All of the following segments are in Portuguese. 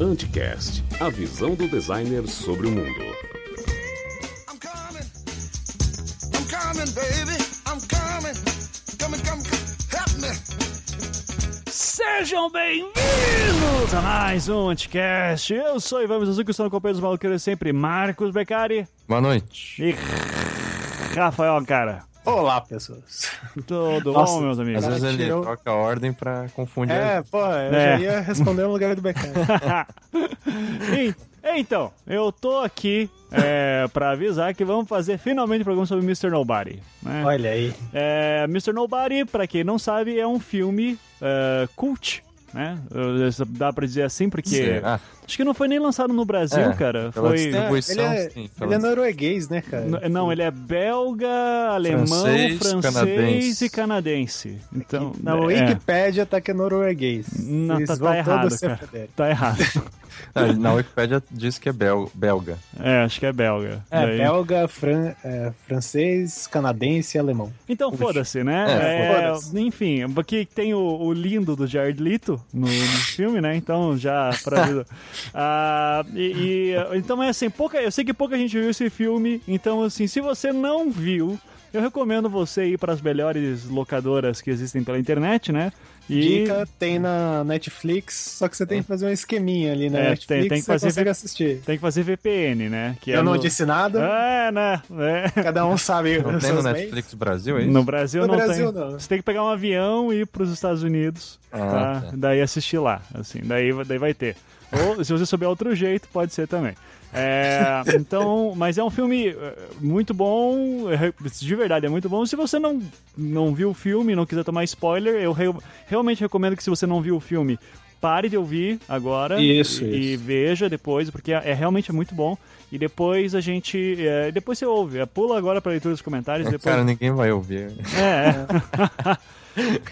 Anticast, a visão do designer sobre o mundo. I'm coming. I'm coming, baby. I'm coming. Coming, come, come. Help me. Sejam bem-vindos a mais um Anticast. Eu sou Ivan Mizuki, estou no companheiro dos maluqueiros sempre, Marcos Beccari Boa noite. e Rafael, cara. Olá, pessoas. Tudo Nossa, bom, meus amigos? Às vezes ele tirou- troca a ordem pra confundir. É, pô, eu É. já ia responder no lugar do. E- Então, eu tô aqui é, pra avisar que vamos fazer finalmente um programa sobre Mr. Nobody. Né? Olha aí. É, Mr. Nobody, pra quem não sabe, é um filme é, cult, né? Dá pra dizer assim porque... Será? Acho que não foi nem lançado no Brasil, É, cara. Foi... distribuição. ele é, sim, ele é norueguês, né, cara? N- Não, ele é belga, alemão, francês, Francês, canadense. e canadense. Então, Na é, Wikipédia tá que é norueguês. Não, tá, tá errado, cara. Tá errado. Ah, na Wikipédia diz que é bel- belga. É, acho que é belga. É, Daí- belga, fran- é, francês, canadense e alemão. Então foda-se, né? É, É, foda-se. enfim, aqui tem o, o lindo do Jared Leto no, no filme, né? Então já pra Ah, e, e, então é assim, pouca, eu sei que pouca gente viu esse filme, então assim, se você não viu, eu recomendo você ir para as melhores locadoras que existem pela internet, né? E Dica tem na Netflix, só que você tem que fazer um esqueminha ali na É, Netflix tem- tem que você fazer consegue vi- assistir. tem que fazer VPN, né? Que é Eu não no- disse nada, É, né? É. cada um sabe Não tem no. Netflix Brasil, é isso? No Brasil No não Brasil, tem. não. Você tem que pegar um avião e ir para os Estados Unidos, Ah, tá? tá. Daí assistir lá, assim, daí, daí vai ter. Ou se você souber outro jeito, pode ser também. É, então, mas é um filme eh, muito bom, de verdade é muito bom. Se você não, não viu o filme, não quiser tomar spoiler, eu re- realmente recomendo que se você não viu o filme, pare de ouvir agora Isso, e, isso. veja depois, porque é, é realmente muito bom. E depois a gente. é, depois você ouve. É, pula agora para leitura dos comentários. Depois... Cara, ninguém vai ouvir. É, é.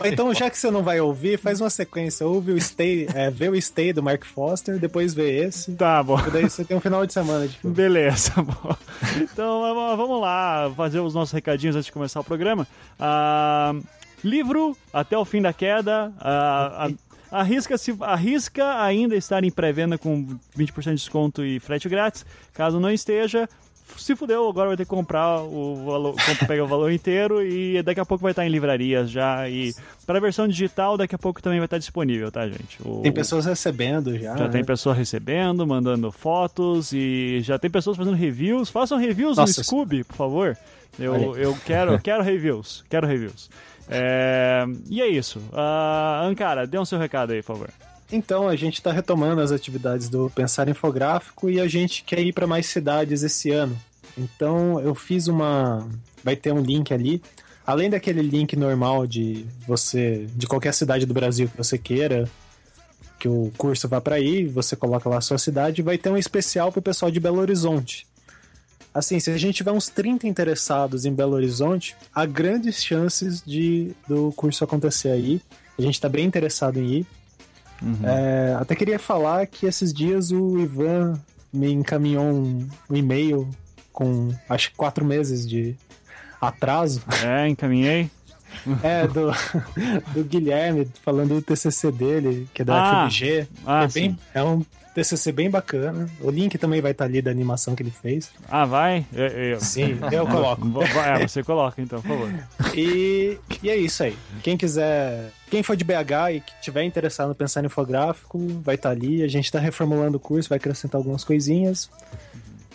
Então, já que você não vai ouvir, faz uma sequência. Ouve o Stay, é, vê o Stay do Mark Foster, depois vê esse. Tá bom. E daí você tem um final de semana de filme. Beleza, bom. Então vamos- lá fazer os nossos recadinhos antes de começar o programa. Ah, livro Até o Fim da Queda. ah, a- arrisca, se, arrisca ainda estar em pré-venda com 20% de desconto e frete grátis. Caso não esteja, se fudeu, agora vai ter que comprar o valor, pegar o valor inteiro e daqui a pouco vai estar em livrarias já. E para a versão digital, daqui a pouco também vai estar disponível, tá, gente? O- Tem pessoas recebendo já. já né? tem pessoas recebendo, mandando fotos e já tem pessoas fazendo reviews. Façam reviews Nossa, no Scooby, por favor. Eu, eu quero, quero reviews. Quero reviews. É, e é isso. Uh, Ancara, dê um seu recado aí, por favor. Então, a gente está retomando as atividades do Pensar Infográfico e a gente quer ir para mais cidades esse ano. Então, eu fiz uma. Vai ter um link ali. Além daquele link normal de você. de qualquer cidade do Brasil que você queira que o curso vá para aí, você coloca lá a sua cidade, vai ter um especial para o pessoal de Belo Horizonte. Assim, se a gente tiver uns 30 interessados em Belo Horizonte, há grandes chances de do curso acontecer aí. A gente está bem interessado em ir. É, até queria falar que esses dias o Ivan me encaminhou um, um e-mail com acho que quatro meses de atraso. É, encaminhei. É, do, do Guilherme, falando do TCC dele, que é da Ah, FMG. ah, é, bem, é um TCC bem bacana. O link também vai estar ali da animação que ele fez. Ah, vai? Eu, eu- Sim, eu coloco. É, você coloca então, por favor. E, e é isso aí. Quem quiser, quem for de BH e que tiver interessado no pensar infográfico, vai estar ali. A gente está reformulando o curso, vai acrescentar algumas coisinhas.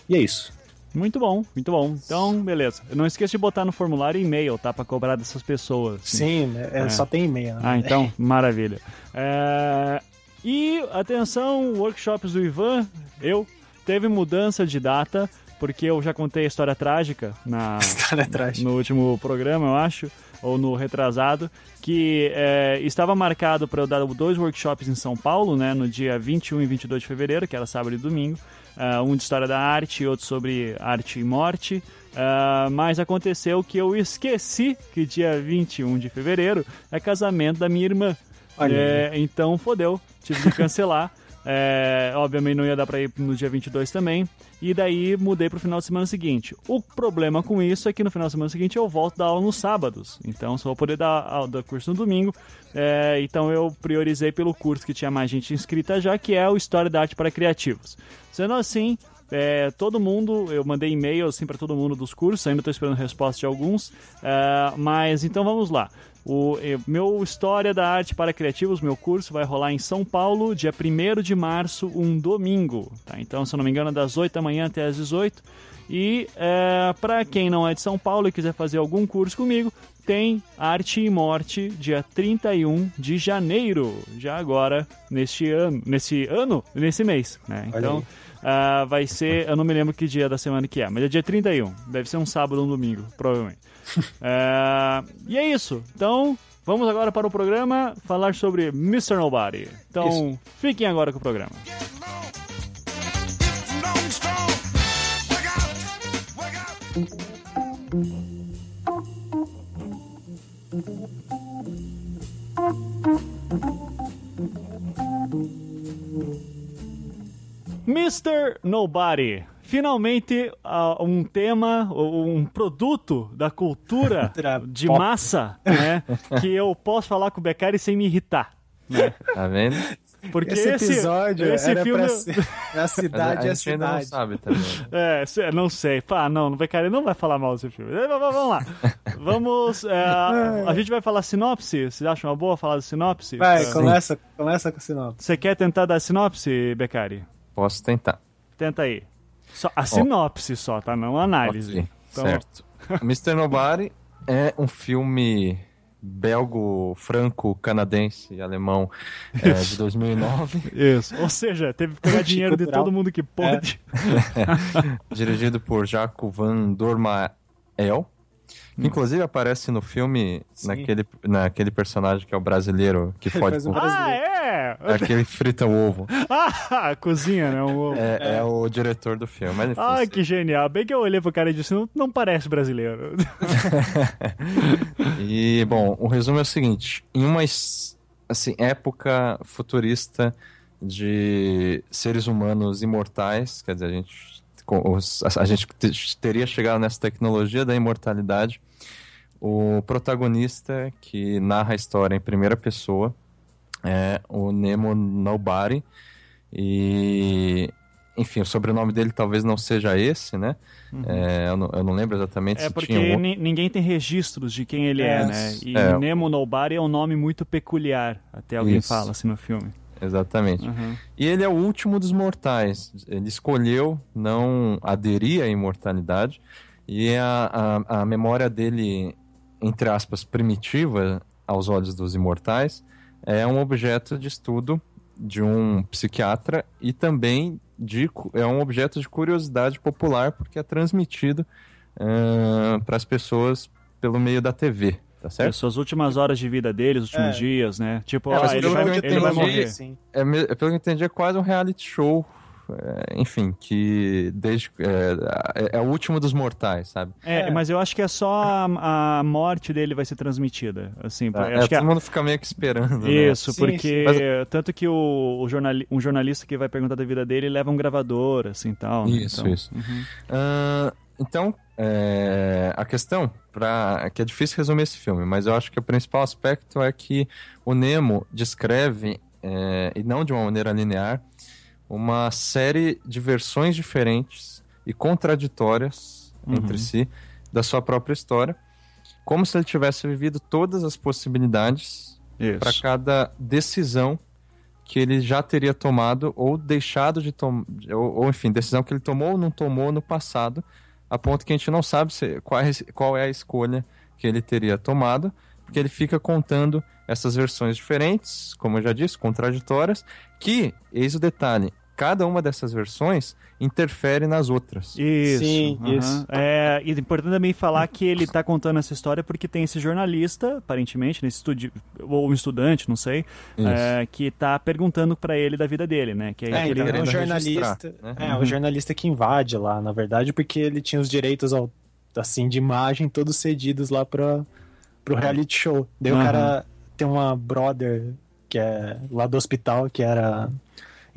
E é isso. Muito bom, muito bom. Então, beleza. Não esqueça de botar no formulário e-mail, tá? Pra cobrar dessas pessoas. Sim, é, É. só tem e-mail. né? Ah, então, maravilha. É, E, atenção, workshops do Ivan, eu, teve mudança de data, porque eu já contei a história trágica na, História trágica. no último programa, eu acho, ou no retrasado, que é, estava marcado para eu dar dois workshops em São Paulo, né, no dia 21 e 22 de fevereiro, que era sábado e domingo, ah, um de história da arte e outro sobre arte e morte. Ah, mas aconteceu que eu esqueci que dia 21 de fevereiro é casamento da minha irmã. É, então fodeu, tive que cancelar. É, obviamente não ia dar pra ir no dia 22 também. E daí mudei pro final de semana seguinte. O problema com isso é que no final de semana seguinte eu volto a dar aula nos sábados. Então só vou poder dar, aula- dar curso no domingo. É, então eu priorizei pelo curso que tinha mais gente inscrita já, que é o História da Arte para Criativos. Sendo assim, é, todo mundo, eu mandei e-mail assim para todo mundo dos cursos, ainda estou esperando resposta de alguns. É, mas então vamos lá. O meu História da Arte para Criativos, meu curso, vai rolar em São Paulo, dia 1 de março, um domingo. Tá? Então, se eu não me engano, é das 8 da manhã até as 18. E para quem não é de São Paulo e quiser fazer algum curso comigo, tem Arte e Morte, dia 31 de janeiro, já agora, neste ano, nesse ano, nesse mês, né? Então, ah, vai ser, eu não me lembro que dia da semana que é, mas é dia 31, deve ser um sábado ou um domingo, provavelmente. É, e é isso, então vamos agora para o programa falar sobre Mr. Nobody. Então, fiquem agora com o programa. Mr. Nobody. Finalmente, ah, um tema, um produto da cultura de pop. massa, né? que eu posso falar com o Beccari sem me irritar. Né? Tá vendo? Porque Esse esse, episódio esse era filme. pra ser a cidade a é a gente ainda não cidade. sabe também. É, não sei. Pá, não, o Beccari não vai falar mal desse filme. Vamos lá. Vamos. é, a gente vai falar sinopse. Vocês acham uma boa falar de sinopse? Vai, começa, começa com sinopse. Você quer tentar dar sinopse, Beccari? Posso tentar. Tenta aí. Só, a sinopse só, tá? Não a análise. Então, certo. Mr. Nobody é um filme belgo, franco, canadense, alemão é, de 2009, Isso. Ou seja, teve que pegar dinheiro de todo mundo que pôde. dirigido por Jaco Van Dormael, que inclusive aparece no filme Sim. naquele, naquele personagem que é o brasileiro que Ele fode um com... brasileiro. Ah, é? É aquele que frita o ovo. Ah, cozinha, né? É, é o diretor do filme. Mas enfim, Ah, que genial. Bem que eu olhei pro cara e disse, não, não parece brasileiro. E, bom, o resumo é o seguinte: em uma assim, época futurista de seres humanos imortais, quer dizer, a gente, a, gente te- teria chegado nessa tecnologia da imortalidade. O protagonista que narra a história em primeira pessoa é o Nemo Nobody. E, enfim, o sobrenome dele talvez não seja esse, né? É, eu, não, eu não lembro exatamente É se porque tinha um ninguém tem registros de quem ele é, É, né? E é. Nemo Nobody é um nome muito peculiar. Até alguém Isso. fala assim no filme. Exatamente. Uhum. E ele é o último dos mortais. Ele escolheu não aderir à imortalidade. E a, a, a memória dele, entre aspas, primitiva aos olhos dos imortais, é um objeto de estudo de um psiquiatra e também de, é um objeto de curiosidade popular porque é transmitido para as pessoas pelo meio da TV, tá certo? As suas últimas horas de vida dele, os últimos É. dias, né? Tipo, É, ah, ele vai, ele vai morrer. Sim. é, pelo que eu entendi, é quase um reality show. É, enfim, que desde é, é- é o último dos mortais, sabe? É, É. mas eu acho que é só a, a morte dele vai ser transmitida. Assim, É, acho que todo a- mundo fica meio que esperando. né? Isso, Sim, porque sim. tanto que o, o jornali- um jornalista que vai perguntar da vida dele leva um gravador, assim, tal. né? Isso, Então, isso. uhum. Ah, então, é, a questão, pra, é que é difícil resumir esse filme, mas eu acho que o principal aspecto é que o Nemo descreve, é, e não de uma maneira linear, uma série de versões diferentes e contraditórias Uhum. entre si da sua própria história, como se ele tivesse vivido todas as possibilidades para cada decisão que ele já teria tomado ou deixado de tomar, ou, ou, enfim, decisão que ele tomou ou não tomou no passado, a ponto que a gente não sabe se, qual, é, qual é a escolha que ele teria tomado, porque ele fica contando essas versões diferentes, como eu já disse, contraditórias, que, eis o detalhe, cada uma dessas versões interfere nas outras. Isso. Sim, aham. isso. É, e é importante também falar que ele tá contando essa história porque tem esse jornalista, aparentemente, nesse estudi ou um estudante, não sei, é, que tá perguntando pra ele da vida dele, né? Que aí É, ele- então, é um querendo jornalista. né? É, um jornalista que invade lá, na verdade, porque ele tinha os direitos ao, assim, de imagem todos cedidos lá pra, pro reality show. Daí Aham. o cara tem uma brother que é lá do hospital, que era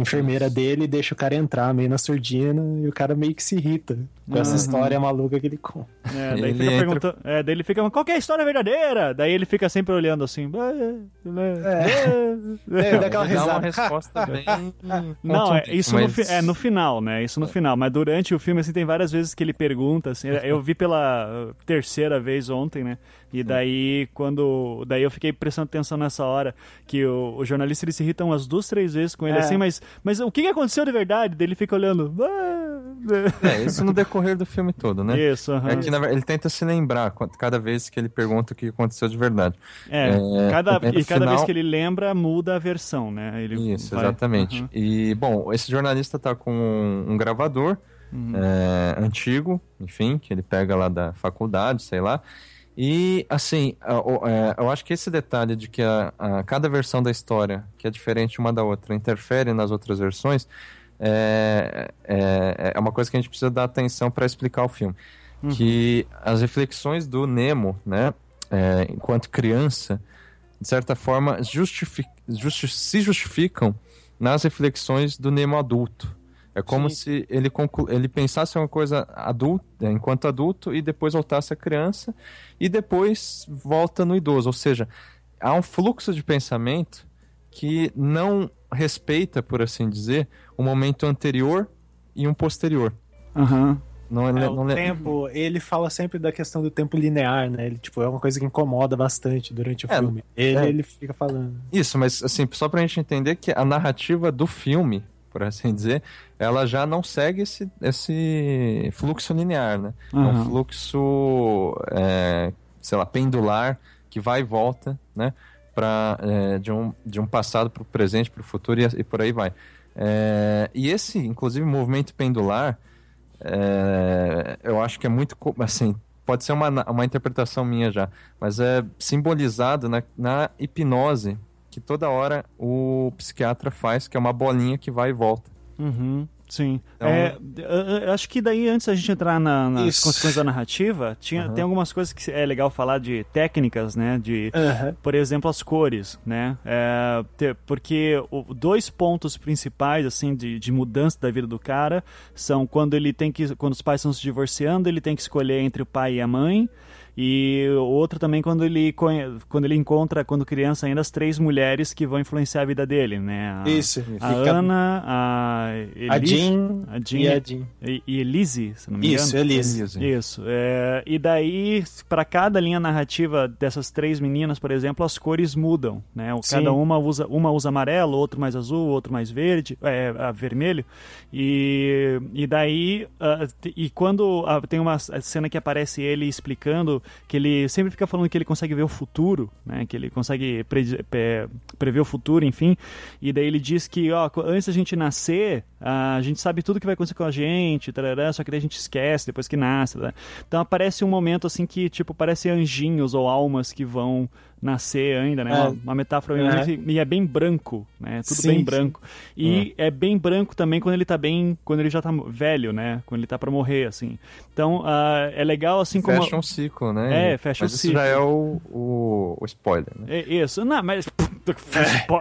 enfermeira dele deixa o cara entrar meio na surdina e o cara meio que se irrita com essa Uhum. história maluca que ele conta. É, daí Ele fica entra- perguntando. É, daí ele fica, qual que é a história verdadeira? Daí ele fica sempre olhando assim. É, dá aquela Ele dá uma risada. resposta bem. Não, é, isso no, mas- fi- é no final, né? Isso no final. Mas durante o filme, assim, tem várias vezes que ele pergunta, assim. Eu vi pela uh, terceira vez ontem, né? E daí, quando. Daí eu fiquei prestando atenção nessa hora que o, o jornalista ele se irrita umas duas, três vezes com ele, É. assim, mas, mas o que aconteceu de verdade? Daí ele fica olhando. É, isso no decorrer do filme todo, né? Isso, aham. É que na ver- ele tenta se lembrar cada vez que ele pergunta o que aconteceu de verdade. É, É, cada, e cada vez que ele lembra, muda a versão, né? Ele Isso, vai- exatamente. Aham. E, bom, esse jornalista tá com um, um gravador Uhum. é, antigo, enfim, que ele pega lá da faculdade, sei lá. E, assim, é, eu acho que esse detalhe de que a, a- cada versão da história, que é diferente uma da outra, interfere nas outras versões, é, é, é uma coisa que a gente precisa dar atenção para explicar o filme. Que as reflexões do Nemo, né, é, enquanto criança, de certa forma, justifi- justi- se justificam nas reflexões do Nemo adulto. É como Sim. se ele, ele pensasse uma coisa adulta, enquanto adulto e depois voltasse a criança e depois volta no idoso. Ou seja, há um fluxo de pensamento que não respeita, por assim dizer, o momento anterior e um posterior. Aham. Não, É, não, o tempo, ele fala sempre da questão do tempo linear, né? Ele, tipo, é uma coisa que incomoda bastante durante o É, filme. Ele, é. ele fica falando. Isso, mas assim, só pra gente entender que a narrativa do filme, por assim dizer, ela já não segue esse, esse fluxo linear, né? É um fluxo, é, sei lá, pendular, que vai e volta, né? Pra, é, de, um, de um passado pro presente, pro futuro e, e por aí vai. É, e esse, inclusive, movimento pendular, é, eu acho que é muito, assim, pode ser uma, uma interpretação minha já, mas é simbolizado na, na hipnose que toda hora o psiquiatra faz, que é uma bolinha que vai e volta. Uhum, sim. Então- É, acho que daí, antes da gente entrar na- nas Isso. consequências da narrativa, tinha, Aham. tem algumas coisas que é legal falar de técnicas, né? De, Aham. por exemplo, as cores, né? É, te- porque o- dois pontos principais, assim, de, de mudança da vida do cara são quando ele tem que, quando os pais estão se divorciando, ele tem que escolher entre o pai e a mãe. E o outro também quando ele, quando ele encontra, quando criança ainda, as três mulheres que vão influenciar a vida dele, né? A, Isso. a Fica- Ana, a a Elise, Jean, a Jean e a Jean. e, e Elise, se não me engano. Isso, Elise. Elise. Isso. é, e daí, para cada linha narrativa dessas três meninas, por exemplo, as cores mudam, né? Cada Sim. uma usa, uma usa amarelo, outro mais azul, outro mais verde, é, a vermelho. E, e daí, t- e quando ah, tem uma cena que aparece ele explicando que ele sempre fica falando que ele consegue ver o futuro, né? Que ele consegue predi- pe- prever o futuro, enfim. E daí ele diz que, ó, antes da gente nascer, a gente sabe tudo que vai acontecer com a gente, tarará, só que daí a gente esquece depois que nasce. né? Então aparece um momento assim que, tipo, parece anjinhos ou almas que vão nascer ainda, né? É. Uma, uma metáfora bem É. bonita, e é bem branco, né? Tudo Sim, bem sim. branco. E é. bem branco também quando ele tá bem, quando ele já tá velho, né? Quando ele tá pra morrer, assim. Então, ah, é legal assim como... Fecha um ciclo, né? É, fecha Mas o isso ciclo. já é o, o, o spoiler, né? É isso, não, mas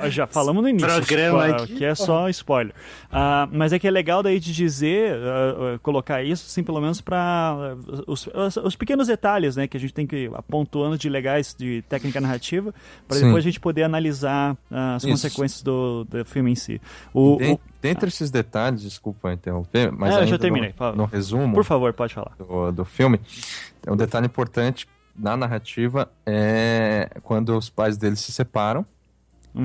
já falamos no início Programa aqui, que é só spoiler. Ah, mas é que é legal daí de dizer, ah, colocar isso, assim, pelo menos para os, os, os pequenos detalhes, né, que a gente tem que ir apontando de legais de técnica narrativa, para Sim. depois a gente poder analisar as Isso. consequências do, do filme em si. O, o- Dentre esses detalhes, desculpa interromper, mas É, eu já terminei, no, no resumo por favor, pode falar. do, do filme, um detalhe importante na narrativa é quando os pais dele se separam,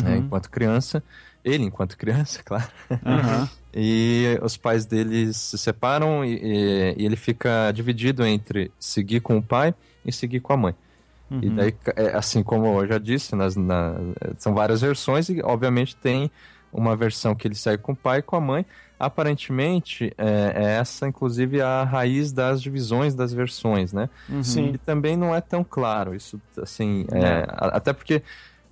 né, Uhum. enquanto criança, ele enquanto criança, claro, Aham. e os pais dele se separam e, e- e ele fica dividido entre seguir com o pai e seguir com a mãe. E Uhum. daí, é, assim como eu já disse, nas, na- são várias versões e, obviamente, tem uma versão que ele segue com o pai e com a mãe. Aparentemente, é, é essa, inclusive, a raiz das divisões das versões, né? Uhum. Sim. E também não é tão claro isso, assim, é, até porque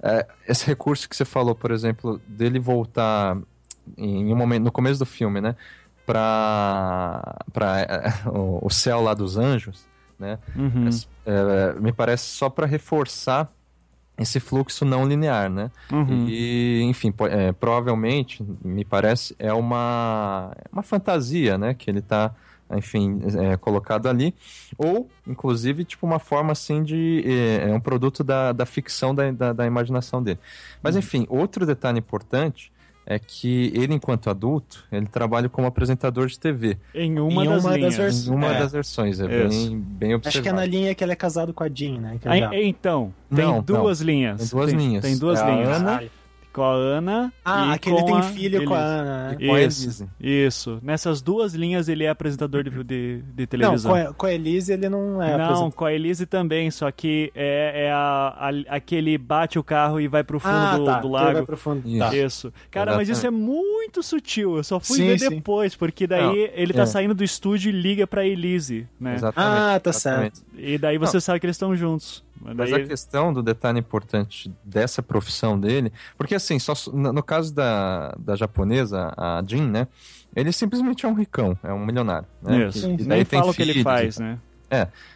é, esse recurso que você falou, por exemplo, dele voltar em um momento, no começo do filme, né? Pra, pra é, o, céu lá dos anjos, né? Uhum. É, me parece só para reforçar esse fluxo não linear, né? Uhum. E, enfim, é, provavelmente, me parece, é uma, uma fantasia, né? Que ele tá, enfim, é, colocado ali. Ou, inclusive, tipo, uma forma, assim, de... É, é um produto da, da ficção, da, da, da imaginação dele. Mas, enfim, outro detalhe importante é que ele, enquanto adulto, ele trabalha como apresentador de TV. Em uma Em das uma das linhas. vers- Em uma É. das versões, é Isso. bem, bem observado. Acho que é na linha que ele é casado com a Jean, né? Já- então, tem Não, duas linhas. Tem duas linhas. Tem duas É a linhas. Ana- Caralho. Com a Ana Ah, e aquele com tem a filho com a. Ana, né? Com a Isso, Elise. isso. Nessas duas linhas ele é apresentador de, de, de Não, televisão. com a, com a Elise ele não é Não, com a Elise também, só que é, é a, a- aquele bate o carro e vai pro fundo ah, do, tá, do que ele lago. vai pro fundo. Isso. Tá. Isso. Cara, mas isso é muito sutil. Eu só fui Sim, ver sim. depois, porque daí Não, ele tá é. saindo do estúdio e liga pra Elise, né? Exatamente. Ah, tá exatamente. E daí você sabe que eles estão juntos. Mas daí a questão do detalhe importante dessa profissão dele, porque assim, só no caso da, da japonesa, a Jin, né? Ele simplesmente é um ricão, é um milionário. Né? Isso. Que- Nem tem fala o que ele faz, né?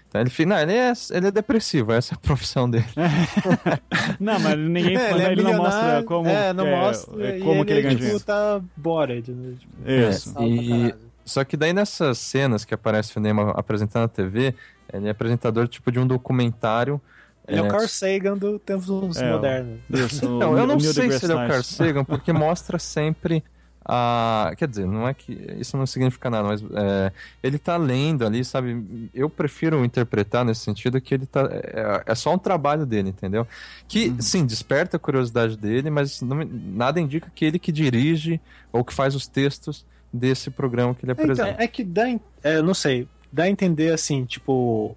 Então ele, não, ele, é, ele é depressivo, essa é a profissão dele. Não, mas ninguém É, fala, ele, não mostra como, É, não é, mostra. é, como que ele ganha tipo, dinheiro. tá bored. Né? Tipo, Isso. salta E-. Só que daí nessas cenas que aparece o Neymar apresentando na TV, ele é apresentador tipo de um documentário. Ele é, o é, Carl Sagan do tempos É, modernos. Isso, Não, eu não sei se ele é o Carl. Sagan, porque mostra sempre a. Quer dizer, não é que. Isso não significa nada, mas é, ele tá lendo ali, sabe? Eu prefiro interpretar nesse sentido que ele tá. É, é só um trabalho dele, entendeu? Que, Uhum. sim, desperta a curiosidade dele, mas não- nada indica que ele que dirige ou que faz os textos desse programa que ele Então, apresenta. é que dá, é, não sei, dá a entender assim, tipo,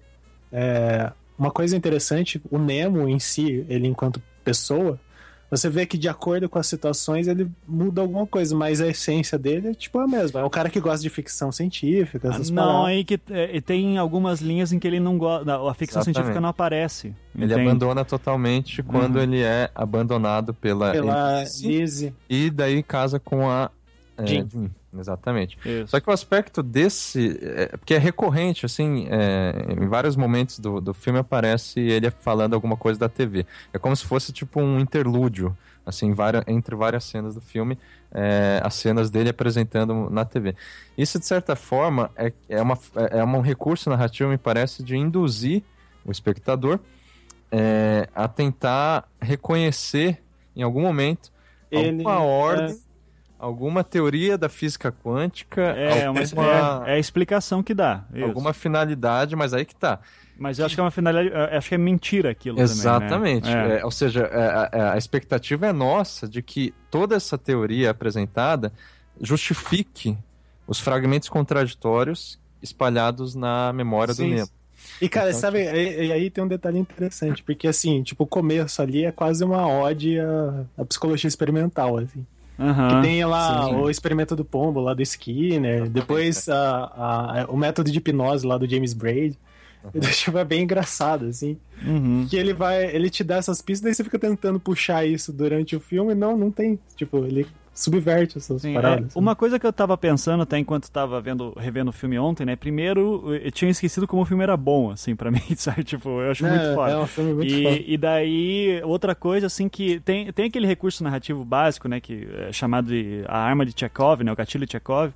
é, uma coisa interessante, o Nemo em si, ele enquanto pessoa, você vê que de acordo com as situações ele muda alguma coisa, mas a essência dele é tipo a mesma. É um cara que gosta de ficção científica, essas Não, paradas. aí que é, tem algumas linhas em que ele não gosta. A ficção Exatamente. científica não aparece. Ele entende? abandona totalmente quando Uhum. ele é abandonado pela. Pela Lizzie. E daí casa com a. é, Jean. Exatamente. Isso. Só que o aspecto desse. É, porque é recorrente, assim, é, em vários momentos do, do filme aparece ele falando alguma coisa da TV. É como se fosse tipo um interlúdio, assim, várias, entre várias cenas do filme, é, as cenas dele apresentando na TV. Isso, de certa forma, é, é, uma, é um recurso narrativo, me parece, de induzir o espectador é, a tentar reconhecer em algum momento Ele- alguma ordem, alguma teoria da física quântica, É, uma, alguma, é, é a explicação que dá. isso. alguma finalidade, mas aí que tá. Mas eu acho que é uma finalidade. Acho que é mentira aquilo Exatamente. também. Né? É. É, ou seja, é, é, a expectativa é nossa de que toda essa teoria apresentada justifique os fragmentos contraditórios espalhados na memória Sim, do Nemo. E, cara, Então, sabe, e, e aí tem um detalhe interessante, porque, assim, tipo, o começo ali é quase uma ode à, à psicologia experimental, assim. Aham. Que tem lá sim. o experimento do pombo lá do Skinner, depois a, a- o método de hipnose lá do James Braid. Tipo, é bem engraçado, assim. Uhum. Que ele vai, ele te dá essas pistas, daí você fica tentando puxar isso durante o filme, não, não tem. Tipo, ele subverte essas Sim, paradas. é, assim. uma coisa que eu tava pensando até enquanto tava vendo, revendo o filme ontem, né? Primeiro, eu tinha esquecido como o filme era bom, assim, pra mim, sabe? Tipo, eu acho muito é, foda. é um filme muito foda. E, e daí, outra coisa, assim, que tem, tem aquele recurso narrativo básico, né, que é chamado de a arma de Chekhov, né, o gatilho de Chekhov,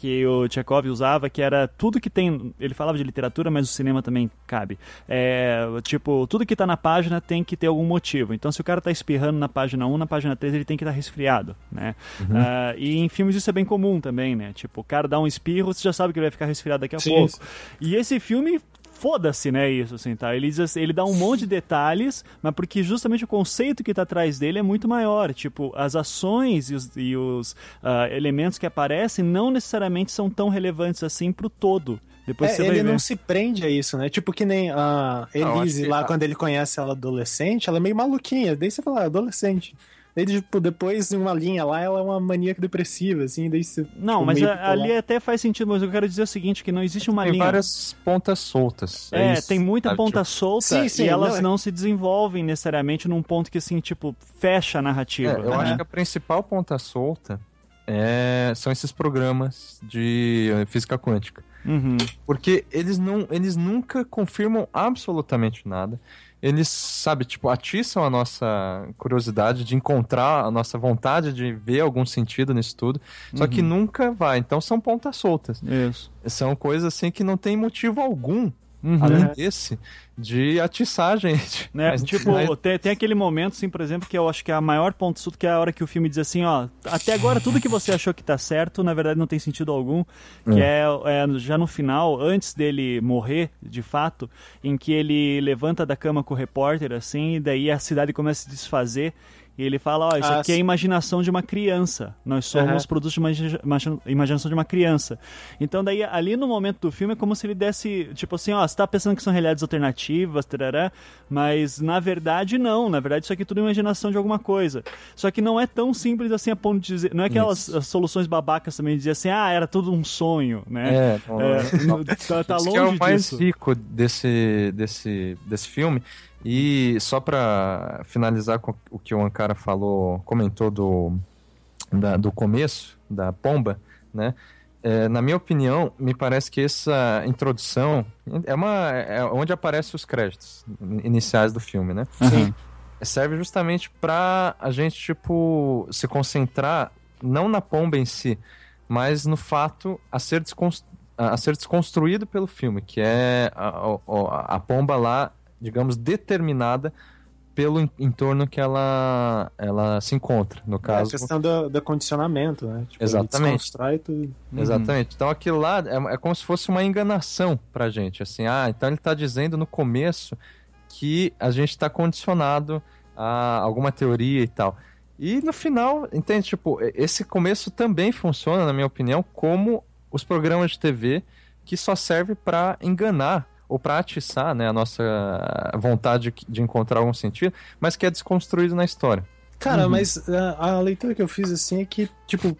que o Chekhov usava, que era tudo que tem, ele falava de literatura, mas o cinema também cabe. É, tipo, tudo que tá na página tem que ter algum motivo. Então, se o cara tá espirrando na página 1, na página 3 ele tem que estar resfriado, né? Ah, e em filmes isso é bem comum também, né? Tipo, o cara dá um espirro, você já sabe que ele vai ficar resfriado daqui a Sim, pouco. sim. E esse filme foda-se, né, isso, assim, tá? Ele, diz assim- ele dá um monte de detalhes, mas porque justamente o conceito que tá atrás dele é muito maior. Tipo, as ações e os, e os, ah, elementos que aparecem não necessariamente são tão relevantes assim pro todo. Depois É, você ele não se prende a isso, né? Tipo que nem a Elise que- lá, quando ele conhece ela adolescente, ela é meio maluquinha. Daí você fala, ah, adolescente. Daí, tipo, depois, em uma linha lá, ela é uma maníaca depressiva, assim, daí você... Não, tipo, mas a- ali até faz sentido, mas eu quero dizer o seguinte, que não existe uma Tem linha... várias pontas soltas. É, isso, tem muita sabe? ponta Tipo, solta Sim, sim, e elas não, é- não se desenvolvem necessariamente num ponto que, assim, tipo, fecha a narrativa. É, eu né? acho que a principal ponta solta é, são esses programas de eh, física quântica. Uhum. Porque eles não, eles nunca confirmam absolutamente nada. Eles, sabe, tipo, atiçam a nossa curiosidade de encontrar a nossa vontade de ver algum sentido nisso tudo, só que nunca vai. Então são pontas soltas. Isso. São coisas assim que não tem motivo algum, Uhum. além desse, de atiçar a gente. Né? Mas- tipo, mas- tem, tem aquele momento, assim, por exemplo, que eu acho que é a maior ponto susto, que é a hora que o filme diz assim, ó, até agora tudo que você achou que tá certo, na verdade não tem sentido algum, que é, é já no final, antes dele morrer, de fato, em que ele levanta da cama com o repórter, assim, e daí a cidade começa a se desfazer, e ele fala, ó, isso Ah, aqui é a imaginação de uma criança. Nós somos Aham. produtos de imagi- imagi- imaginação de uma criança. Então daí, ali no momento do filme, é como se ele desse, tipo assim, ó, você tá pensando que são realidades alternativas, tarará, mas na verdade não. Na verdade isso aqui é tudo imaginação de alguma coisa. Só que não é tão simples assim a ponto de dizer... Não é aquelas Isso. as soluções babacas também de dizer assim, ah, era tudo um sonho, né? É, É, não. tá, tá Isso longe que é o mais disso. rico desse, desse, desse filme. E só pra finalizar com o que o Ankara falou, comentou do, da- do começo, da pomba, né? É, na minha opinião, me parece que essa introdução é uma é onde aparecem os créditos iniciais do filme, né? Aham. serve justamente pra a gente, tipo, se concentrar não na pomba em si, mas no fato a ser, descons- a ser desconstruído pelo filme, que é a, a- a pomba lá, digamos, determinada pelo en- entorno que ela, ela se encontra. No É a caso, questão do, do condicionamento, né? Tipo, Exatamente. tudo. Exatamente. Então aquilo lá é, é como se fosse uma enganação pra gente. Assim, ah, então ele tá dizendo no começo que a gente tá condicionado a alguma teoria e tal. E no final, entende? Tipo, esse começo também funciona, na minha opinião, como os programas de TV que só serve pra enganar ou pra atiçar né, a nossa vontade de encontrar algum sentido, mas que é desconstruído na história. Cara, Uhum. mas a, a leitura que eu fiz assim é que, tipo,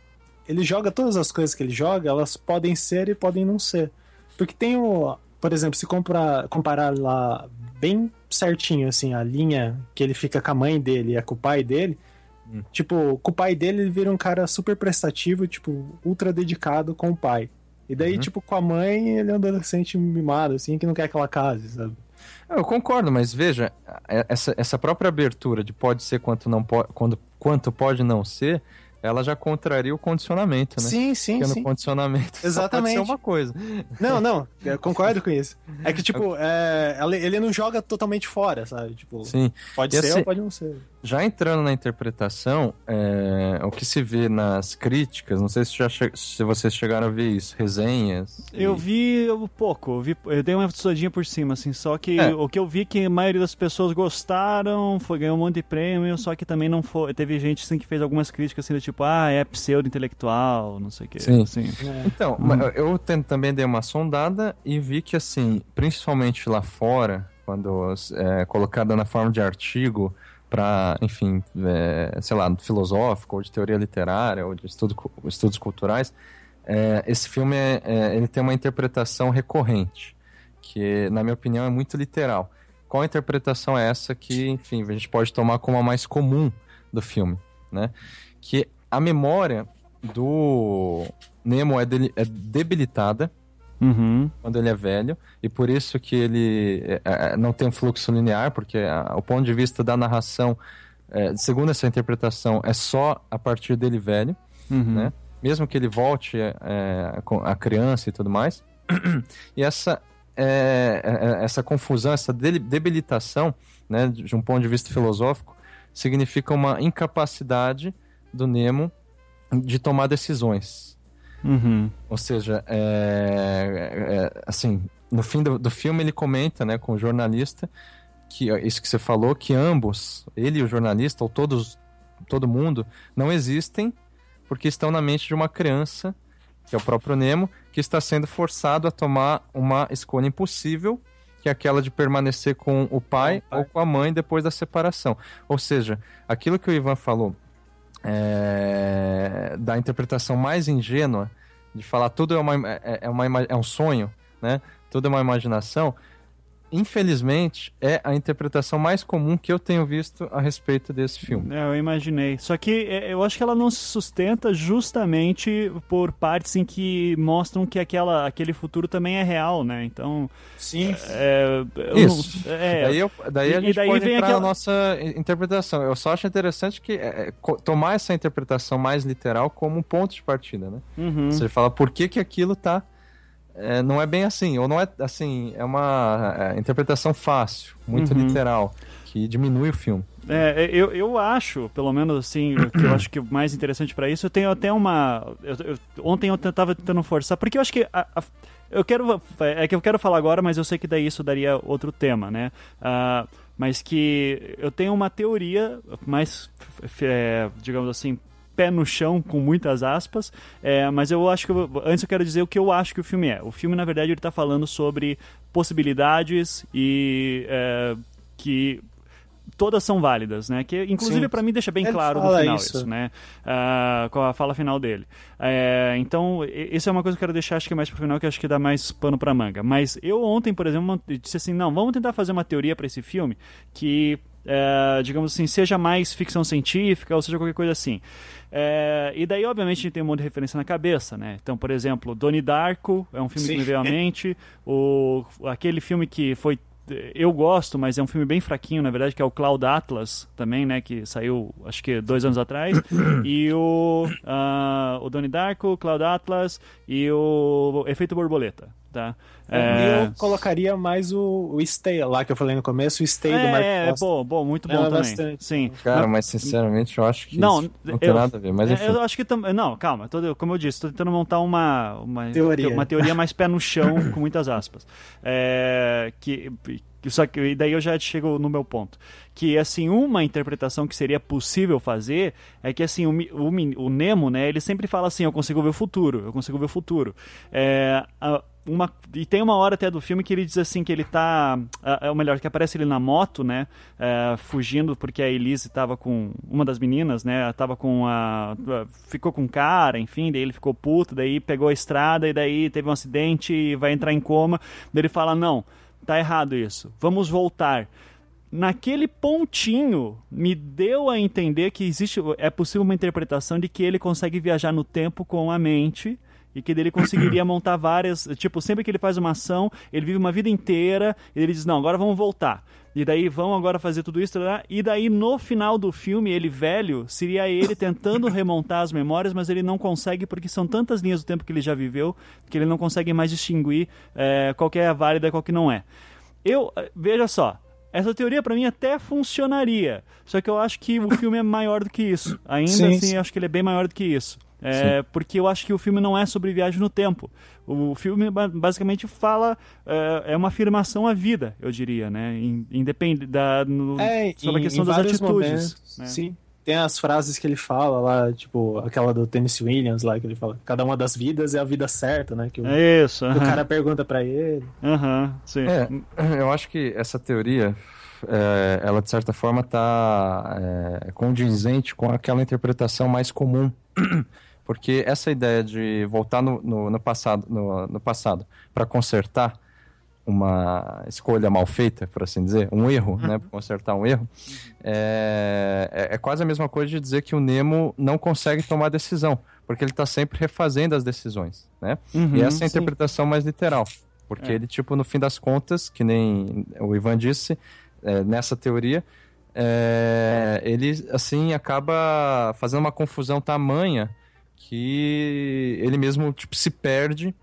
ele joga todas as coisas que ele joga, elas podem ser e podem não ser. Porque tem o. Por exemplo, se comparar, comparar lá bem certinho, assim, a linha que ele fica com a mãe dele e com o pai dele. Hum. Tipo, com o pai dele ele vira um cara super prestativo, tipo, ultra dedicado com o pai. E daí, Uhum. tipo, com a mãe, ele é um adolescente mimado, assim, que não quer que ela case, sabe? Eu concordo, mas veja, é- essa, essa própria abertura de pode ser quanto, não po quando, quanto pode não ser, ela já contraria o condicionamento, né? Sim, sim, Porque sim. no condicionamento Exatamente. pode ser uma coisa. Não, não, eu concordo com isso. É que, tipo, é, ele não joga totalmente fora, sabe? Tipo, Sim. pode E ser assim- ou pode não ser. Já entrando na interpretação, é, o que se vê nas críticas, não sei se, já che- se vocês chegaram a ver isso, resenhas. Eu e- vi um pouco, eu, vi, eu dei uma estudadinha por cima, assim, só que É. o que eu vi que a maioria das pessoas gostaram, foi ganhou um monte de prêmio, só que também não foi. Teve gente assim que fez algumas críticas assim, do tipo, ah, é pseudo-intelectual, não sei o que. Sim. Assim. Então, mas eu também dei uma sondada e vi que, assim, principalmente lá fora, quando é colocada na forma de artigo para, enfim, é, sei lá, filosófico, ou de teoria literária, ou de estudo, estudos culturais, é, esse filme é, é, ele tem uma interpretação recorrente, que, na minha opinião, é muito literal. Qual interpretação é essa que, enfim, a gente pode tomar como a mais comum do filme, né? Que a memória do Nemo é, dele- é debilitada Uhum. quando ele é velho, e por isso que ele é, é, não tem um fluxo linear, porque a- o ponto de vista da narração, é, segundo essa interpretação, é só a partir dele velho, Uhum. né? Mesmo que ele volte é, com a criança e tudo mais. e essa, é, é, essa confusão, essa debilitação, né, de um ponto de vista filosófico, significa uma incapacidade do Nemo de tomar decisões. Uhum. Ou seja, é, é, assim, no fim do, do filme ele comenta, né, com o jornalista, que é isso que você falou, que ambos, ele e o jornalista, ou todos, todo mundo, não existem porque estão na mente de uma criança, que é o próprio Nemo, que está sendo forçado a tomar uma escolha impossível, que é aquela de permanecer com o pai, Com o pai. ou com a mãe depois da separação. Ou seja, aquilo que o Ivan falou é, da interpretação mais ingênua de falar tudo é, uma, é, é uma, é um sonho, né? Tudo é uma imaginação. Infelizmente, é a interpretação mais comum que eu tenho visto a respeito desse filme. É, eu imaginei. Só que é, eu acho que ela não se sustenta justamente por partes em que mostram que aquela, aquele futuro também é real, né? Então. Sim. É, eu Isso. não- é, daí, eu- daí a gente daí pode vem entrar aquela- na nossa interpretação. Eu só acho interessante que é, é, tomar essa interpretação mais literal como um ponto de partida, né? uhum. Você fala por que, que aquilo tá. É, não é bem assim, ou não é assim, é uma é, interpretação fácil, muito Uhum. literal, que diminui o filme. É, eu, eu acho, pelo menos assim, o que eu acho que o mais interessante pra isso, eu tenho até uma. eu- eu- ontem eu tava tentando forçar, porque eu acho que. a- a- eu quero. É que eu quero falar agora, mas eu sei que daí isso daria outro tema, né? Ah, mas que eu tenho uma teoria mais, é, digamos assim, pé no chão, com muitas aspas, é, mas eu acho que. eu- antes eu quero dizer o que eu acho que o filme é. O filme, na verdade, ele tá falando sobre possibilidades e. é, que todas são válidas, né? Que inclusive para mim deixa bem Ele claro no final isso. isso, né? Ah, com a fala final dele. É, então, isso é uma coisa que eu quero deixar acho que mais pro final, que acho que dá mais pano pra manga. Mas eu ontem, por exemplo, disse assim, não, vamos tentar fazer uma teoria para esse filme que é, digamos assim, seja mais ficção científica ou seja qualquer coisa assim. É, e daí, obviamente, a gente tem um monte de referência na cabeça, né? Então, por exemplo, Donnie Darko é um filme que Sim. me veio à mente. O, aquele filme que foi eu gosto, mas é um filme bem fraquinho, na verdade, que é o Cloud Atlas também, né? Que saiu, acho que dois anos atrás. e o, ah, o Donnie Darko, Cloud Atlas e o Efeito Borboleta, tá? É, Eu colocaria mais o, o Stay lá que eu falei no começo, o Stay do Mark é, é Foster. bom, bom, muito bom Lembra também. bastante. Sim. Cara, Mas- mas sinceramente eu acho que Não, isso não tem eu- nada a ver. Mas É, enfim. Eu acho que também. Não, calma. tô- como eu disse, tô tentando montar uma, uma Teoria. uma teoria mais pé no chão, com muitas aspas. É, que, só que e daí eu já chego no meu ponto. Que assim, uma interpretação que seria possível fazer é que assim, o, o, o Nemo, né, ele sempre fala assim, eu consigo ver o futuro, eu consigo ver o futuro. É, a- uma, e tem uma hora até do filme que ele diz assim que ele tá. É é o melhor, que aparece ele na moto, né? é, fugindo porque a Elise tava com. Uma das meninas, né? Tava com a. Ficou com cara, enfim, daí ele ficou puto, daí pegou a estrada e daí teve um acidente e vai entrar em coma. Daí ele fala: não, tá errado isso, vamos voltar. Naquele pontinho me deu a entender que existe é possível uma interpretação de que ele consegue viajar no tempo com a mente e que dele conseguiria montar várias, tipo, sempre que ele faz uma ação, ele vive uma vida inteira, e ele diz: "Não, agora vamos voltar". E daí vão agora fazer tudo isso, e daí no final do filme, ele velho, seria ele tentando remontar as memórias, mas ele não consegue porque são tantas linhas do tempo que ele já viveu que ele não consegue mais distinguir eh, qual que é a válida e qual que não é. Eu, eh, veja só, essa teoria pra mim até funcionaria. Só que eu acho que o filme é maior do que isso. Ainda Sim, assim, sim. eu acho que ele é bem maior do que isso. É, porque eu acho que o filme não é sobre viagem no tempo. O filme ba- basicamente fala é, é uma afirmação à vida, eu diria, né? In- Independe da no- É, sobre em- a questão em das atitudes. momentos, né? Sim. Tem as frases que ele fala lá, tipo, aquela do Tennessee Williams lá, que ele fala, cada uma das vidas é a vida certa, né? Que o, É isso. que o aham. cara pergunta pra ele. Aham, sim. É, eu acho que essa teoria, é, ela de certa forma está condizente com aquela interpretação mais comum. Porque essa ideia de voltar no, no, no passado, no, no passado para consertar uma escolha mal feita, por assim dizer, um erro, né, para consertar um erro, é, é, é quase a mesma coisa de dizer que o Nemo não consegue tomar decisão, porque ele está sempre refazendo as decisões, né? Uhum, e essa é a sim. interpretação mais literal. Porque É. ele, tipo, no fim das contas, que nem o Ivan disse, é, nessa teoria, é, ele, assim, acaba fazendo uma confusão tamanha que ele mesmo, tipo, se perde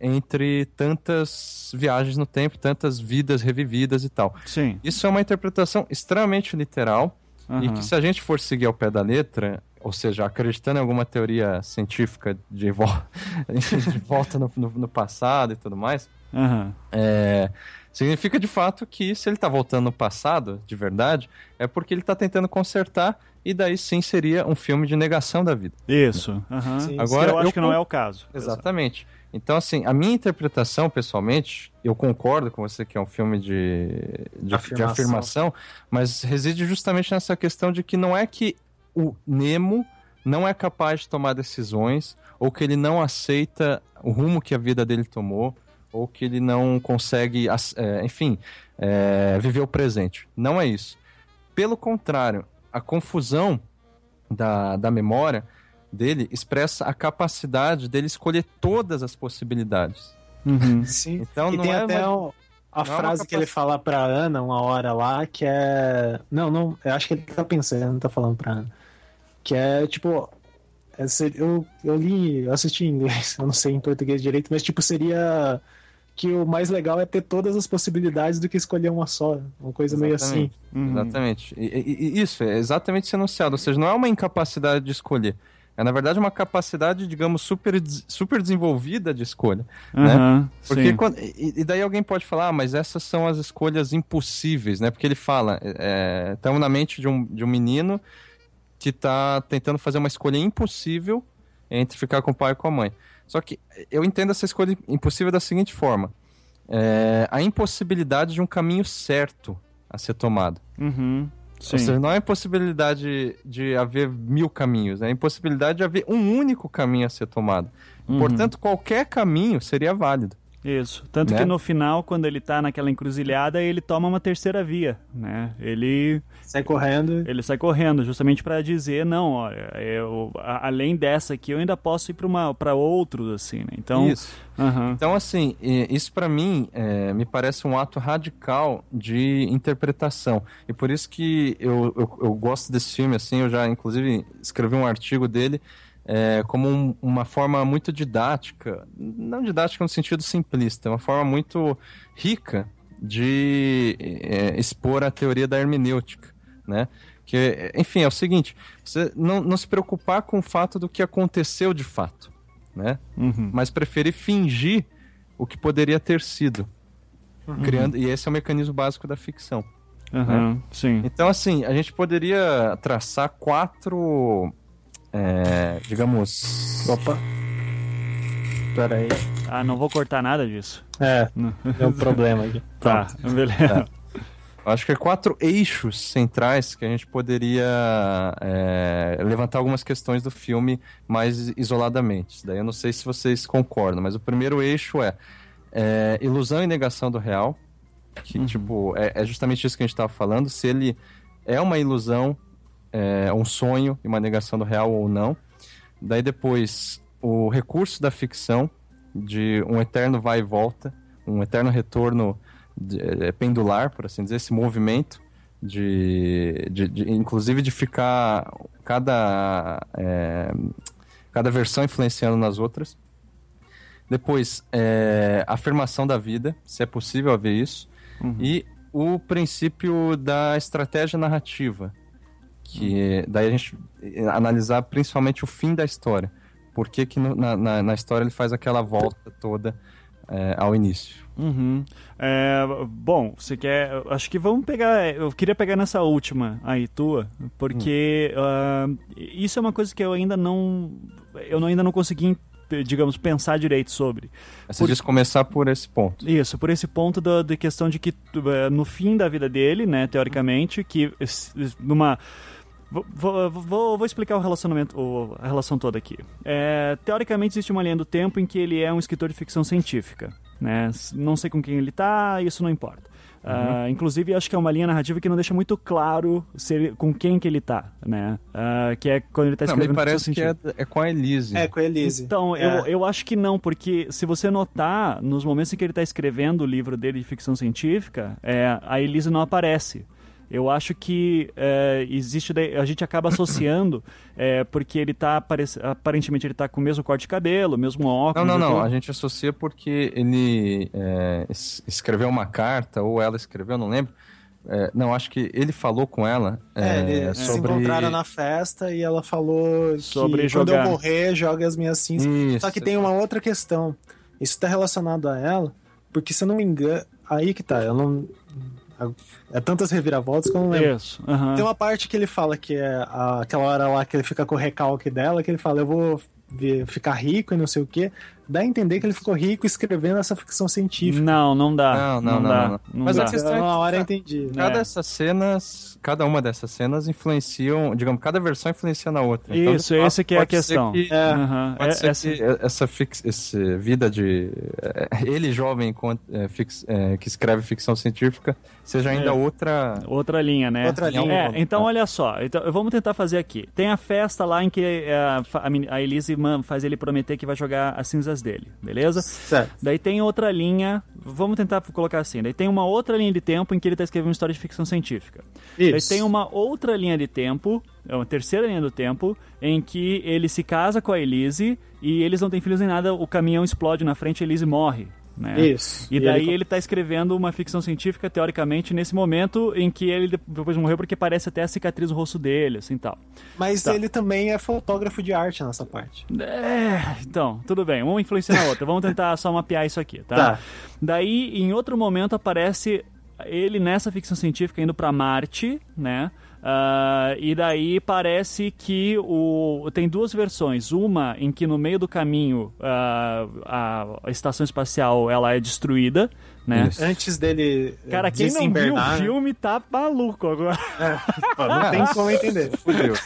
entre tantas viagens no tempo, tantas vidas revividas e tal. Sim. Isso é uma interpretação extremamente literal e aham. que se a gente for seguir ao pé da letra, ou seja, acreditando em alguma teoria científica de, vo- de volta no, no- no passado e tudo mais, Aham. é, significa de fato que se ele está voltando no passado, de verdade, é porque ele está tentando consertar e daí sim seria um filme de negação da vida. Isso. aham. Sim, Agora, eu acho eu que não é o caso. Exatamente. Então, assim, a minha interpretação, pessoalmente, eu concordo com você que é um filme de, de, de Afirmação. afirmação, mas reside justamente nessa questão de que não é que o Nemo não é capaz de tomar decisões, ou que ele não aceita o rumo que a vida dele tomou, ou que ele não consegue, é, enfim, é, viver o presente. Não é isso. Pelo contrário, a confusão da, da memória dele expressa a capacidade dele escolher todas as possibilidades. Uhum. Sim. Então e não tem é até uma- um- a não é frase que ele fala pra Ana uma hora lá, que é. Não, não, eu acho que ele tá pensando, não tá falando pra Ana. Que é tipo. é eu, eu li, eu assisti em inglês, eu não sei em português direito, mas tipo, seria que o mais legal é ter todas as possibilidades do que escolher uma só. Uma coisa meio assim. Exatamente. Uhum. Exatamente. E, e- isso, é exatamente esse enunciado. Ou seja, não é uma incapacidade de escolher. É, na verdade, uma capacidade, digamos, super, super desenvolvida de escolha. né? Aham, Porque sim. quando- e, e daí alguém pode falar, ah, mas essas são as escolhas impossíveis, né? Porque ele fala, estamos na mente de um, de um menino que está tentando fazer uma escolha impossível entre ficar com o pai e com a mãe. Só que eu entendo essa escolha impossível da seguinte forma: é, a impossibilidade de um caminho certo a ser tomado. Uhum, Ou seja, sim. não é a impossibilidade de haver mil caminhos, é a impossibilidade de haver um único caminho a ser tomado. Uhum. Portanto, qualquer caminho seria válido. Isso. Tanto Né? que no final, quando ele tá naquela encruzilhada, ele toma uma terceira via, né? Ele, Sai correndo. ele sai correndo, justamente pra dizer, não, olha, eu, a- além dessa aqui, eu ainda posso ir pra uma para outros, assim, né? Então, Isso. Então, assim, isso pra mim é, me parece um ato radical de interpretação. E por isso que eu, eu, eu gosto desse filme, assim, eu já, inclusive, escrevi um artigo dele é, como um- uma forma muito didática, não didática no sentido simplista, uma forma muito rica de é, expor a teoria da hermenêutica, né? Que, enfim, é o seguinte, você não, não se preocupar com o fato do que aconteceu de fato, né? Uhum. mas preferir fingir o que poderia ter sido. Criando, e esse é o mecanismo básico da ficção. Aham, sim. Então, assim, a gente poderia traçar quatro. É, digamos. Opa. Pera aí. Ah, não vou cortar nada disso. É, Não. deu um problema aqui. Tá, beleza. Acho que é quatro eixos centrais que a gente poderia é, levantar algumas questões do filme mais isoladamente. Daí eu não sei se vocês concordam, mas o primeiro eixo é, é, ilusão e negação do real. Que, tipo, é, é justamente isso que a gente estava falando. Se ele é uma ilusão, é um sonho e uma negação do real ou não. Daí depois, o recurso da ficção, de um eterno vai e volta, um eterno retorno de- é, pendular, por assim dizer, esse movimento de, de- de- inclusive de ficar cada é, cada versão influenciando nas outras. Depois, é, afirmação da vida, se é possível haver isso. E o princípio da estratégia narrativa, que daí a gente eh, analisar principalmente o fim da história. Por que, que na, na, na história ele faz aquela volta toda eh, ao início. Uhum. É, bom, você quer. Acho que vamos pegar. Eu queria pegar nessa última aí, tua, porque ah, isso é uma coisa que eu ainda não. Eu ainda não consegui, digamos, pensar direito sobre. Você Por- diz começar por esse ponto. Isso, por esse ponto da, da questão de que eh, no fim da vida dele, né, teoricamente, que s- numa Vou, vou, vou- vou explicar o relacionamento, o- a relação toda aqui. É, teoricamente existe uma linha do tempo em que ele é um escritor de ficção científica, né? Não sei com quem ele tá, isso não importa. Ah, inclusive, acho que é uma linha narrativa que não deixa muito claro se ele- com quem que ele tá, né? Ah, que é quando ele tá Não, escrevendo me parece que é, é com a Elise. É, com a Elise. Então, É. eu, eu acho que não, porque se você notar, nos momentos em que ele está escrevendo o livro dele de ficção científica, é, a Elise não aparece. Eu acho que é, existe. daí- A gente acaba associando, é, porque ele tá. Aparentemente ele tá com o mesmo corte de cabelo, o mesmo Não, óculos. não, não. tudo. A gente associa porque ele é, es- escreveu uma carta, ou ela escreveu, não lembro. É, não, acho que ele falou com ela É, é, eles se sobre... encontraram na festa e ela falou Sobre que quando jogar. eu morrer, joga as minhas cinzas. Isso. Só que tem uma outra questão. Isso tá relacionado a ela, porque se eu não me engano. Aí que tá, eu não. É tantas reviravoltas que eu não lembro. Isso. aham. Tem uma parte que ele fala que é a- aquela hora lá que ele fica com o recalque dela, que ele fala, eu vou ficar rico e não sei o quê. Dá a entender que ele ficou rico escrevendo essa ficção científica. Não, não dá. Não, não, não, dá. não, não. Mas dá. a questão é Então, que- uma hora eu entendi. Cada É. dessas cenas, cada uma dessas cenas influenciam, digamos, cada versão influencia na outra. Então, Isso, fato, essa que é a questão. que- É. Pode É- ser essa- que essa fix, esse vida de é, ele jovem é, fix- é, que escreve ficção científica seja ainda É. outra Outra linha, né? Outra linha. É, então olha só, então, vamos tentar fazer aqui. Tem a festa lá em que a, a Elise faz ele prometer que vai jogar as dele, beleza? Certo. Daí tem outra linha, vamos tentar colocar assim, daí tem uma outra linha de tempo em que ele está escrevendo uma história de ficção científica. Daí Isso. tem uma outra linha de tempo, é uma terceira linha do tempo, em que ele se casa com a Elise e eles não têm filhos nem nada, o caminhão explode na frente e a Elise morre. Né? Isso. E daí ele- ele está escrevendo uma ficção científica, teoricamente, nesse momento em que ele depois morreu porque parece até a cicatriz no rosto dele, assim tal. Mas Tá. ele também é fotógrafo de arte nessa parte. É, então, tudo bem, uma influencia na outra. Vamos tentar só mapear isso aqui, tá? Tá. Daí, em outro momento, aparece ele nessa ficção científica indo pra Marte, né? Ah, e daí parece que o tem duas versões. Uma em que no meio do caminho ah, a, a estação espacial ela é destruída, né? Antes dele. Cara, quem não viu o desembernar, filme tá maluco agora. pô, não tem como entender. Fudeu.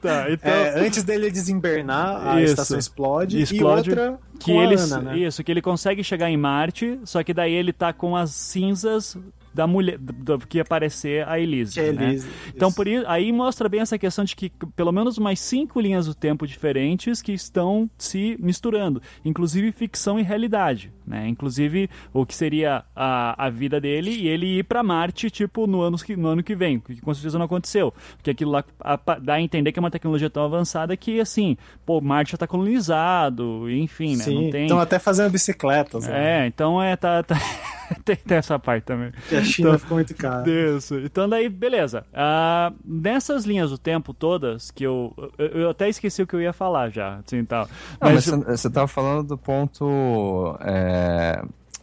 Tá, então. É, antes dele desembernar, a Isso. estação explode, Explode, e outra que com a ele, Ana, né? Isso, que ele consegue chegar em Marte, só que daí ele tá com as cinzas da mulher do, do que ia aparecer a Elise. É né? Elise, Então isso. por isso, aí mostra bem essa questão de que pelo menos mais cinco linhas do tempo diferentes que estão se misturando, inclusive ficção e realidade, né? Inclusive o que seria a, a vida dele e ele ir pra Marte tipo no ano que no ano que vem, que com certeza não aconteceu, porque aquilo lá a- dá a entender que é uma tecnologia tão avançada que assim, pô, Marte já tá colonizado, enfim, né? Sim, Não tem estão até fazendo bicicletas. né? é, então é, tá, tá- tem, tem essa parte também. Que a China Então- ficou muito cara. Isso. Então daí, beleza. Ah, nessas linhas do tempo todas, que eu, eu, eu até esqueci o que eu ia falar já, assim, tal. Não, Mas, mas você- você tava falando do ponto é,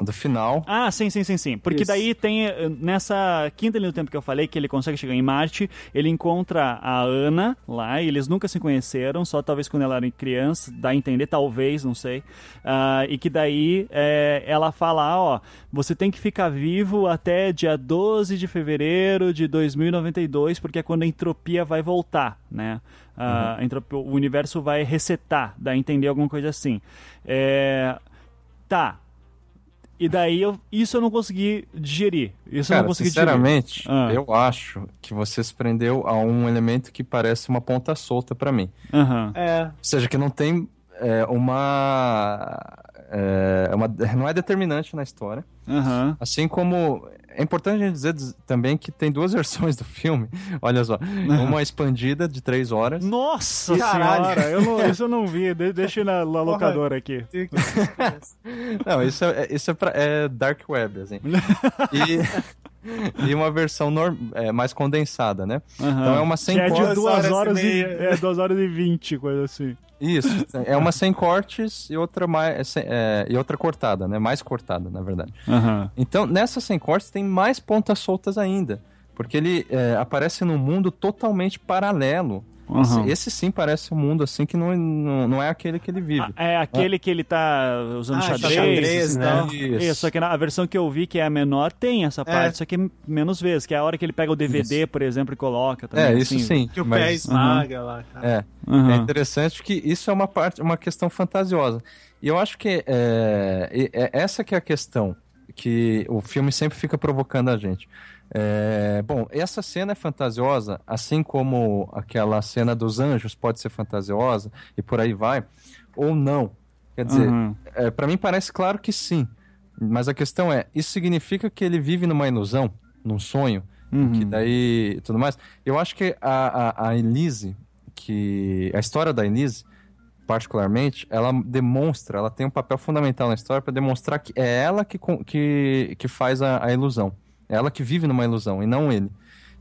do final. Ah, sim, sim, sim, sim. Porque Isso. daí tem, eh, nessa quinta linha do tempo que eu falei, que ele consegue chegar em Marte, ele encontra a Ana lá, e eles nunca se conheceram, só talvez quando ela era criança, dá a entender, talvez, não sei. Ah, e que daí eh, ela fala, ah, ó, você tem que ficar vivo até dia 12 de fevereiro de 2092, porque é quando a entropia vai voltar, né? Ah, a entropia- o universo vai resetar, dá a entender alguma coisa assim. É, tá, e daí eu, isso eu não consegui digerir. Isso eu Cara, não consegui digerir. sinceramente, Ah. eu acho que você se prendeu a um elemento que parece uma ponta solta pra mim. Aham. É, Ou seja, que não tem é, uma, é, uma- Não é determinante na história. Aham. Assim como. É importante a gente dizer também que tem duas versões do filme. Olha só. Uma expandida de três horas. Nossa Caralho. senhora, eu não, isso eu não vi. De- deixa na, na locadora aqui. Não, isso é, isso é, pra- é Dark Web, assim. E, e uma versão nor- é, mais condensada, né? Aham. Então é uma sem Que é de cortes. duas horas e horas e, meia. é, duas horas e vinte, coisa assim. Isso. É uma sem cortes e outra, mais, é é, e outra cortada, né? Mais cortada, na verdade. Aham. Então, nessa sem cortes tem mais pontas soltas ainda. Porque ele é, aparece num mundo totalmente paralelo. Uhum. Esse, esse sim parece um mundo assim que não, não, não é aquele que ele vive. É aquele que ele tá usando Ah, xadrez, xadrez, né? Isso. Isso, só que na a versão que eu vi, que é a menor, tem essa parte, só que menos vezes, que é a hora que ele pega o DVD, por exemplo, e coloca também. é, isso assim. sim. que o mas- pé esmaga lá, cara. É. Aham. É interessante que isso é uma parte, uma questão fantasiosa. E eu acho que é, é essa que é a questão que o filme sempre fica provocando a gente. É, bom, essa cena é fantasiosa, assim como aquela cena dos anjos pode ser fantasiosa e por aí vai, ou não. Quer dizer, Uhum. é, para mim parece claro que sim. Mas a questão é, isso significa que ele vive numa ilusão, num sonho, Uhum. que daí tudo mais. Eu acho que a, a, a Elise, que a história da Elise, particularmente, ela demonstra, ela tem um papel fundamental na história para demonstrar que é ela que, que, que faz a, a ilusão. Ela que vive numa ilusão e não ele.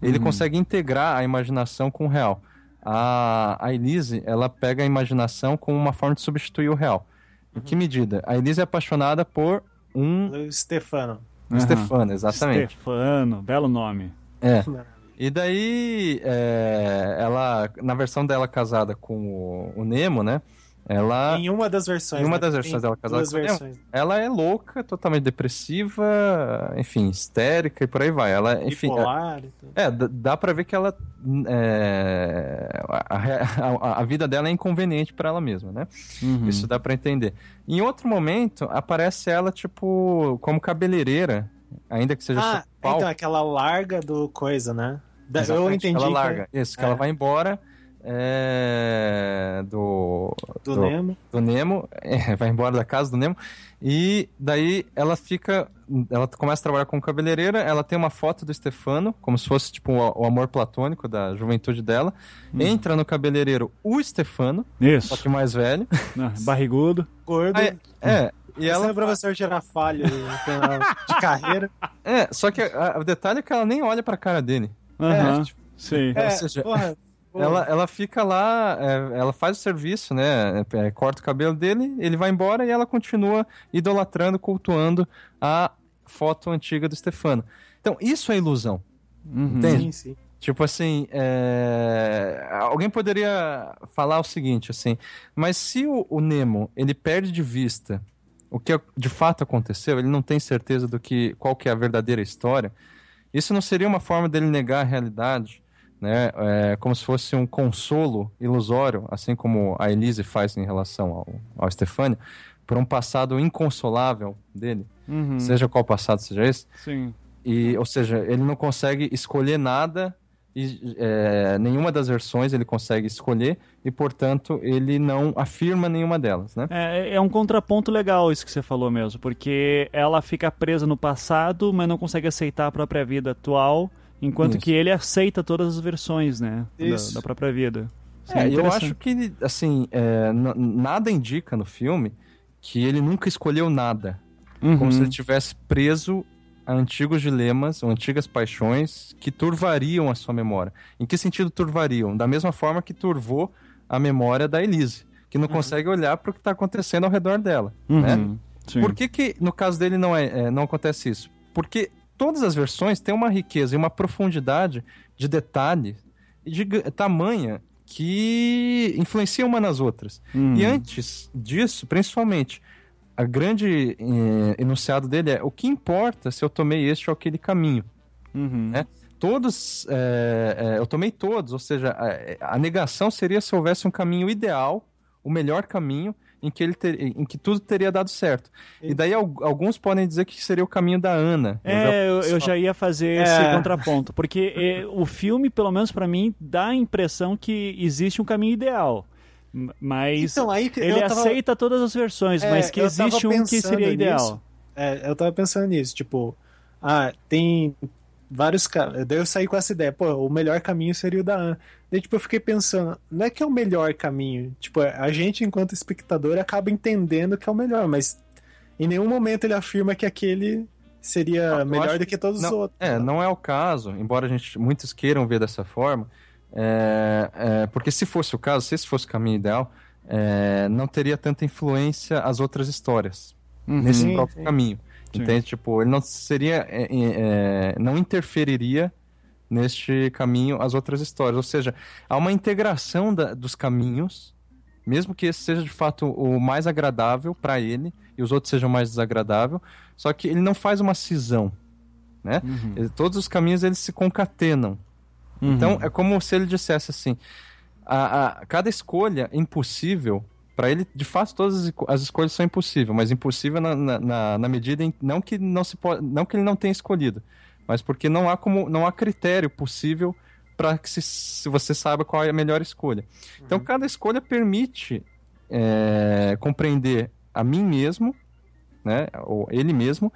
Ele consegue integrar a imaginação com o real. A, a Elise, ela pega a imaginação como uma forma de substituir o real. Em que medida? A Elise é apaixonada por um O Stefano. Aham. Stefano, exatamente. Stefano, belo nome. É. E daí, é, ela, na versão dela casada com o, o Nemo, né? Ela, Em uma das versões. Em uma né? das versões dela casada duas com versões. ela é louca, totalmente depressiva, enfim, histérica e por aí vai. Ela, enfim, é- Bipolar e. É, d- dá pra ver que ela. é, a, a- a vida dela é inconveniente pra ela mesma, né? Uhum. Isso dá pra entender. Em outro momento, aparece ela, tipo, como cabeleireira, ainda que seja Ah, então aquela larga do coisa, né? Da- Eu entendi. Ela que larga. Isso, que é. ela vai embora é, do, Do, Nemo. do Nemo, é, vai embora da casa do Nemo, e daí ela fica, ela começa a trabalhar como cabeleireira, ela tem uma foto do Stefano, como se fosse tipo o, o amor platônico da juventude dela, entra no cabeleireiro o Stefano, só Isso. que mais velho, Ah, barrigudo. Gordo. Aí- é, e E ela... ela, o professor Girafalho de carreira. é, só que a- o detalhe é que ela nem olha pra cara dele, Aham. tipo, Sim. Ou É, seja, porra, porra. Ela, ela fica lá, é, ela faz o serviço, né? é, corta o cabelo dele, ele vai embora e ela continua idolatrando, cultuando a foto antiga do Stefano. Então, isso é ilusão. Uhum. Entende? Sim, sim. Tipo assim, é, alguém poderia falar o seguinte, assim, mas se o, o Nemo ele perde de vista o que de fato aconteceu, ele não tem certeza do que qual que é a verdadeira história, isso não seria uma forma dele negar a realidade, né? É, como se fosse um consolo ilusório, assim como a Elise faz em relação ao, ao Stefânio, por um passado inconsolável dele, Uhum. seja qual passado seja esse. Sim. E, ou seja, ele não consegue escolher nada, e, é, nenhuma das versões ele consegue escolher, e portanto ele não afirma nenhuma delas, né? É, é um contraponto legal isso que você falou mesmo, porque ela fica presa no passado, mas não consegue aceitar a própria vida atual, enquanto Isso. que ele aceita todas as versões, né, da, Isso. da própria vida. Isso É, eu acho que, assim, é, nada indica no filme que ele nunca escolheu nada. Como Uhum. se ele tivesse preso a antigos dilemas ou antigas paixões que turvariam a sua memória. Em que sentido turvariam? Da mesma forma que turvou a memória da Elise, que não consegue olhar para o que está acontecendo ao redor dela. Uhum. né? Sim. Por que, que no caso dele não, é, é, não acontece isso? Porque todas as versões têm uma riqueza e uma profundidade de detalhe e de tamanha que influenciam uma nas outras. Uhum. E antes disso, principalmente, a grande eh, enunciado dele é o que importa se eu tomei este ou aquele caminho. Uhum. né? Todos, eh, eh, eu tomei todos, ou seja, a, a negação seria se houvesse um caminho ideal, o melhor caminho, em que, ele ter- em que tudo teria dado certo. E daí al- alguns podem dizer que seria o caminho da Ana. É, eu, eu já ia fazer esse É. contraponto, porque é, o filme, pelo menos pra mim, dá a impressão que existe um caminho ideal. Mas Então, aí ele tava- aceita todas as versões, É, mas que existe um que seria ideal. nisso. É, eu tava pensando nisso, tipo, ah, tem vários caras. Daí eu saí com essa ideia, pô, o melhor caminho seria o da Ana. Daí, tipo, eu fiquei pensando, não é que é o melhor caminho. Tipo, a gente, enquanto espectador, acaba entendendo que é o melhor, mas em nenhum momento ele afirma que aquele seria eu melhor do que todos os Não, outros. é, não é o caso, embora a gente muitos queiram ver dessa forma, é, é, porque se fosse o caso, se esse fosse o caminho ideal, é, não teria tanta influência as outras histórias Uhum. nesse Sim, próprio sim. caminho. Sim. Entende? Tipo, ele não seria, é, é, não interferiria neste caminho as outras histórias. Ou seja, há uma integração da- dos caminhos, mesmo que esse seja de fato o mais agradável para ele e os outros sejam mais desagradável, só que ele não faz uma cisão, né? Uhum. Ele- todos os caminhos eles se concatenam. Uhum. Então é como se ele dissesse assim: a, a- cada escolha é impossível. Para ele, de fato, todas as, esco- as escolhas são impossíveis, mas impossível na, na- na, medida em não que não se pode, não que ele não tenha escolhido, mas porque não há como não há critério possível para que se, se você saiba qual é a melhor escolha. Então cada escolha permite é, compreender a mim mesmo, né, ou ele mesmo,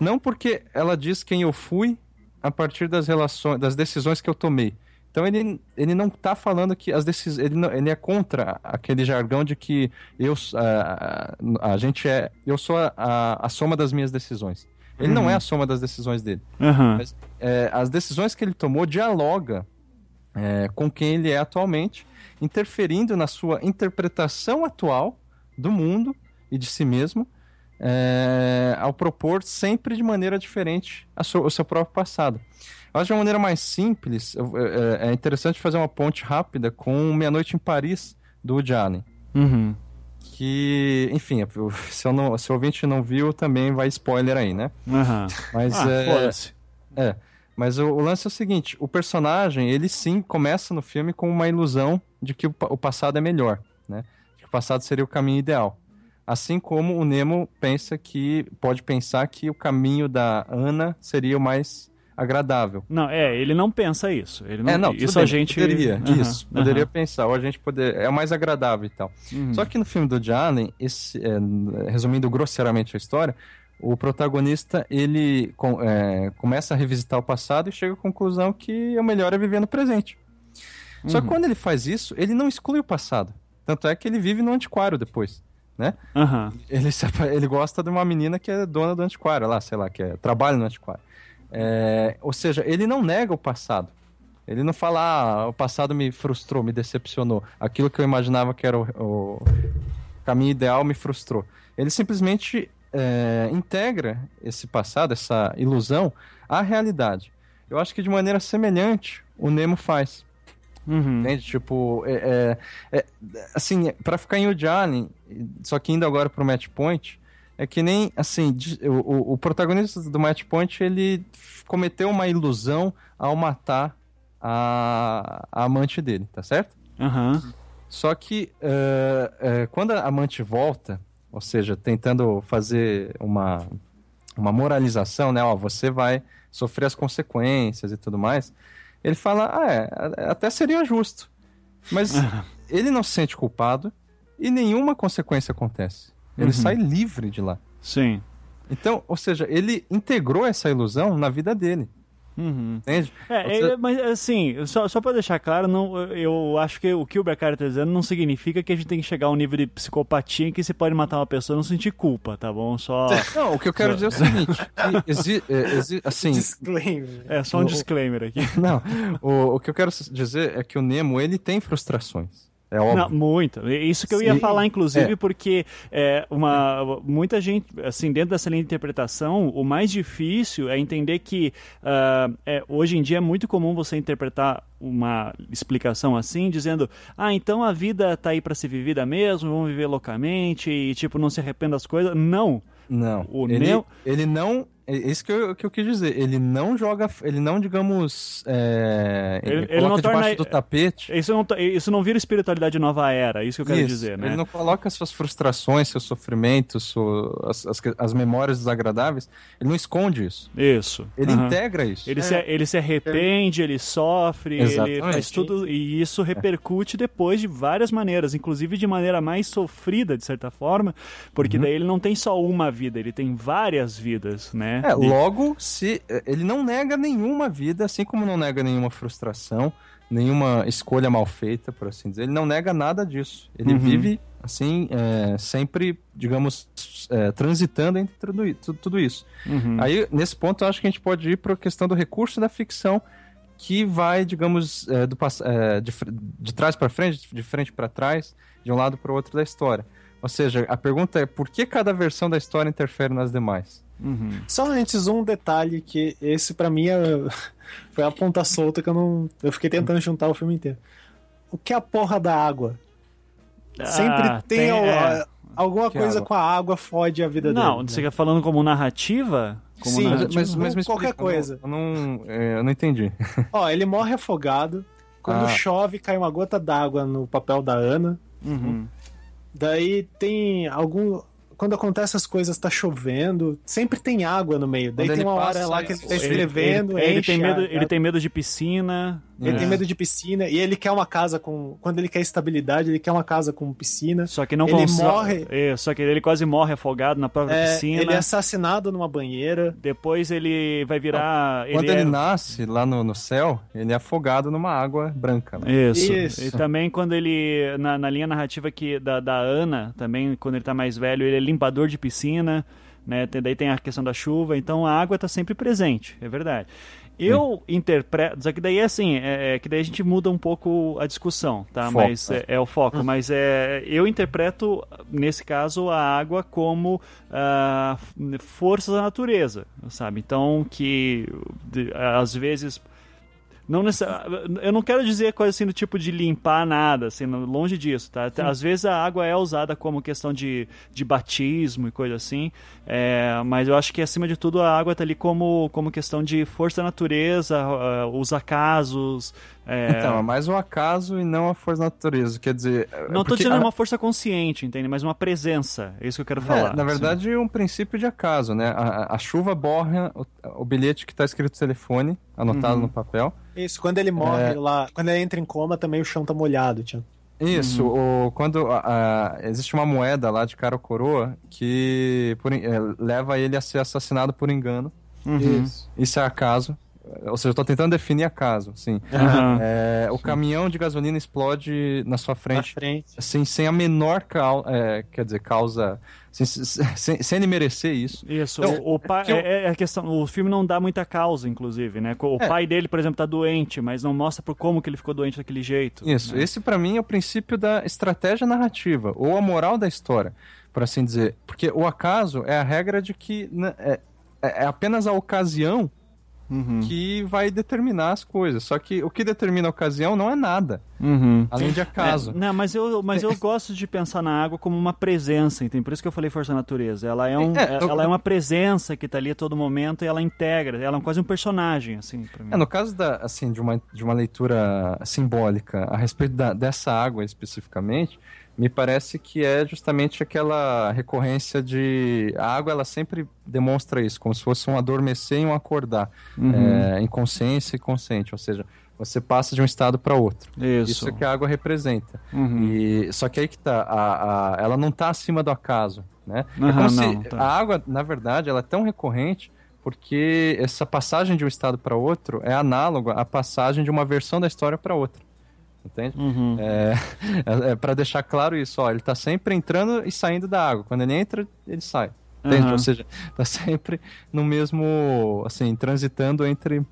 não porque ela diz quem eu fui a partir das relações, das decisões que eu tomei. Então ele, ele não está falando que as decisões, ele, não- ele é contra aquele jargão de que eu a, a, gente é, eu sou a, a, a soma das minhas decisões. Ele não é a soma das decisões dele. Aham. Mas, é, as decisões que ele tomou dialoga é, com quem ele é atualmente, interferindo na sua interpretação atual do mundo e de si mesmo, é, ao propor sempre de maneira diferente a sua- o seu próprio passado. Eu acho de uma maneira mais simples, é, é interessante fazer uma ponte rápida com Meia Noite em Paris, do Woody Allen. Uhum. que, enfim, se, eu não, se o ouvinte não viu, também vai spoiler aí, né? Aham. Mas Ah, é, é, mas o, o lance é o seguinte: o personagem, ele sim começa no filme com uma ilusão de que o, o passado é melhor, né? De que o passado seria o caminho ideal. Assim como o Nemo pensa que pode pensar que o caminho da Ana seria o mais agradável. Não, é, ele não pensa isso. Ele não, é, não, isso bem, a gente poderia, Aham, isso, poderia aham. pensar, ou a gente poder, é o mais agradável e tal. Uhum. Só que no filme do Allen, esse, é, resumindo grosseiramente a história, o protagonista ele com- é, começa a revisitar o passado e chega à conclusão que o melhor é viver no presente. Só Uhum. que quando ele faz isso, ele não exclui o passado. Tanto é que ele vive no antiquário depois, né? Aham. Ele, ele gosta de uma menina que é dona do antiquário, lá, sei lá, que é, trabalha no antiquário. É, ou seja, ele não nega o passado. Ele não fala, ah, o passado me frustrou, me decepcionou. Aquilo que eu imaginava que era o, o caminho ideal me frustrou. Ele simplesmente é, integra esse passado, essa ilusão, à realidade. Eu acho que de maneira semelhante o Nemo faz. Uhum. Entende? Tipo, é, é- é- assim, pra ficar em Woody Allen, só que indo agora pro Match Point, é que nem, assim, o, o- protagonista do Match Point, ele cometeu uma ilusão ao matar a, a amante dele, tá certo? Aham. Só que é, é, quando a amante volta, ou seja, tentando fazer uma, uma moralização, né? Ó, você vai sofrer as consequências e tudo mais. Ele fala, ah, é, até seria justo. Mas ele não se sente culpado e nenhuma consequência acontece. Ele Uhum. sai livre de lá. Sim. Então, ou seja, ele integrou essa ilusão na vida dele. Uhum. Entende? É, Você- é, mas assim, só, só pra deixar claro, não, eu acho que o que o Beccari tá dizendo não significa que a gente tem que chegar a um nível de psicopatia em que você pode matar uma pessoa e não sentir culpa, tá bom? Só. Não, o que eu quero dizer é o seguinte: que exi- é, exi- assim, Disclaimer. É só um O- disclaimer aqui. Não, o, o que eu quero dizer é que o Nemo, ele tem frustrações. É óbvio. Não, muito. Isso que eu ia Sim. falar, inclusive, É. porque é, uma, muita gente, assim, dentro dessa linha de interpretação, o mais difícil é entender que ah, é, hoje em dia é muito comum você interpretar uma explicação assim, dizendo, ah, então a vida tá aí para ser vivida mesmo, vamos viver loucamente e, tipo, não se arrependa das coisas. Não. Não, O ele, Nemo- ele não... É isso que eu, que eu quis dizer. Ele não joga... Ele não, digamos... É, Ele- ele coloca não debaixo torna- do tapete. Isso não, isso não vira espiritualidade nova era, isso que eu quero Isso, dizer, né? Ele não coloca suas frustrações, seus sofrimentos, as, as, as memórias desagradáveis. Ele não esconde isso. Isso. Ele Aham. integra isso. Ele, se, ele se arrepende, ele sofre, ele Exatamente. faz tudo. E isso repercute depois de várias maneiras, inclusive de maneira mais sofrida, de certa forma, porque daí ele não tem só uma vida, ele tem várias vidas, né? É, De- logo, se ele não nega nenhuma vida, assim como não nega nenhuma frustração, nenhuma escolha mal feita, por assim dizer, ele não nega nada disso. Ele Uhum. vive, assim, é, sempre, digamos, é, transitando entre tudo, tudo isso. Uhum. Aí, nesse ponto, eu acho que a gente pode ir para a questão do recurso da ficção, que vai, digamos, é, do, é, de, de trás para frente, de frente para trás, de um lado para o outro da história. Ou seja, a pergunta é por que cada versão da história interfere nas demais? Uhum. Só antes, um detalhe que esse pra mim é... foi a ponta solta que eu não. Eu fiquei tentando juntar o filme inteiro. O que é a porra da água? Sempre Ah, tem, al- é. alguma Que coisa água? com a água fode a vida Não, dele. você né? quer falando como narrativa? Como Sim, narrativa? Mas, mas me Qualquer explica, não- coisa. Eu não, é, eu não entendi. Ó, ele morre afogado. Quando Ah. chove, cai uma gota d'água no papel da Ana. Uhum. Daí tem algum. Quando acontece as coisas, tá chovendo, sempre tem água no meio. Daí Quando tem ele uma hora passa, lá que ele tá ele- escrevendo, ele, ele enche tem medo, ele tem medo de piscina. Ele né? tem medo de piscina e ele quer uma casa com. Quando ele quer estabilidade, ele quer uma casa com piscina. Só que não Ele morre- É, só que ele quase morre afogado na própria É, piscina. ele é assassinado numa banheira. Depois ele vai virar. Quando ele é- nasce lá no, no céu, ele é afogado numa água branca. Né? Isso. Isso. E também quando ele. Na, na linha narrativa que, da, da Ana, também, quando ele tá mais velho, ele é limpador de piscina, né? Daí tem a questão da chuva, então a água tá sempre presente, é verdade. Eu interpreto. Só que daí é assim, é, é que daí a gente muda um pouco a discussão, tá? Foco, mas é. é, é o foco. Mas é, eu interpreto, nesse caso, a água como ah, f- força da natureza, sabe? Então, que de- às vezes Não eu não quero dizer coisa assim do tipo de limpar nada, assim, longe disso, tá? Até- Às vezes a água é usada como questão de, de batismo e coisa assim, é, mas eu acho que acima de tudo a água tá ali como, como questão de força da natureza, ah, os acasos. É, Então, é mais um acaso e não a força da natureza. Quer dizer. não tô porque dizendo a- uma força consciente, entende? Mas uma presença. É isso que eu quero falar. É, na verdade, é um princípio de acaso, né? A, a- chuva borra o, o bilhete que está escrito telefone, anotado Uhum. no papel. Isso, quando ele morre lá, quando ele entra em coma, também o chão tá molhado, tio. Isso, o, quando a- a- existe uma moeda lá de cara ou coroa que por é, leva ele a ser assassinado por engano. Uhum. Isso. Isso é acaso. Ou seja, eu tô tentando definir acaso, sim. Aham. É, o caminhão de gasolina explode na sua Na frente frente. assim, sem a menor causa, quer dizer, causa, sem, sem, sem ele merecer isso. Isso, Então, o, o pai, eu- é, é a questão, o filme não dá muita causa, inclusive, né? O É. pai dele, por exemplo, tá doente, mas não mostra por como que ele ficou doente daquele jeito. Isso, né? esse pra mim é o princípio da estratégia narrativa, ou a moral da história, por assim dizer. Porque o acaso é a regra de que né, é, é apenas a ocasião Uhum. que vai determinar as coisas. Só que o que determina a ocasião não é nada, Uhum. além de acaso. É, não, mas eu, mas eu gosto de pensar na água como uma presença, entende? Por isso que eu falei força da natureza. Ela é, um, É, eu- ela é uma presença que tá ali a todo momento e ela integra. Ela é quase um personagem, assim, pra mim. É, no caso da, assim, de, uma, de uma leitura simbólica a respeito da- dessa água especificamente, me parece que é justamente aquela recorrência de. A água ela sempre demonstra isso, como se fosse um adormecer e um acordar, Uhum. é, inconsciência e consciente, ou seja, você passa de um estado para outro. Isso. Isso é que a água representa. Uhum. E, só que aí que tá, a, a- ela não tá acima do acaso, né? é Aham, como se não, tá. a água, na verdade, ela é tão recorrente porque essa passagem de um estado para outro é análoga à passagem de uma versão da história para outra. Entende? Uhum. É, é, para deixar claro isso, ó, ele tá sempre entrando e saindo da água. Quando ele entra, ele sai. Entende? Aham. Ou seja, tá sempre no mesmo, assim, transitando entre,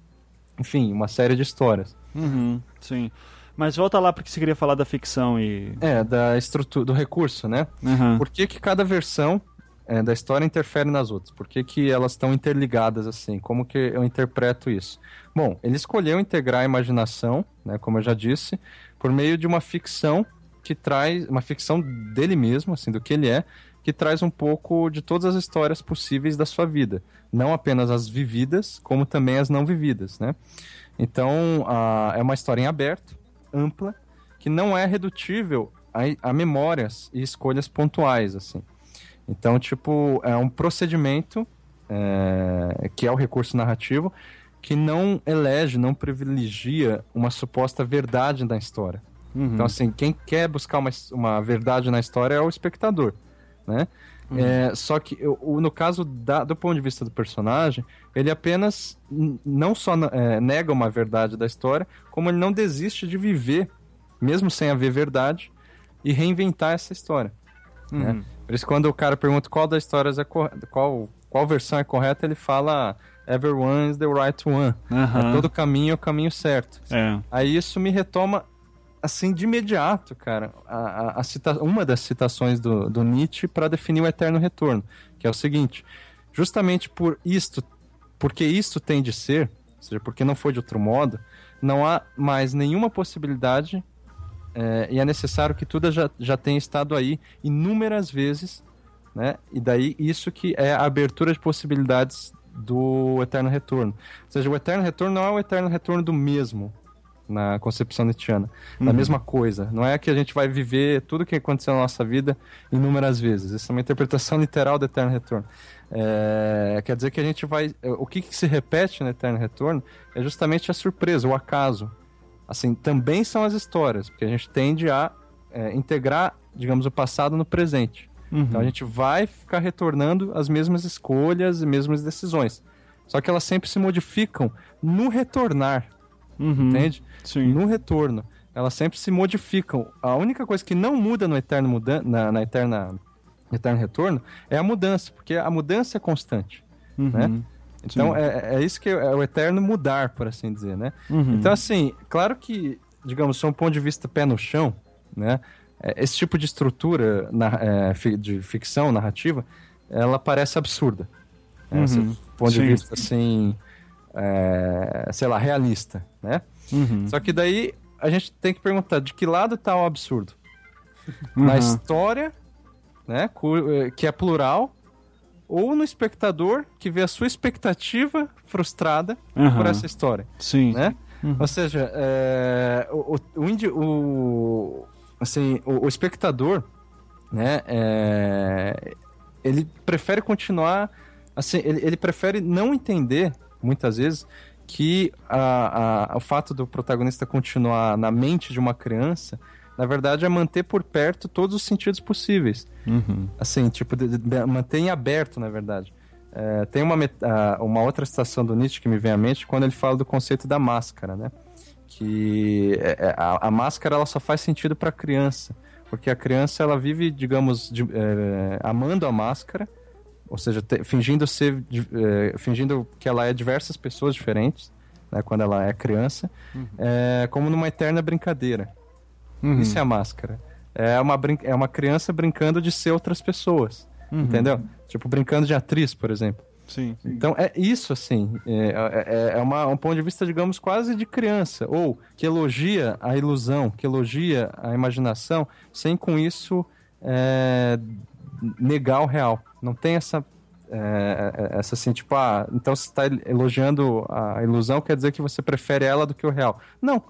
enfim, uma série de histórias. Uhum. Sim. Mas volta lá porque você queria falar da ficção e. É, da estrutura, do recurso, né? Aham. Por que, que cada versão é, da história interfere nas outras? Por que, que elas estão interligadas assim? Como que eu interpreto isso? Bom, ele escolheu integrar a imaginação, né, como eu já disse, por meio de uma ficção que traz uma ficção dele mesmo, assim, do que ele é, que traz um pouco de todas as histórias possíveis da sua vida, não apenas as vividas, como também as não vividas, né? Então, a- é uma história em aberto, ampla, que não é redutível a, a memórias e escolhas pontuais, assim. Então, tipo, é um procedimento é, que é o recurso narrativo que não elege, não privilegia uma suposta verdade da história. Uhum. Então, assim, quem quer buscar uma, uma verdade na história é o espectador, né? É, só que o- no caso da- do ponto de vista do personagem, ele apenas não só é, nega uma verdade da história, como ele não desiste de viver, mesmo sem haver verdade, e reinventar essa história. né? Uhum. Por isso, quando o cara pergunta qual das histórias é correta, qual, qual versão é correta, ele fala Everyone is the right one. Aham. É todo caminho é o caminho certo. É. Aí isso me retoma, assim, de imediato, cara, a, a- a uma das citações do, do Nietzsche para definir o eterno retorno, que é o seguinte: justamente por isto, porque isto tem de ser, ou seja, porque não foi de outro modo, não há mais nenhuma possibilidade é, e é necessário que tudo já, já tenha estado aí inúmeras vezes, né? E daí isso que é a abertura de possibilidades do eterno retorno. Ou seja, o eterno retorno não é o eterno retorno do mesmo na concepção nietzschiana, da mesma coisa. Não é que a gente vai viver tudo que aconteceu na nossa vida inúmeras vezes. Isso é uma interpretação literal do eterno retorno. É, quer dizer que a gente vai. O que, que se repete no eterno retorno é justamente a surpresa, o acaso. Assim, também são as histórias, porque a gente tende a é, integrar, digamos, o passado no presente. Uhum. Então a gente vai ficar retornando as mesmas escolhas e mesmas decisões. Só que elas sempre se modificam no retornar, Uhum. entende? Sim. No retorno. Elas sempre se modificam. A única coisa que não muda no eterno mudan na, na eterna no eterno retorno é a mudança, porque a mudança é constante. Uhum. né? Então Sim. é, é isso que é o eterno mudar, por assim dizer, né? Uhum. Então, assim, claro que, digamos, sob um ponto de vista pé no chão, né? É, Esse tipo de estrutura na- é, de ficção, narrativa, ela parece absurda. Né? Uhum. Sob um ponto Sim. de vista, assim, é, sei lá, realista, né? Uhum. Só que daí a gente tem que perguntar de que lado tá o absurdo? Na Uhum. história, né, eh, que é plural, ou no espectador que vê a sua expectativa frustrada por essa história, Sim. né? Ou seja, é, o, o, o- assim, o, o espectador, né, é, ele prefere continuar, assim, ele, ele prefere não entender, muitas vezes, que a, a- o fato do protagonista continuar na mente de uma criança, na verdade, é manter por perto todos os sentidos possíveis. Uhum. Assim, tipo, de, de, manter em aberto, na verdade. É, tem uma, uma outra citação do Nietzsche que me vem à mente quando ele fala do conceito da máscara, né? Que é, é, a, a máscara ela só faz sentido para criança, porque a criança ela vive, digamos, de- é, amando a máscara, ou seja, te- fingindo ser, de- é, fingindo que ela é diversas pessoas diferentes, né? Quando ela é criança, é, como numa eterna brincadeira. Uhum. Isso é a máscara. É uma, é uma criança brincando de ser outras pessoas. Uhum. Entendeu? Tipo, brincando de atriz, por exemplo. Sim. Então, é isso, assim. É, é, é uma- um ponto de vista, digamos, quase de criança. Ou que elogia a ilusão, que elogia a imaginação, sem com isso é, negar o real. Não tem essa. é, é, essa assim, tipo, ah, então você está elogiando a ilusão, quer dizer que você prefere ela do que o real. Não.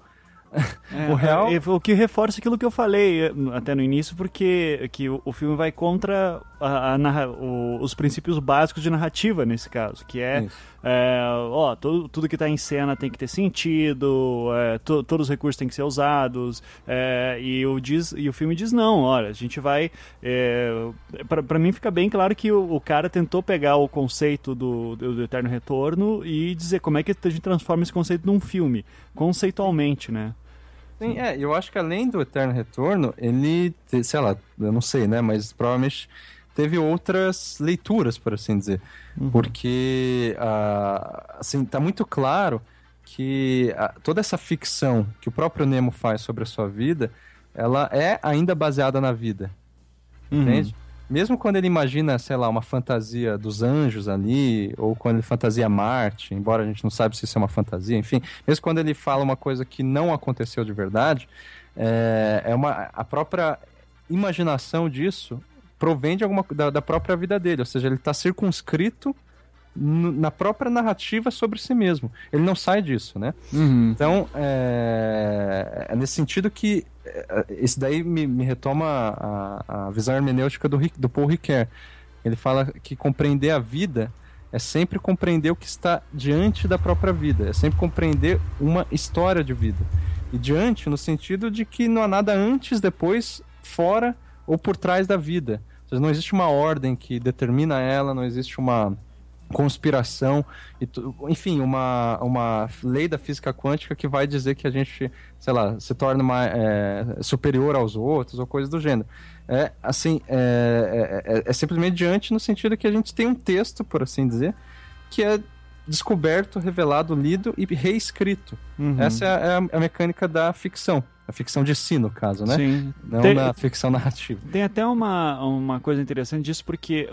É, O real- é, o que reforça aquilo que eu falei eh, até no início, porque que o, o filme vai contra a- a narra- o- os princípios básicos de narrativa nesse caso, que é, é, ó, todo- tudo que está em cena tem que ter sentido, é, to- todos os recursos têm que ser usados, é, e, o diz, e o filme diz não, olha, a gente vai... É, pra mim fica bem claro que o, o cara tentou pegar o conceito do, do, do Eterno Retorno e dizer como é que a gente transforma esse conceito num filme, conceitualmente, né? Sim, é, eu acho que além do Eterno Retorno, ele, sei lá, eu não sei, né, mas provavelmente teve outras leituras, por assim dizer. Porque, ah, assim, tá muito claro que ah, toda essa ficção que o próprio Nemo faz sobre a sua vida, ela é ainda baseada na vida, entende? Mesmo quando ele imagina, sei lá, uma fantasia dos anjos ali, ou quando ele fantasia Marte, embora a gente não saiba se isso é uma fantasia, enfim, mesmo quando ele fala uma coisa que não aconteceu de verdade, é, é uma, a própria imaginação disso provém de alguma, da, da própria vida dele, ou seja, ele está circunscrito na própria narrativa sobre si mesmo. Ele não sai disso, né? Uhum. Então, é, é nesse sentido que é, isso daí me, me retoma a, a visão hermenêutica do, do Paul Ricoeur. Ele fala que compreender a vida é sempre compreender o que está diante da própria vida, é sempre compreender uma história de vida. E diante no sentido de que não há nada antes, depois, fora ou por trás da vida. Ou seja, não existe uma ordem que determina ela, não existe uma conspiração, e enfim, uma, uma lei da física quântica que vai dizer que a gente, sei lá, se torna mais, é, superior aos outros ou coisas do gênero. É, assim, é, é- é- é simplesmente diante no sentido que a gente tem um texto, por assim dizer, que é descoberto, revelado, lido e reescrito. Uhum. Essa é a, é a mecânica da ficção. A ficção de si, no caso, né? Sim. Não Tem- da ficção narrativa. Tem até uma, uma coisa interessante disso, porque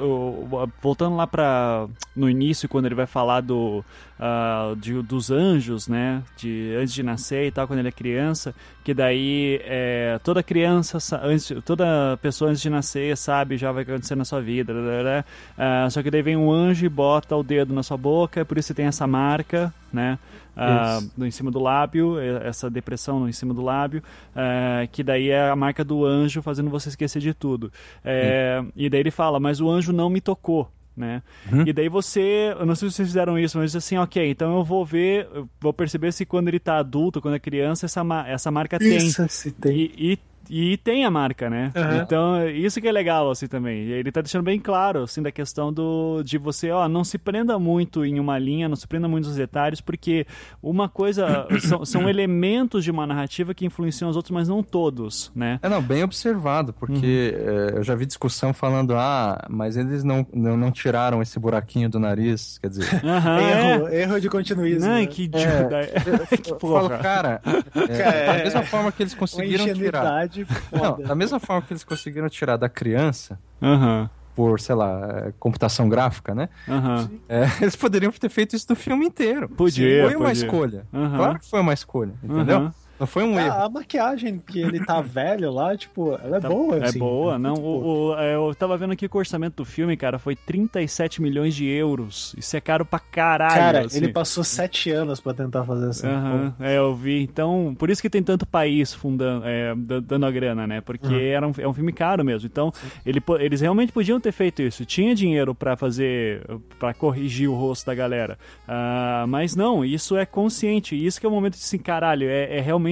voltando lá para no início, quando ele vai falar do, ah, de- dos anjos, né? De, antes de nascer e tal, quando ele é criança, que daí é, toda criança, antes, toda pessoa antes de nascer sabe já vai acontecer na sua vida. blá. Ah, só que daí vem um anjo e bota o dedo na sua boca, por isso você tem essa marca, né? Isso. no, em cima do lábio, essa depressão no em cima do lábio, eh, que daí é a marca do anjo fazendo você esquecer de tudo. Eh, E daí ele fala, mas o anjo não me tocou. Né? E daí você, eu não sei se vocês fizeram isso, mas assim, ok, então eu vou ver, eu vou perceber se quando ele tá adulto, quando é criança, essa, ma- essa marca tem. Isso, se tem. E, e, e tem a marca, né? Aham. Então, isso que é legal, assim, também. Ele tá deixando bem claro, assim, da questão do, de você, ó, não se prenda muito em uma linha, não se prenda muito nos detalhes, porque uma coisa, são, são elementos de uma narrativa que influenciam os outros, mas não todos, né? É, não, bem observado, porque é, eu já vi discussão falando, ah, mas eles não, não, não tiraram esse buraquinho do nariz, quer dizer... Aham, Erro, é. erro de continuismo. Não, né? que idiota. que Eu falo, porra. cara, é, da mesma forma que eles Uma conseguiram tirar... ingenuidade Não, foda. da mesma forma que eles conseguiram tirar da criança, Aham. por, sei lá, computação gráfica, né? Aham. É, eles poderiam ter feito isso no filme inteiro. Podia, Foi uma podia. escolha. Aham. Claro que foi uma escolha, entendeu? Aham. Não foi um erro. Ah, a maquiagem que ele tá velho lá, tipo, ela é Tá- boa, É assim. boa, não. O, o- é, eu tava vendo aqui que o orçamento do filme, cara, foi 37 milhões de euros. Isso é caro pra caralho. Cara, assim. ele passou sete anos pra tentar fazer essa Aham, é, eu vi. Então, por isso que tem tanto país fundando, é, da- dando a grana, né? Porque era um, é um filme caro mesmo. Então, ele, eles realmente podiam ter feito isso. Tinha dinheiro pra fazer, pra corrigir o rosto da galera. Ah, mas não, isso é consciente. Isso que é o momento de assim, caralho, é, é realmente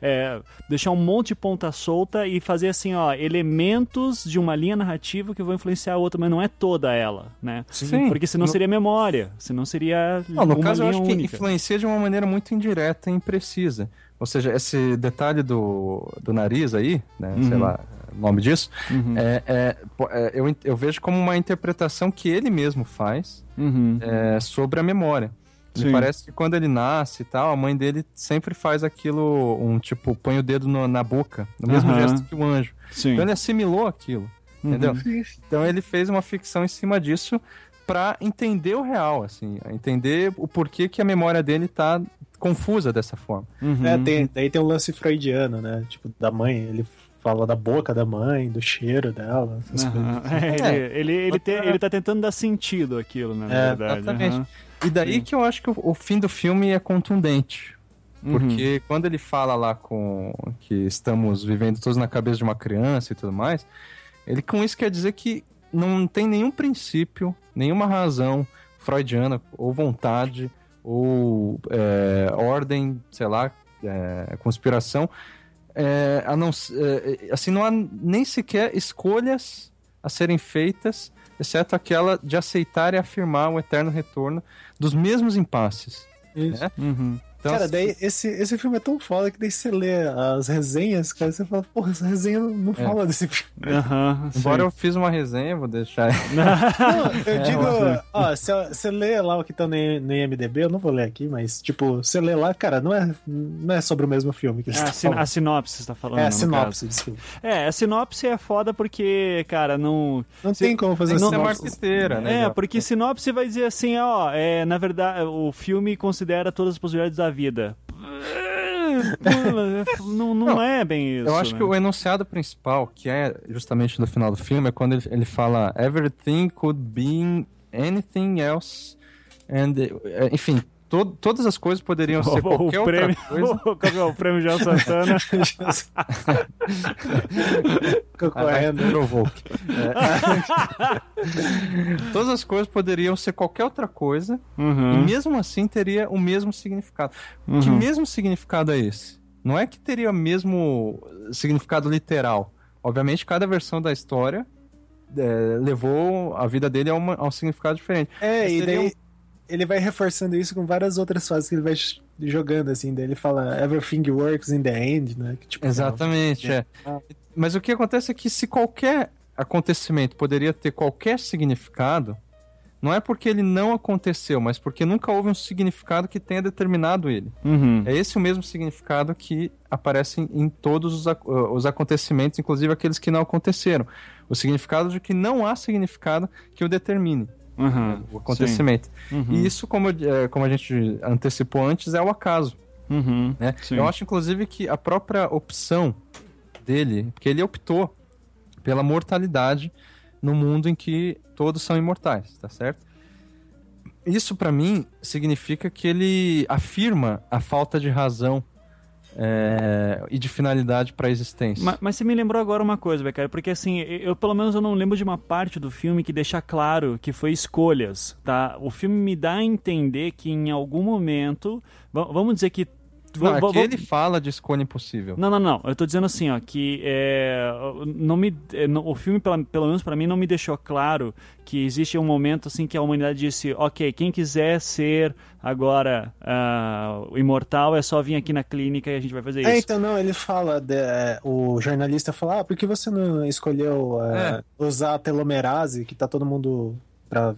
é, deixar um monte de ponta solta e fazer assim, ó, elementos de uma linha narrativa que vão influenciar a outra, mas não é toda ela, né? Sim. Porque senão No- seria memória, senão seria Não, no uma caso, eu acho que única. influencia de uma maneira muito indireta e imprecisa. Ou seja, esse detalhe do, do nariz aí, né, sei Uhum. lá o nome disso, Uhum. é, é, é, eu, eu vejo como uma interpretação que ele mesmo faz Uhum. é, sobre a memória. Me Sim. parece que quando ele nasce e tal, a mãe dele sempre faz aquilo, um tipo, põe o dedo no- na boca, no mesmo Aham. gesto que o anjo. Sim. Então ele assimilou aquilo, Uhum. entendeu? Então ele fez uma ficção em cima disso pra entender o real, assim, entender o porquê que a memória dele tá confusa dessa forma. Uhum. É, tem, daí tem o lance freudiano, né? Tipo, da mãe, ele fala da boca da mãe, do cheiro dela, essas Aham. coisas. É, É. ele, ele, ele, te- ele tá tentando dar sentido àquilo, na É, verdade. exatamente. Aham. E daí que eu acho que o, o fim do filme é contundente. Uhum. Porque quando ele fala lá com que estamos vivendo todos na cabeça de uma criança e tudo mais, ele com isso quer dizer que não tem nenhum princípio, nenhuma razão freudiana ou vontade ou é, ordem, sei lá, é, conspiração, é, a não, s- é, assim não há nem sequer escolhas a serem feitas, exceto aquela de aceitar e afirmar o eterno retorno dos mesmos impasses. Isso. né? Uhum. Então, cara, daí esse, esse filme é tão foda que daí você lê as resenhas, cara, você fala, porra, essa resenha não, não É. fala desse filme. Aham, Embora sim. eu fiz uma resenha, vou deixar. Não, eu É, digo, mas- ó, se eu- você lê lá o que tá no, no IMDB, eu não vou ler aqui, mas, tipo, você lê lá, cara, não é, não é sobre o mesmo filme que É, você a, tá sin- falando. a sinopse você tá falando. É a no sinopse, caso. desculpa. É, a sinopse é foda porque, cara, não. Não Se- tem como fazer Tem que ser sinopse. marqueteira, né? É, já. porque sinopse vai dizer assim, ó, é, na verdade, o filme considera todas as possibilidades da vida. não, não, é bem isso. Eu acho né? que o enunciado principal, que é justamente no final do filme, é quando ele, ele fala Everything could be anything else. And, eh, enfim, to- todas as coisas poderiam ser o, qualquer o prêmio, outra coisa. Qual que é o prêmio João Santana? Correndo. Provoke. É. Todas as coisas poderiam ser qualquer outra coisa e Uhum, mesmo assim teria o mesmo significado. Que uhum. mesmo significado é esse? Não é que teria o mesmo significado literal. Obviamente, cada versão da história é, levou a vida dele a, uma- a um significado diferente. É, e Seria daí um- ele vai reforçando isso com várias outras fases que ele vai jogando, assim. Daí ele fala Everything works in the end, né? Que, tipo, Exatamente, é. Ah. Mas o que acontece é que se qualquer acontecimento poderia ter qualquer significado, não é porque ele não aconteceu, mas porque nunca houve um significado que tenha determinado ele. Uhum. É esse o mesmo significado que aparece em- em todos os, uh, os acontecimentos, inclusive aqueles que não aconteceram. O significado de que não há significado que o determine Uhum. o acontecimento. Uhum. E isso, como, eh, como a gente antecipou antes, é o acaso. Uhum. Né? Eu acho, inclusive, que a própria opção dele, porque ele optou pela mortalidade no mundo em que todos são imortais, tá certo? Isso, pra mim, significa que ele afirma a falta de razão é, e de finalidade para a existência. Ma- Mas, você me lembrou agora uma coisa, Becari, porque assim, eu pelo menos eu não lembro de uma parte do filme que deixa claro que foi escolhas, tá? O filme me dá a entender que em algum momento, va- vamos dizer que Não, va- aqui ele fala de escolha impossível. Não, não, não. Eu tô dizendo assim, ó, que é, não me, é, não- o filme, pela- pelo menos pra mim, não me deixou claro que existe um momento assim que a humanidade disse, ok, quem quiser ser agora ah, imortal é só vir aqui na clínica e a gente vai fazer É, isso. então não, ele fala, de- é, o jornalista fala, ah, por que você não escolheu é, usar a telomerase, que tá todo mundo pra...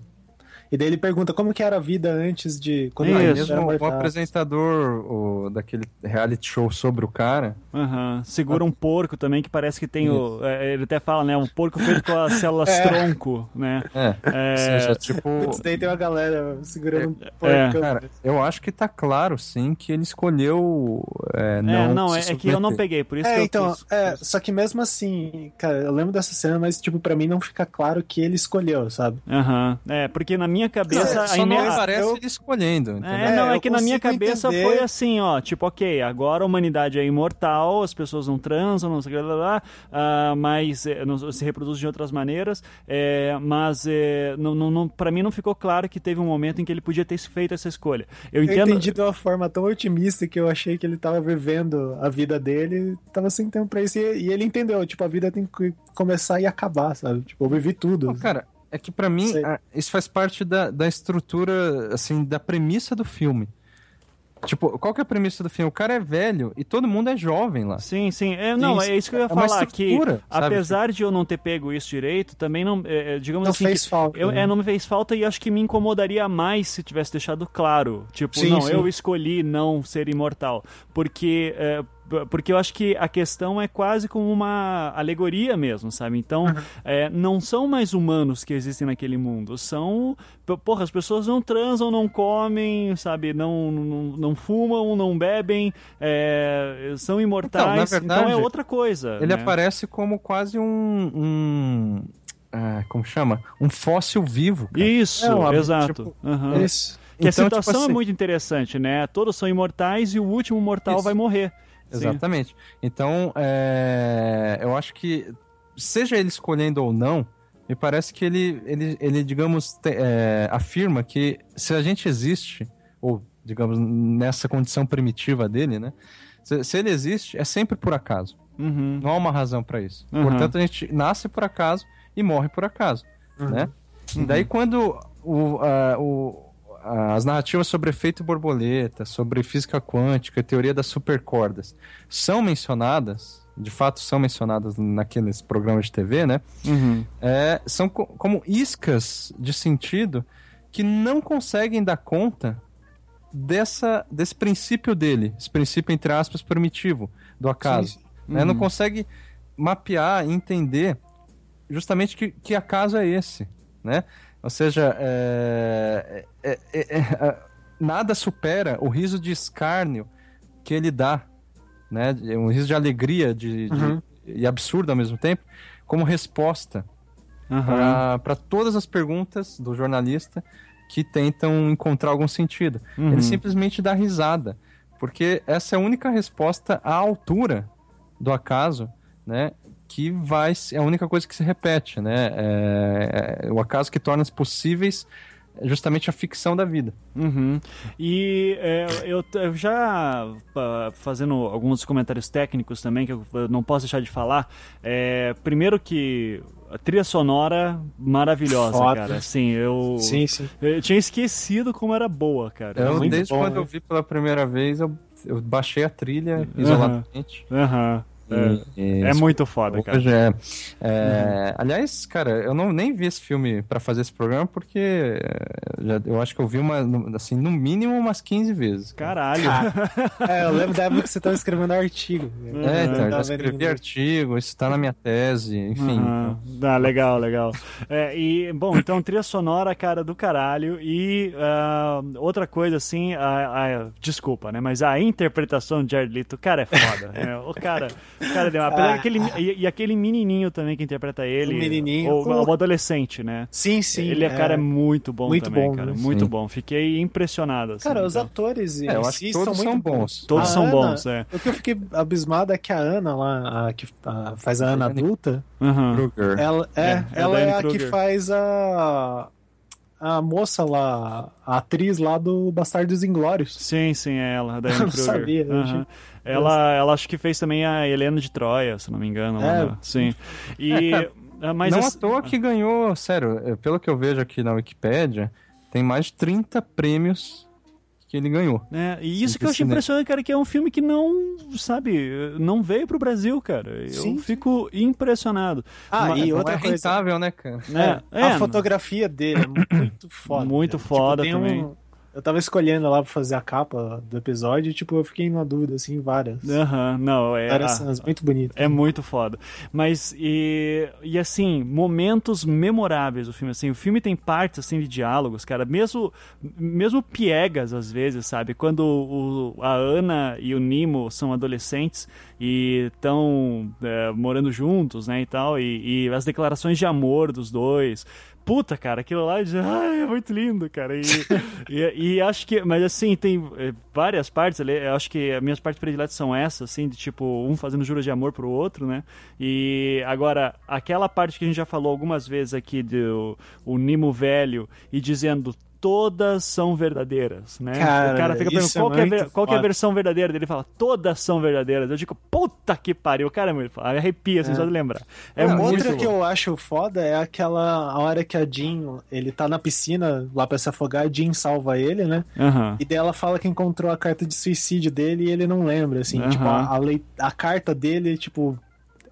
E daí ele pergunta como que era a vida antes de. Quando Isso. era o mortal. apresentador o, daquele reality show sobre o cara. Aham. Segura um porco também, que parece que tem o. é, ele até fala, né? Um porco feito com as células É. tronco, né? É. É, Ou seja, tipo. Putz, daí tem uma galera segurando um É. porcão. Cara, eu acho que tá claro, sim, que ele escolheu é, não. é, não, é, se é que eu não peguei, por isso que É, eu então, quis- é, só que mesmo assim, cara, eu lembro dessa cena, mas, tipo, pra mim não fica claro que ele escolheu, sabe? Aham. É, porque na minha cabeça. É, a Só não ine- aparece eu- ele escolhendo, entendeu? É, É, não, é eu que na minha cabeça entender. foi assim, ó, tipo, ok, agora a humanidade é imortal, as pessoas não transam, não sei o que, lá, lá, lá, ah, mas é, não, se reproduzem de outras maneiras, é, mas é, não, não, não, pra mim não ficou claro que teve um momento em que ele podia ter feito essa escolha. Eu Eu entendo... entendi de uma forma tão otimista que eu achei que ele tava vivendo a vida dele, tava sem tempo pra isso. E, e ele entendeu, tipo, a vida tem que começar e acabar, sabe? Tipo, eu vivi tudo. Não, cara, é que pra mim a- isso faz parte da, da estrutura, assim, da premissa do filme. Tipo, qual que é a premissa do filme? O cara é velho e todo mundo é jovem lá. Sim, sim. É, não, Isso. é isso que eu ia É falar, que sabe? apesar de eu não ter pego isso direito, também não, é, é, digamos Não assim, fez que falta, Eu, né? é, não me fez falta e acho que me incomodaria mais se tivesse deixado claro. Tipo, Sim, não, sim. eu escolhi não ser imortal. Porque, é, porque eu acho que a questão é quase como uma alegoria mesmo, sabe? Então, Uhum. é, não são mais humanos que existem naquele mundo. São. Porra, as pessoas não transam, não comem, sabe? Não, não, não fumam, não bebem, é, são imortais. Então, verdade, é outra coisa. Ele né? aparece como quase um. um ah, como chama? Um fóssil vivo. cara. Isso, É, uma- exato. tipo, Aham. Isso. Que a Então, situação tipo assim- é muito interessante, né? Todos são imortais e o último mortal Isso. vai morrer. Sim. Exatamente. Então, é, eu acho que, seja ele escolhendo ou não, me parece que ele, ele, ele digamos, te- é, afirma que se a gente existe, ou, digamos, nessa condição primitiva dele, né? Se, se ele existe, é sempre por acaso. Uhum. Não há uma razão para isso. Uhum. Portanto, a gente nasce por acaso e morre por acaso, né? Uhum. Daí, quando o, a- o- as narrativas sobre efeito borboleta, sobre física quântica, teoria das supercordas, são mencionadas, de fato são mencionadas naqueles programas de TV, né? Uhum. É, são co- como iscas de sentido que não conseguem dar conta dessa, desse princípio dele, esse princípio, entre aspas, primitivo do acaso. Sim. né? Não consegue mapear e entender justamente que, que acaso é esse, né? Ou seja, é, é- é- é- nada supera o riso de escárnio que ele dá, né? Um riso de alegria de, de- Uhum. e absurdo ao mesmo tempo, como resposta Aham. para todas as perguntas do jornalista que tentam encontrar algum sentido. Uhum. Ele simplesmente dá risada, porque essa é a única resposta à altura do acaso, né? Que vai é a única coisa que se repete, né? É, é o acaso que torna possíveis justamente a ficção da vida. Uhum. E é, eu, eu já fazendo alguns comentários técnicos também que eu, não posso deixar de falar. É, primeiro que a trilha sonora maravilhosa, Foda. cara. Assim, eu, Sim, sim. eu tinha esquecido como era boa, cara. Eu, desde bom, quando né? eu vi pela primeira vez, eu, eu baixei a trilha isoladamente. Aham. É, E- é muito foda, cara. Hoje é. É, Aliás, cara, eu não nem vi esse filme pra fazer esse programa porque é, já- eu acho que eu vi uma, no- assim, no mínimo umas 15 vezes. Caralho. É, eu lembro da época que você tava escrevendo artigo. É, então, eu já escrevi artigo, isso tá na minha tese, enfim. Aham. Ah, legal, legal. É, e, bom, então, trilha sonora, cara, do caralho. E ah, outra coisa, assim, a, a- desculpa, né? Mas a interpretação de Jared Leto, cara, é foda. né? O cara, cara deu. Apesar Ah. daquele, e, e aquele menininho também que interpreta ele. O menininho. O, Oh. o adolescente, né? Sim, sim. ele é, cara, é muito bom muito também, bom, cara. né? Muito Sim. bom. Fiquei impressionado. assim, Cara, os então. atores em É, eu acho que são todos muito são bons. Todos A são Ana- bons, é. O que eu fiquei abismado é que a Ana lá, a que a- faz a Ana adulta. Kruger. ela é, É, é a ela é a que faz a a moça lá, a atriz lá do Bastardos Inglórios. Sim, sim, é ela, a Diane Eu não sabia, achei- Ela, ela acho que fez também a Helena de Troia, se não me engano. lá É. na- Sim. E. É, ah, mas não esse- à toa que ganhou, sério, eh, pelo que eu vejo aqui na Wikipédia, tem mais de 30 prêmios que ele ganhou. É, e isso que eu achei cinema. impressionante, cara, que é um filme que não, sabe, não veio pro Brasil, cara. Eu Sim. fico impressionado. Ah, Mas- e Não outra é coisa. rentável, né, cara? É, é, a fotografia dele é muito foda. Muito cara. foda tem também. um- Eu tava escolhendo lá pra fazer a capa do episódio e, tipo, eu fiquei na dúvida, assim, várias. Aham, não, é. várias ah, cenas muito bonitas. É muito foda. Mas, e, e assim, momentos memoráveis do filme. Assim, o filme tem partes assim, de diálogos, cara. Mesmo, mesmo piegas, às vezes, sabe? Quando o, a Ana e o Nimo são adolescentes e estão morando juntos, né? E tal. E, e as declarações de amor dos dois. Puta, cara, aquilo lá ai, é muito lindo, cara. E, e, e acho que, mas assim, tem eh, várias partes ali. Eu acho que as minhas partes prediletas são essas, assim, de tipo, um fazendo juras de amor pro outro, né? E agora, aquela parte que a gente já falou algumas vezes aqui do o Nimo velho e dizendo. Todas são verdadeiras, né? Cara, o cara fica perguntando é qual, que é, ver- qual que é a foda. versão verdadeira dele. Ele fala, todas são verdadeiras. Eu digo, puta que pariu. O cara é muito. Arrepia, assim, só de lembrar. É Não, muito outra que eu acho foda é aquela a hora que a Jean, ele tá na piscina lá pra se afogar, a Jean salva ele, né? Aham. E daí ela fala que encontrou a carta de suicídio dele e ele não lembra, assim. Aham. Tipo, a, a, lei- a carta dele, tipo,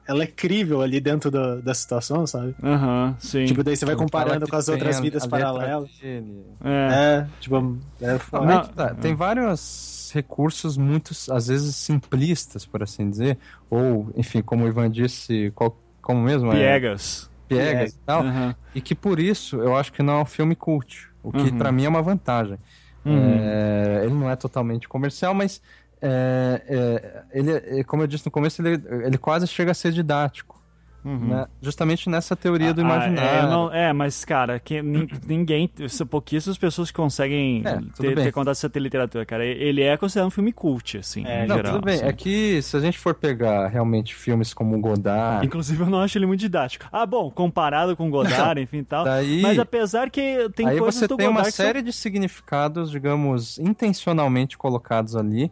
ela é crível ali dentro da, da situação, sabe? Aham, sim. Tipo, daí você vai Fala comparando que com as outras a- vidas paralelas. dele. é. É, tipo, é foda. É tá, Tem vários recursos muito, às vezes, simplistas, por assim dizer. Ou, enfim, como o Ivan disse, qual- como mesmo? É, Piegas. piegas e tal. Aham. E que por isso eu acho que não é um filme cult. O que Uhum. pra mim é uma vantagem. Uhum. É, ele não é totalmente comercial, mas é, é, ele, é, como eu disse no começo, ele, ele quase chega a ser didático. Uhum. né? Justamente nessa teoria do Ah, imaginário. é, não- é, mas, cara, que, nin- ninguém. São pouquíssimas pessoas conseguem É, ter, ter contato essa literatura, cara. Ele é considerado um filme cult, assim, É, em Não, geral. tudo bem. assim. É que se a gente for pegar realmente filmes como Godard, Inclusive, eu não acho ele muito didático. Ah, bom, comparado com Godard, enfim e tal. daí, Mas apesar que tem aí coisas você do tem uma Godard são- série de significados, digamos, intencionalmente colocados ali,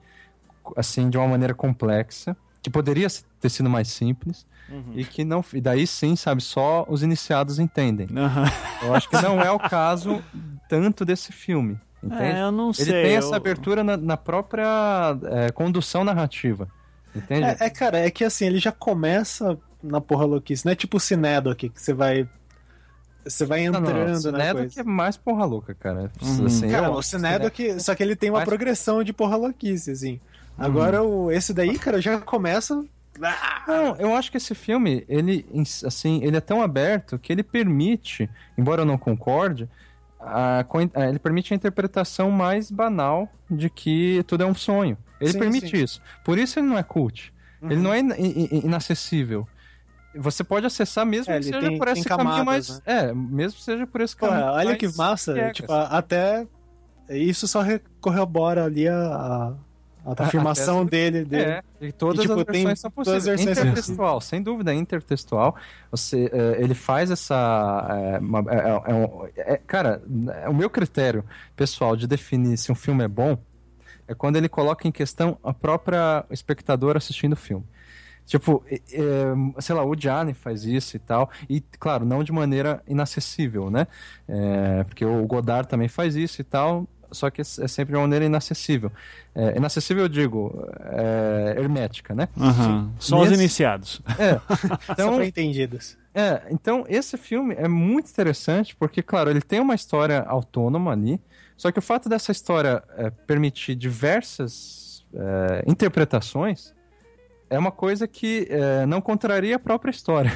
assim, de uma maneira complexa, que poderia ter sido mais simples, Uhum. e que não. E daí sim, sabe, só os iniciados entendem. Aham. Eu acho que não é o caso tanto desse filme. Entende? É, eu não Ele sei. tem essa eu- abertura na, na própria é, condução narrativa. Entende? É, é, cara, é que assim, ele já começa na porra louquice. Não é tipo o Cinedo aqui, que você vai. Você vai Não, não, entrando o na Cinedo coisa. que é mais porra louca, cara. Uhum. Assim, Cara, eu o Cinedo que. Só que ele tem uma Mas- progressão de porra louquice, assim. Agora, o, esse daí, cara, já começa. Ah, Não, eu acho que esse filme, ele, assim, ele é tão aberto que ele permite, embora eu não concorde, a, ele permite a interpretação mais banal de que tudo é um sonho. Ele Sim, permite sim. isso. Por isso ele não é cult. Ele não é in- in- in- inacessível. Você pode acessar mesmo É, que seja tem- por esse tem caminho camadas, mais. É, mesmo que seja por esse Pô, caminho. olha que massa. Tipo, até. Isso só corrobora ali a, a, afirmação dele. dele. É, e todas E, tipo, as versões são possíveis. versões Intertextual, sem dúvida, intertextual. Você, eh, ele faz essa. uma- é- é- é um- é- cara, é o meu critério pessoal de definir se um filme é bom é quando ele coloca em questão a própria espectador assistindo o filme. Tipo, eh, sei lá, o Gianni faz isso e tal, e claro, não de maneira inacessível, né? Eh, porque o Godard também faz isso e tal, só que é sempre de uma maneira inacessível. É, inacessível, eu digo, é, hermética, né? Aham. Só os iniciados. É. Só Então, pra entendidos. é, então, esse filme é muito interessante porque, claro, ele tem uma história autônoma ali, só que o fato dessa história é, permitir diversas é, interpretações é uma coisa que é, não contraria a própria história.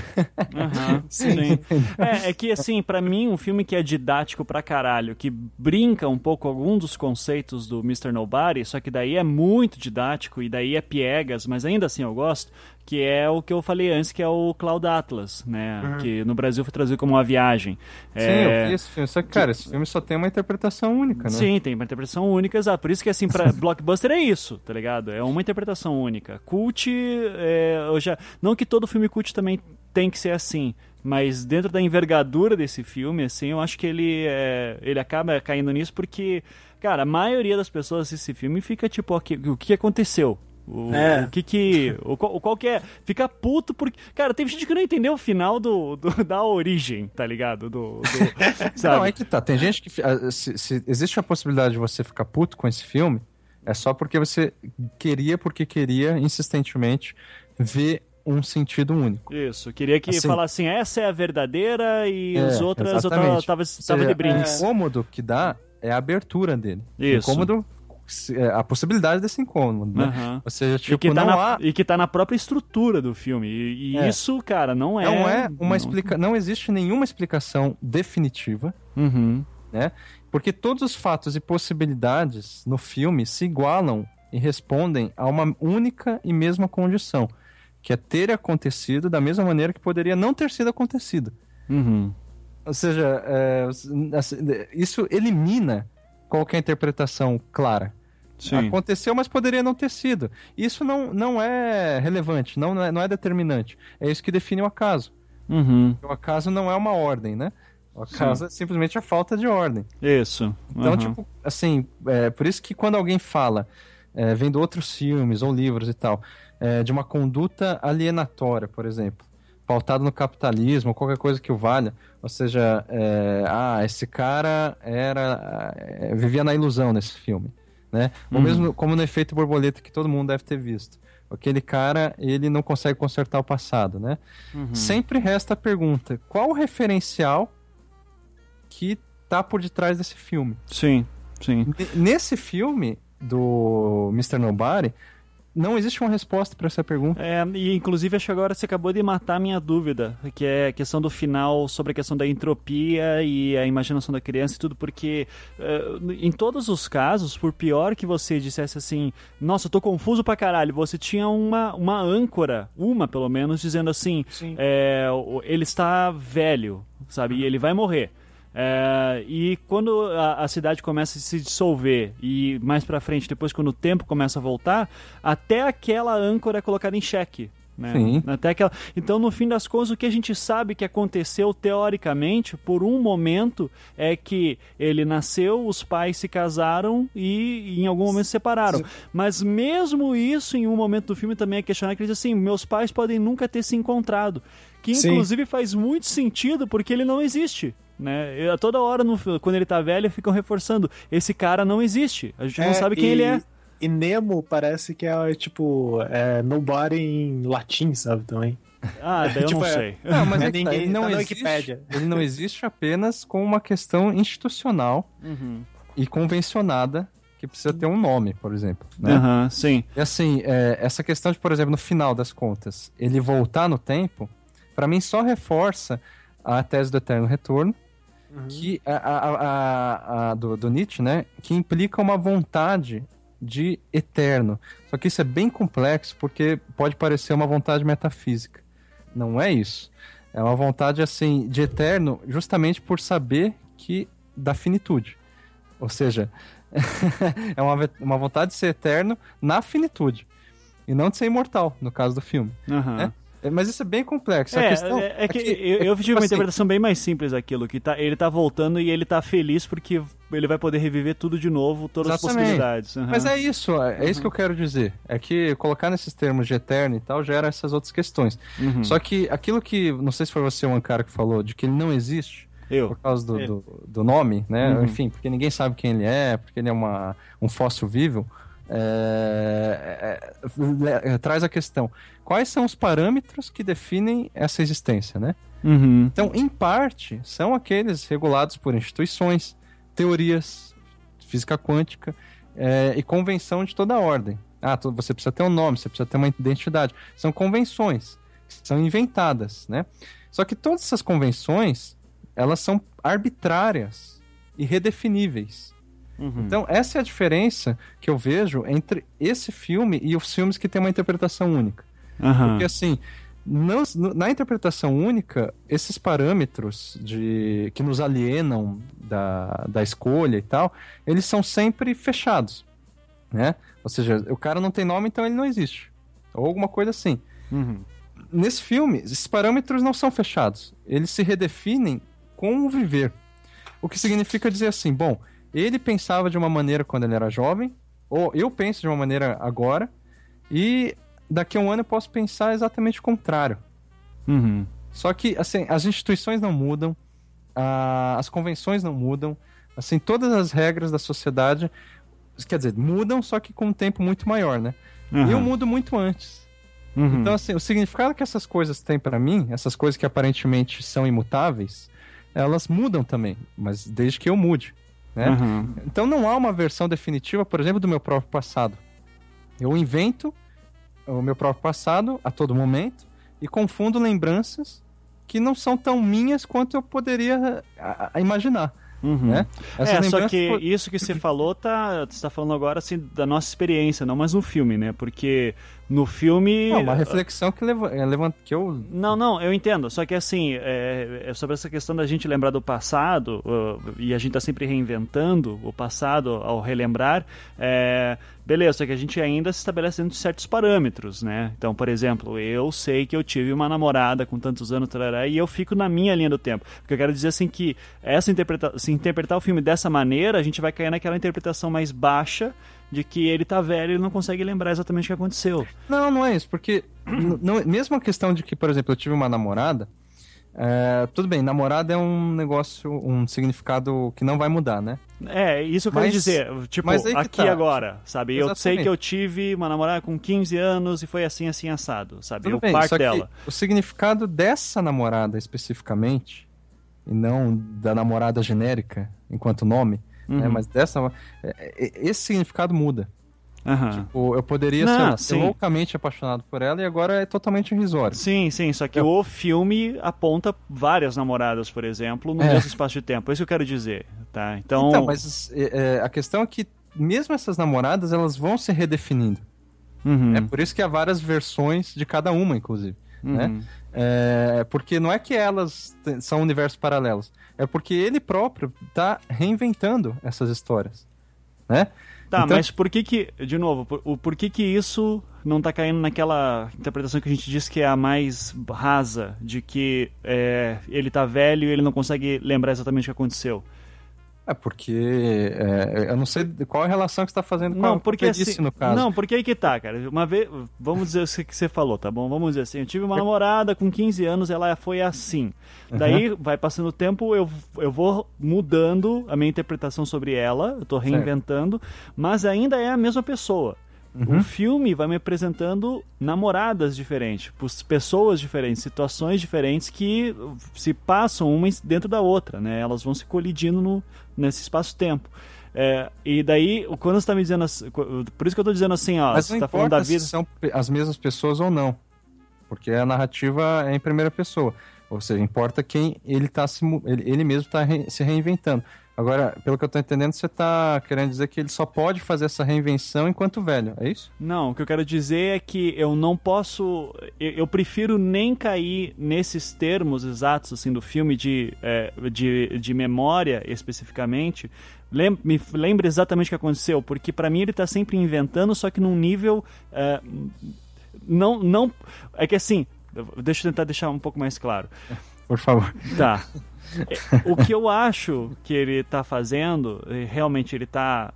Aham, sim. É, é que, assim, pra mim, um filme que é didático pra caralho, que brinca um pouco algum dos conceitos do Mr. Nobody, só que daí é muito didático e daí é piegas, mas ainda assim eu gosto, que é o que eu falei antes, que é o Cloud Atlas, né? Que no Brasil foi traduzido como Uma Viagem. Sim, É, eu vi esse filme. Só que, cara, esse filme só tem uma interpretação única, né? Sim, tem uma interpretação única, exato. Por isso que, assim, pra blockbuster é isso, tá ligado? É uma interpretação única. Cult, é, eu já... Não que todo filme cult também tem que ser assim, mas dentro da envergadura desse filme, assim, eu acho que ele, é, ele acaba caindo nisso porque, cara, a maioria das pessoas assiste esse filme e fica tipo, "Ok, o que aconteceu? O, É. o que que. O, qual, o qual que é. Fica puto porque. Cara, teve gente que não entendeu o final do, do- da origem, tá ligado? Do. do- sabe? Não, é que tá. Tem gente que. Se, se existe a possibilidade de você ficar puto com esse filme, é só porque você queria, porque queria, insistentemente, ver um sentido único. Isso, queria que Assim- falassem essa é a verdadeira e É, as outras eu tava, tava, tava seja, de brinks. O incômodo que dá é a abertura dele. Isso. O incômodo, é, a possibilidade desse incômodo, né? Aham. Ou seja, E tipo, que, tá na, há. e que tá na própria estrutura do filme. E, e É. isso, cara, não é. Não é uma não- explica... Não existe nenhuma explicação definitiva, Uhum. né? Porque todos os fatos e possibilidades no filme se igualam e respondem a uma única e mesma condição, que é ter acontecido da mesma maneira que poderia não ter sido acontecido. Uhum. Ou seja, é, assim, isso elimina qualquer interpretação clara. Sim. Aconteceu, mas poderia não ter sido. Isso não, não é relevante, não, não é, não é determinante. É isso que define o acaso. Uhum. O acaso não é uma ordem, né? O acaso é simplesmente a falta de ordem. Isso. Então, Uhum. tipo, assim, é, por isso que quando alguém fala, é, vendo outros filmes ou livros e tal, é, de uma conduta alienatória, por exemplo, pautado no capitalismo, qualquer coisa que o valha, ou seja, é, ah, esse cara era é, vivia na ilusão nesse filme, né? Ou Uhum. mesmo como no efeito borboleta que todo mundo deve ter visto. Aquele cara, ele não consegue consertar o passado, né? Uhum. Sempre resta a pergunta: qual o referencial que tá por detrás desse filme? Sim, sim. N- Nesse filme do Mr. Nobody, não existe uma resposta para essa pergunta. É, e inclusive acho que agora você acabou de matar a minha dúvida, que é a questão do final sobre a questão da entropia e a imaginação da criança e tudo, porque eh, em todos os casos, por pior que você dissesse assim, nossa, eu tô confuso pra caralho, você tinha uma, uma âncora, uma pelo menos, dizendo assim, Sim. é, ele está velho, sabe, e ele vai morrer. É, e quando a, a cidade começa a se dissolver e mais pra frente, depois quando o tempo começa a voltar, até aquela âncora é colocada em xeque. Né? Sim. Até aquela... Então, no fim das contas, o que a gente sabe que aconteceu teoricamente, por um momento, é que ele nasceu, os pais se casaram e em algum momento se separaram. Mas mesmo isso, em um momento do filme, também é questionado que ele diz assim: meus pais podem nunca ter se encontrado. Que Sim. inclusive faz muito sentido porque ele não existe. Né? Eu- toda hora, no, quando ele tá velho, ficam reforçando: esse cara não existe. A gente não É, sabe quem e- ele é. E Nemo parece que é tipo é, nobody em latim, sabe? Também. Ah, daí eu Tipo, não é- sei. Não, mas É é tá, ninguém- ele não tá existe. Ele não existe apenas com uma questão institucional Uhum. e convencionada que precisa ter um nome, por exemplo. Né? Aham, sim. E assim, é, essa questão de, por exemplo, no final das contas, ele voltar no tempo, pra mim só reforça a tese do eterno retorno, que a, a- a- do, do Nietzsche, né, que implica uma vontade de eterno. Só que isso é bem complexo porque pode parecer uma vontade metafísica. Não é isso. É uma vontade assim de eterno, justamente por saber que da finitude. Ou seja, é uma, uma vontade de ser eterno na finitude. E não de ser imortal, no caso do filme. Aham. É, É, Mas isso é bem complexo. É, questão é, é que eu, é eu que, tive tipo uma assim, interpretação bem mais simples daquilo, que tá, ele tá voltando e ele tá feliz porque ele vai poder reviver tudo de novo, todas as Exatamente. possibilidades. Aham. Mas é isso, é é isso que eu quero dizer. É que colocar nesses termos de eterno e tal gera essas outras questões. Uhum. Só que aquilo que, não sei se foi você ou um cara que falou, de que ele não existe Eu. por causa do, É. do, do nome, né? Uhum. Enfim, porque ninguém sabe quem ele é, porque ele é uma, um fóssil vivo. é, é, é, traz a questão: quais são os parâmetros que definem essa existência, né? Uhum. Então, em parte, são aqueles regulados por instituições, teorias, física quântica é, e convenção de toda ordem. Ah, você precisa ter um nome, você precisa ter uma identidade. São convenções, são inventadas, né? Só que todas essas convenções, elas são arbitrárias e redefiníveis. Uhum. Então, essa é a diferença que eu vejo entre esse filme e os filmes que têm uma interpretação única. Aham. Porque assim, não- na interpretação única, esses parâmetros de que nos alienam da, da escolha e tal, eles são sempre fechados, né? Ou seja, o cara não tem nome, então ele não existe. Ou alguma coisa assim. Uhum. Nesse filme, esses parâmetros não são fechados. Eles se redefinem com o viver. O que significa dizer assim, bom, ele pensava de uma maneira quando ele era jovem, ou eu penso de uma maneira agora, E daqui a um ano eu posso pensar exatamente o contrário. Uhum. Só que, assim, as instituições não mudam, a- as convenções não mudam, assim, todas as regras da sociedade, quer dizer, mudam, só que com um tempo muito maior, né? E eu mudo muito antes. Uhum. Então, assim, o significado que essas coisas têm pra mim, essas coisas que aparentemente são imutáveis, elas mudam também, mas desde que eu mude, né? Uhum. Então não há uma versão definitiva, por exemplo, do meu próprio passado. Eu invento o meu próprio passado a todo momento e confundo lembranças que não são tão minhas quanto eu poderia a- a- imaginar, Uhum. né? É, só que isso que você falou, tá, você tá falando agora assim, da nossa experiência, não mais no filme, né? Porque no filme. Não, uma reflexão que, leva, levanta, que eu... Não, não, eu entendo. Só que assim, é, é sobre essa questão da gente lembrar do passado, uh, e a gente tá sempre reinventando o passado ao relembrar. É, beleza, só que a gente ainda se estabelece dentro de certos parâmetros, né? Então, por exemplo, eu sei que eu tive uma namorada com tantos anos, tarará, e eu fico na minha linha do tempo. O que eu quero dizer assim que essa interpreta se interpretar o filme dessa maneira, a gente vai cair naquela interpretação mais baixa de que ele tá velho e ele não consegue lembrar exatamente o que aconteceu. Não, não é isso, porque não, mesmo a questão de que, por exemplo, eu tive uma namorada, é, tudo bem, namorada é um negócio, um significado que não vai mudar, né? É, isso que eu quero Mas- dizer. Tipo, que aqui tá. agora, sabe? Eu sei Exatamente. que eu tive uma namorada com 15 anos e foi assim, assim, assado, sabe? Tudo eu bem, que dela. o significado dessa namorada especificamente, e não da namorada genérica enquanto nome, né, Uhum. mas dessa. é, é, Esse significado muda. Aham. Ou eu poderia Não, ser sim. loucamente apaixonado por ela e agora é totalmente irrisório. Sim, sim, só que Eu- o filme aponta várias namoradas, por exemplo, no É. mesmo espaço de tempo. É isso que eu quero dizer, tá? Então, Então, mas é, é, a questão é que mesmo essas namoradas, elas vão se redefinindo. Uhum, É por isso que há várias versões de cada uma, inclusive. né? uhum. É, porque não é que elas são universos paralelos, é porque ele próprio está reinventando essas histórias, né? Tá, Então- mas por que que, de novo, por, o, por que que isso não tá caindo naquela interpretação que a gente diz que é a mais rasa, de que é, ele tá velho e ele não consegue lembrar exatamente o que aconteceu? É porque é, eu não sei qual a relação que você está fazendo com Não, a porque velhice, assim, no caso. não, porque aí que tá, cara. Uma vez, vamos dizer o que você falou, tá bom? Vamos dizer assim, eu tive uma namorada com 15 anos, ela foi assim. Daí vai passando o tempo, eu, eu vou mudando a minha interpretação sobre ela, eu tô reinventando, mas ainda é a mesma pessoa. Uhum. O filme vai me apresentando namoradas diferentes, pessoas diferentes, situações diferentes que se passam uma dentro da outra, né? Elas vão se colidindo no, nesse espaço-tempo. É, e daí, quando você tá me dizendo assim, por isso que eu tô dizendo assim, ó, Mas você não tá falando da vida. se são as mesmas pessoas ou não. Porque a narrativa é em primeira pessoa. Ou seja, importa quem ele tá se, ele, ele mesmo está se reinventando. Agora, pelo que eu tô entendendo, você tá querendo dizer que ele só pode fazer essa reinvenção enquanto velho, é isso? Não, o que eu quero dizer é que eu não posso. Eu, eu prefiro nem cair nesses termos exatos assim do filme de, é, de, de memória especificamente. Lem, me lembra exatamente o que aconteceu, porque pra mim ele tá sempre inventando, só que num nível. é, não, não. É que assim. Deixa eu tentar deixar um pouco mais claro. Por favor. Tá. É, O que eu acho que ele tá fazendo, realmente ele tá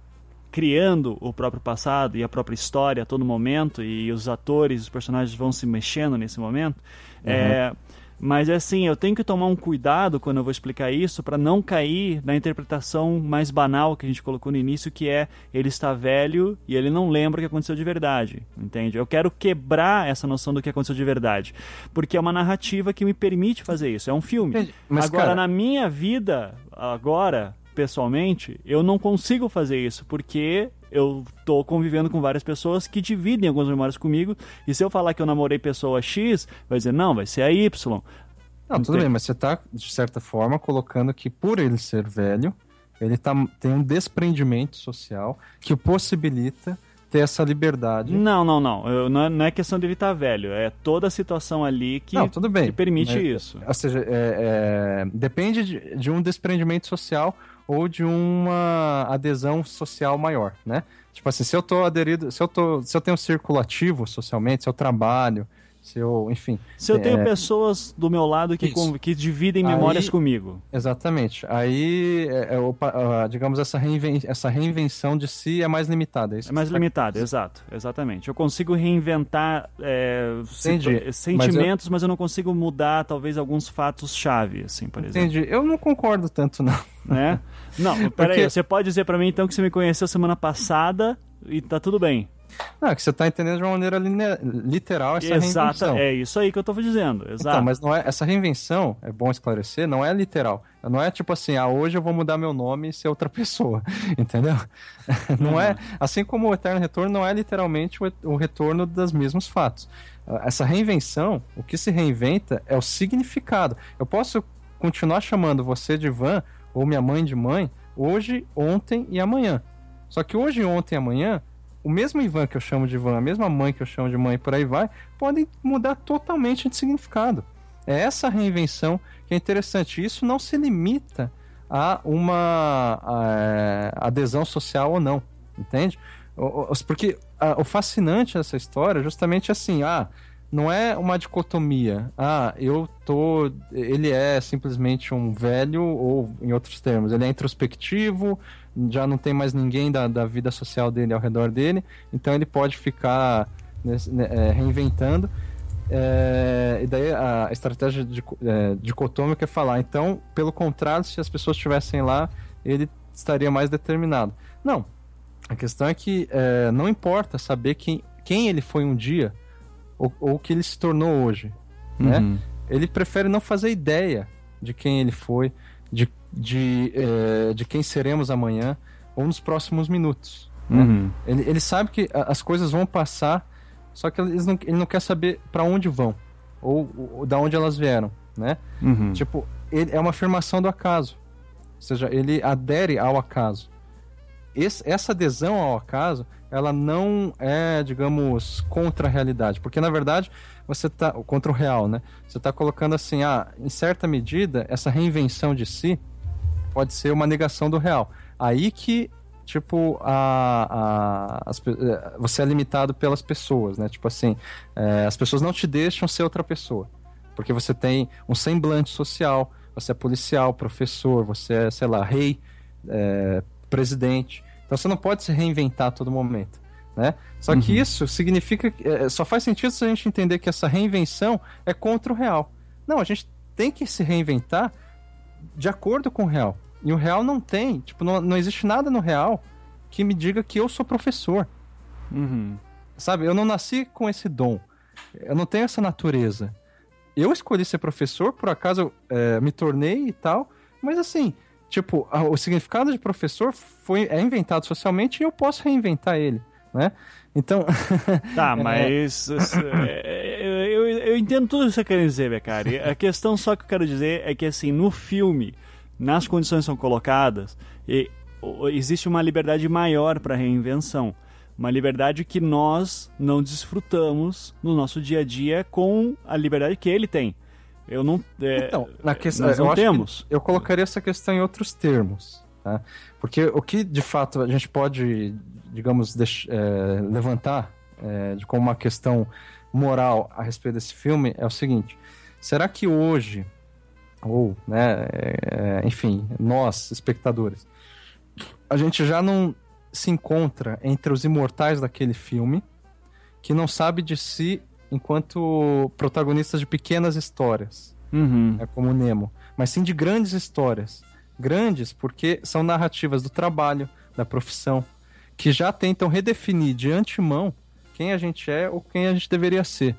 criando o próprio passado e a própria história a todo momento, e os atores, os personagens vão se mexendo nesse momento. É, mas é assim, eu tenho que tomar um cuidado quando eu vou explicar isso para não cair na interpretação mais banal que a gente colocou no início, que é ele está velho e ele não lembra o que aconteceu de verdade, entende? Eu quero quebrar essa noção do que aconteceu de verdade, porque é uma narrativa que me permite fazer isso, é um filme. Mas, agora, cara- na minha vida, agora, pessoalmente, eu não consigo fazer isso, porque eu tô convivendo com várias pessoas que dividem algumas memórias comigo, e se eu falar que eu namorei pessoa X, vai dizer, não, vai ser a Y. Não, tudo Entende? bem, mas você tá, de certa forma, colocando que por ele ser velho, ele tá, tem um desprendimento social que o possibilita ter essa liberdade. Não, não, não. Eu- não, é, não é questão dele estar velho, é toda a situação ali que, Não, tudo bem, que permite mas- isso. Ou seja, é- é, depende de, de um desprendimento social ou de uma adesão social maior, né? Tipo assim, se eu tô aderido, se eu tô, se eu tenho um círculo ativo socialmente, se eu trabalho se eu, enfim. Se eu tenho é, pessoas do meu lado que, con- que dividem memórias Aí- comigo. Exatamente. Aí, é, é, ah, digamos, essa, reinven- essa reinvenção de si é mais limitada. É, É mais tá- limitado, exato, exatamente. Eu consigo reinventar é, Entendi. situ- sentimentos, mas eu... não consigo mudar talvez alguns fatos-chave, assim, por exemplo. Entendi. Eu não concordo tanto, não. Né? Não, peraí, Porque- você pode dizer pra mim então que você me conheceu semana passada e tá tudo bem. Não, é que você tá entendendo de uma maneira literal essa Exato, reinvenção. é isso aí que eu tô dizendo, exato. Então, mas não é, essa reinvenção, é bom esclarecer, não é literal. Não é tipo assim, ah, hoje eu vou mudar meu nome e ser outra pessoa, entendeu? Não é, assim como o Eterno Retorno não é literalmente o, o retorno dos mesmos fatos. Ah, Essa reinvenção, o que se reinventa é o significado. Eu posso continuar chamando você de Ivan ou minha mãe de mãe hoje, ontem e amanhã. Só que hoje, ontem e amanhã, o mesmo Ivan que eu chamo de Ivan, a mesma mãe que eu chamo de mãe por aí vai, podem mudar totalmente de significado. É essa reinvenção que é interessante. Isso não se limita a uma eh, adesão social ou não, entende? Porque ah, o fascinante dessa história é justamente assim, ah, não é uma dicotomia. Ah, eu tô. Ele é simplesmente um velho, ou em outros termos, ele é introspectivo, já não tem mais ninguém da, da vida social dele ao redor dele, então ele pode ficar nesse- né, é, reinventando. É, e daí a estratégia de, é, dicotômica é falar, então, pelo contrário, se as pessoas estivessem lá, ele estaria mais determinado. Não. A questão é que é, não importa saber quem, quem ele foi um dia ou, ou o que ele se tornou hoje. né? Uhum. Ele prefere não fazer ideia de quem ele foi, de, de, eh, de quem seremos amanhã ou nos próximos minutos. né? Uhum. Ele, ele sabe que as coisas vão passar, só que eles não, ele não quer saber para onde vão ou, ou da onde elas vieram, né? Uhum. Tipo, ele é uma afirmação do acaso. Ou seja, ele adere ao acaso. Esse- essa adesão ao acaso, ela não é, digamos, contra a realidade. Porque, na verdade, você tá. Contra o real, né? Você está colocando assim, ah, em certa medida, essa reinvenção de si pode ser uma negação do real. Aí que, tipo, a, a- as eh, você é limitado pelas pessoas, né? Tipo assim, eh, as pessoas não te deixam ser outra pessoa. Porque você tem um semblante social, você é policial, professor, você é, sei lá, rei, é, presidente. Então você não pode se reinventar a todo momento. Né? Só que isso significa. que- é, só faz sentido se a gente entender que essa reinvenção é contra o real. Não, a gente tem que se reinventar de acordo com o real. E o real não tem. Tipo, não, não existe nada no real que me diga que eu sou professor. Uhum. Sabe? Eu não nasci com esse dom. Eu não tenho essa natureza. Eu escolhi ser professor, por acaso eu, é, me tornei e tal. Mas assim, tipo, o significado de professor foi, é inventado socialmente e eu posso reinventar ele, né? Então, Tá, mas é, eu, eu, entendo tudo que você quer dizer, Beccari. A questão só que eu quero dizer é que assim, no filme, nas condições que são colocadas, e, existe uma liberdade maior para reinvenção. Uma liberdade que nós não desfrutamos no nosso dia a dia com a liberdade que ele tem. Eu não. é, então na questão, nós eu não que temos. eu colocaria essa questão em outros termos, tá? Porque o que de fato a gente pode, digamos, é, levantar é, de como uma questão moral a respeito desse filme é o seguinte: será que hoje, ou, né, é, enfim, nós espectadores, a gente já não se encontra entre os imortais daquele filme que não sabe de si enquanto protagonistas de pequenas histórias Uhum. é como o Nemo, mas sim de grandes histórias. Grandes porque são narrativas do trabalho, da profissão, que já tentam redefinir de antemão quem a gente é ou quem a gente deveria ser,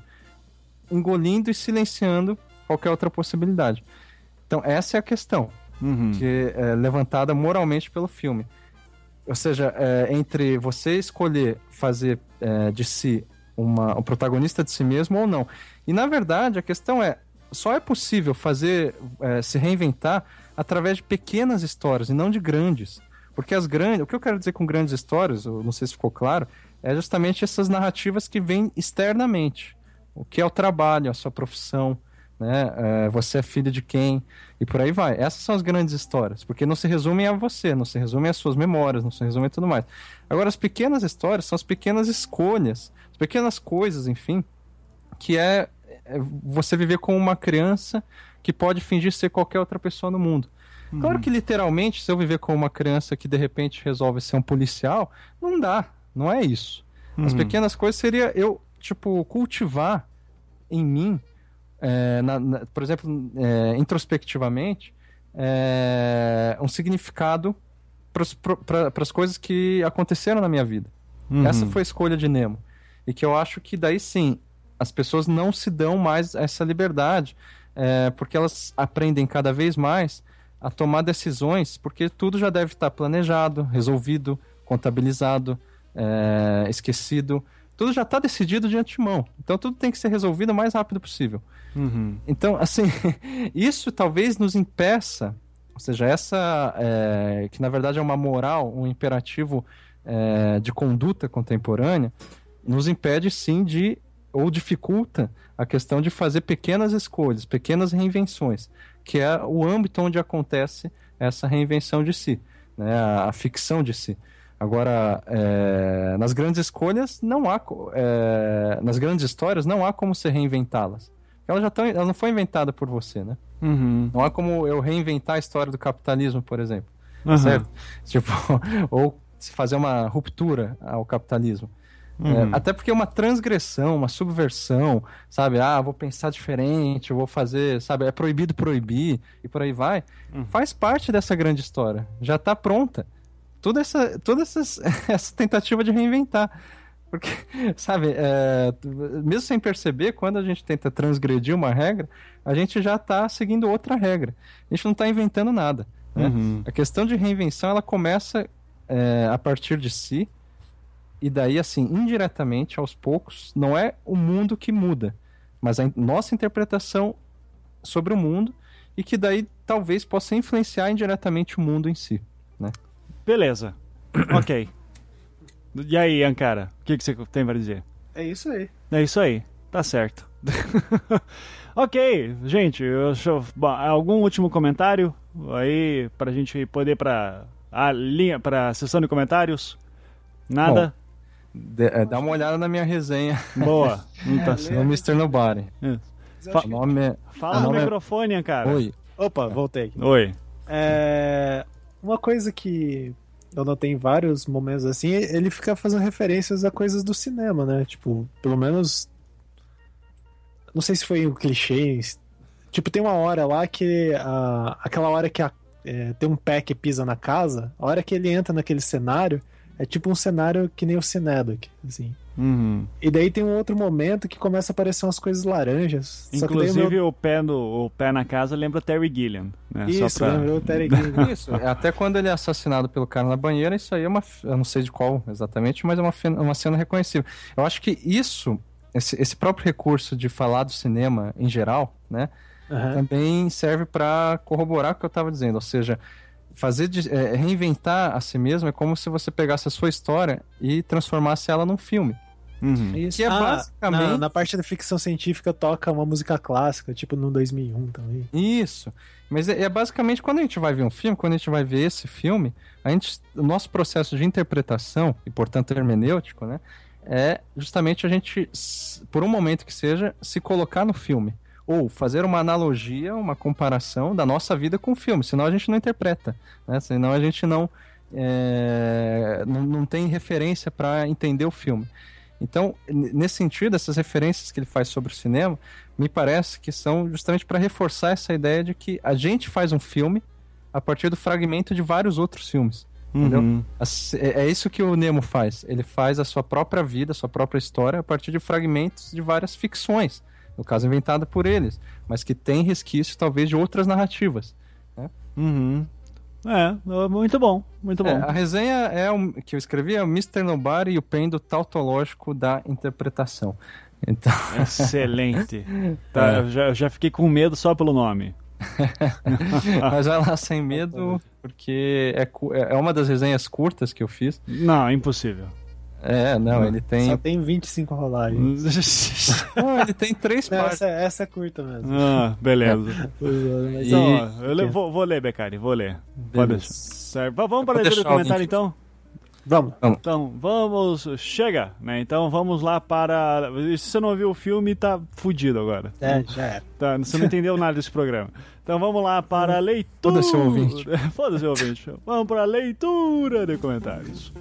engolindo e silenciando qualquer outra possibilidade. Então, essa é a questão Uhum. que é levantada moralmente pelo filme. Ou seja, é, entre você escolher fazer é, de si uma, um protagonista de si mesmo ou não. E na verdade, a questão é: só é possível fazer é, se reinventar através de pequenas histórias e não de grandes. Porque as grandes. O que eu quero dizer com grandes histórias, eu não sei se ficou claro, é justamente essas narrativas que vêm externamente. O que é o trabalho, a sua profissão, né? É, você é filho de quem e por aí vai. Essas são as grandes histórias, porque não se resumem a você, não se resumem às suas memórias, não se resumem a tudo mais. Agora, as pequenas histórias são as pequenas escolhas, as pequenas coisas, enfim, que é, é você viver como uma criança que pode fingir ser qualquer outra pessoa no mundo. Claro que literalmente, se eu viver como uma criança que de repente resolve ser um policial, não dá, não é isso. As Uhum. pequenas coisas seria eu, tipo, cultivar em mim, é, na- na- por exemplo, é, introspectivamente, é, um significado para as coisas que aconteceram na minha vida. Uhum. Essa foi a escolha de Nemo. E que eu acho que daí sim, as pessoas não se dão mais essa liberdade, é, porque elas aprendem cada vez mais a tomar decisões, porque tudo já deve estar planejado, resolvido, contabilizado, é, esquecido. Tudo já está decidido de antemão. Então tudo tem que ser resolvido o mais rápido possível. Uhum. Então, assim, isso talvez nos impeça, ou seja, essa é, que na verdade é uma moral, um imperativo é, de conduta contemporânea, nos impede sim de, ou dificulta a questão de fazer pequenas escolhas, pequenas reinvenções, que é o âmbito onde acontece essa reinvenção de si, né, a, a ficção de si. Agora, é, nas grandes escolhas, não há, é, nas grandes histórias, não há como você reinventá-las. Ela já tão, ela não foi inventada por você, né? Uhum. Não há como eu reinventar a história do capitalismo, por exemplo. Uhum. Certo? Tipo, ou se fazer uma ruptura ao capitalismo. Uhum. É, até porque é uma transgressão, uma subversão, sabe? Ah, vou pensar diferente, vou fazer, sabe? É proibido proibir e por aí vai. Uhum. Faz parte dessa grande história. Já está pronta. Toda essa, toda essas, essa tentativa de reinventar. Porque, sabe, é, mesmo sem perceber, quando a gente tenta transgredir uma regra, a gente já está seguindo outra regra. A gente não está inventando nada. né? Uhum. A questão de reinvenção, ela começa é, a partir de si, e daí, assim, indiretamente, aos poucos, não é o mundo que muda, mas a nossa interpretação sobre o mundo, e que daí talvez possa influenciar indiretamente o mundo em si. Beleza. ok. E aí, Ankara? O que, que você tem para dizer? É isso aí. É isso aí. Tá certo. ok, gente. Eu, bom, algum último comentário aí pra gente poder pra a linha para sessão de comentários? Nada. De- é, dá uma olhada na minha resenha Boa. Não tá É, certo. no Mr. Nobody. Que- nome é... Fala o no é- microfone, Ankara. Oi. Opa, voltei. Oi. É, Uma coisa que eu notei em vários momentos assim, ele fica fazendo referências a coisas do cinema, né? Tipo, pelo menos. Não sei se foi um clichê. Tipo, tem uma hora lá que. a- aquela hora que a- é, tem um pé que pisa na casa, a hora que ele entra naquele cenário, é tipo um cenário que nem o Cinedoc, assim. Uhum. E daí tem um outro momento que começa a aparecer umas coisas laranjas. Só que daí o Inclusive, meu- o, pé no, o pé na casa lembra Terry Gilliam. Né? Isso, pra- lembrou o Terry Gilliam. Isso, é, até quando ele é assassinado pelo cara na banheira, isso aí é uma. Eu não sei de qual exatamente, mas é uma, uma cena reconhecível. Eu acho que isso, esse, esse próprio recurso de falar do cinema em geral, né, Aham. também serve para corroborar o que eu estava dizendo. Ou seja, fazer de- é, reinventar a si mesmo é como se você pegasse a sua história e transformasse ela num filme. Uhum. Isso. Que é Ah, basicamente- na, na parte da ficção científica toca uma música clássica, tipo no 2001 também. Isso. Mas é, é basicamente quando a gente vai ver um filme, quando a gente vai ver esse filme, a gente, o nosso processo de interpretação e, portanto, hermenêutico, né, é justamente a gente, por um momento que seja, se colocar no filme ou fazer uma analogia, uma comparação da nossa vida com o filme. Senão a gente não interpreta, né? Senão a gente não é, não, não tem referência para entender o filme. Então, nesse sentido, essas referências que ele faz sobre o cinema, me parece que são justamente para reforçar essa ideia de que a gente faz um filme a partir do fragmento de vários outros filmes. Uhum. É é isso que o Nemo faz. Ele faz a sua própria vida, a sua própria história a partir de fragmentos de várias ficções, no caso inventada por eles, mas que tem resquício talvez de outras narrativas. Uhum. É, muito bom, muito bom. É, a resenha é o, que eu escrevi é o Mr. Nobody e o pêndulo tautológico da interpretação. Então, Excelente. Tá, É. eu já, eu já fiquei com medo só pelo nome. mas vai lá sem medo, porque é, cu- é uma das resenhas curtas que eu fiz. Não, impossível. É, não, ele Só tem. tem 25 rolagens. Não, ele tem três Não, partes. essa, essa é curta mesmo. ah, beleza. E- Então, ó, eu le- vou, vou ler, Becari, vou ler. Pode Beleza. deixar. Vamos para a leitura do comentário então? Vamos. Então, vamos. Chega, né? Então vamos lá para. Se você não viu o filme, tá fudido agora. É, já era. Tá, você não entendeu nada desse programa. Então vamos lá para a leitura. Foda-se o ouvinte. Foda-se o ouvinte. Vamos para a leitura de comentários.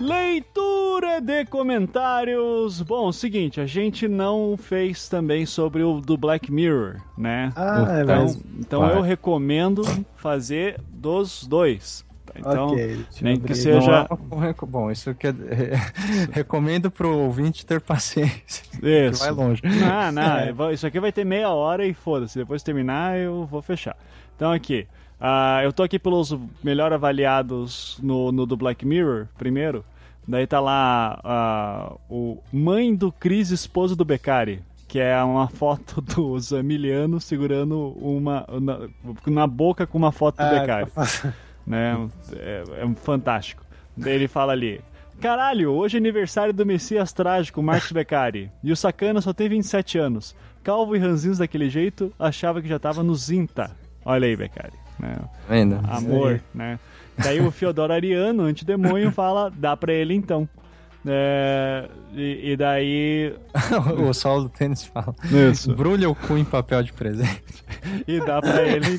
Leitura de comentários. Bom, seguinte, a gente não fez também sobre o do Black Mirror, né? Ah, é Então, mesmo. então Vai. eu recomendo fazer dos dois. Então, Ok, deixa eu nem que seja- Não é- Bom, isso que recomendo pro ouvinte ter paciência. Que Isso. vai longe. Não, não, vou- isso aqui vai ter meia hora e foda-se. Depois que terminar, eu vou fechar. Então, aqui. ah, eu tô aqui pelos melhor avaliados no, no do Black Mirror, primeiro. Daí tá lá ah, o Mãe do Cris, esposo do Beccari. Que é uma foto do Zamiliano segurando uma. Na, na boca com uma foto do Ah, Beccari né? É, é fantástico. Daí ele fala ali: Caralho, hoje é aniversário do Messias Trágico, Marcos Beccari. E o sacana só tem 27 anos. Calvo e ranzinhos daquele jeito, achava que já tava no Zinta. Olha aí, Beccari. Né? Tá vendo? Amor, né? Daí o Fiodoro Ariano, antidemônio, fala: dá pra ele então. É, e, e daí. o Saulo do Tênis fala. Isso. Brulha o cu em papel de presente. E dá pra ele.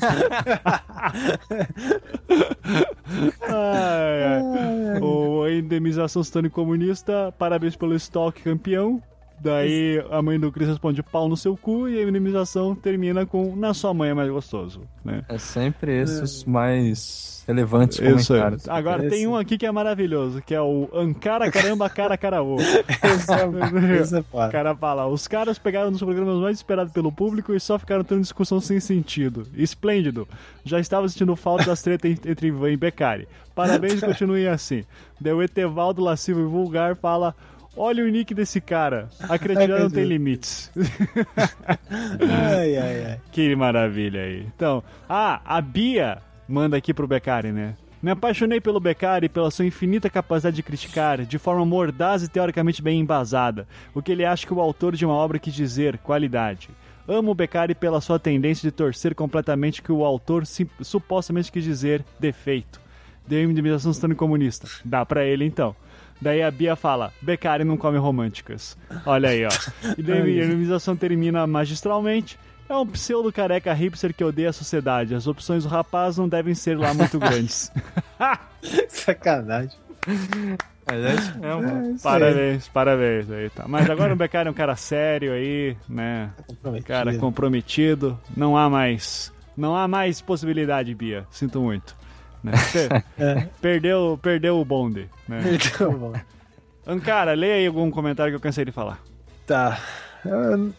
ai, ai. O a indenização Stone comunista, parabéns pelo estoque campeão. Daí a mãe do Chris responde pau no seu cu e a indenização termina com na sua mãe é mais gostoso, né? É sempre esses mais relevantes Isso comentários. Agora Esse- tem um aqui que é maravilhoso, que é o Ankara Caramba Cara Caraô. É, é O cara fala, os caras pegaram nos programas mais esperados pelo público e só ficaram tendo discussão sem sentido. Esplêndido. Já estava sentindo falta das tretas en- entre Ivan e Beccari. Parabéns e continuem assim. Daí o Etevaldo lascivo e vulgar fala... Olha o nick desse cara. A criatividade não tem limites. Ai, ai, ai. que maravilha aí. Então, ah, a Bia manda aqui pro Beccari, né? Me apaixonei pelo Beccari pela sua infinita capacidade de criticar, de forma mordaz e teoricamente bem embasada, o que ele acha que o autor de uma obra quis dizer, qualidade. Amo o Beccari pela sua tendência de torcer completamente que o autor supostamente quis dizer, defeito. Deu indemnização estando comunista. Dá pra ele então. Daí a Bia fala, Beccari não come românticas. Olha aí, ó. E daí a indemnização termina magistralmente. É um pseudo careca hipster que odeia a sociedade. As opções do rapaz não devem ser lá muito grandes. Sacanagem. É isso mesmo. É isso aí. parabéns, parabéns aí, tá. Mas agora o Beccari é um cara sério aí, né? Comprometido. Cara comprometido. Não há mais. Não há mais possibilidade, Bia. Sinto muito. Né? É. perdeu, perdeu o bonde. Né? Então, bom. Ancara, leia aí algum comentário que eu cansei de falar. Tá. Eu-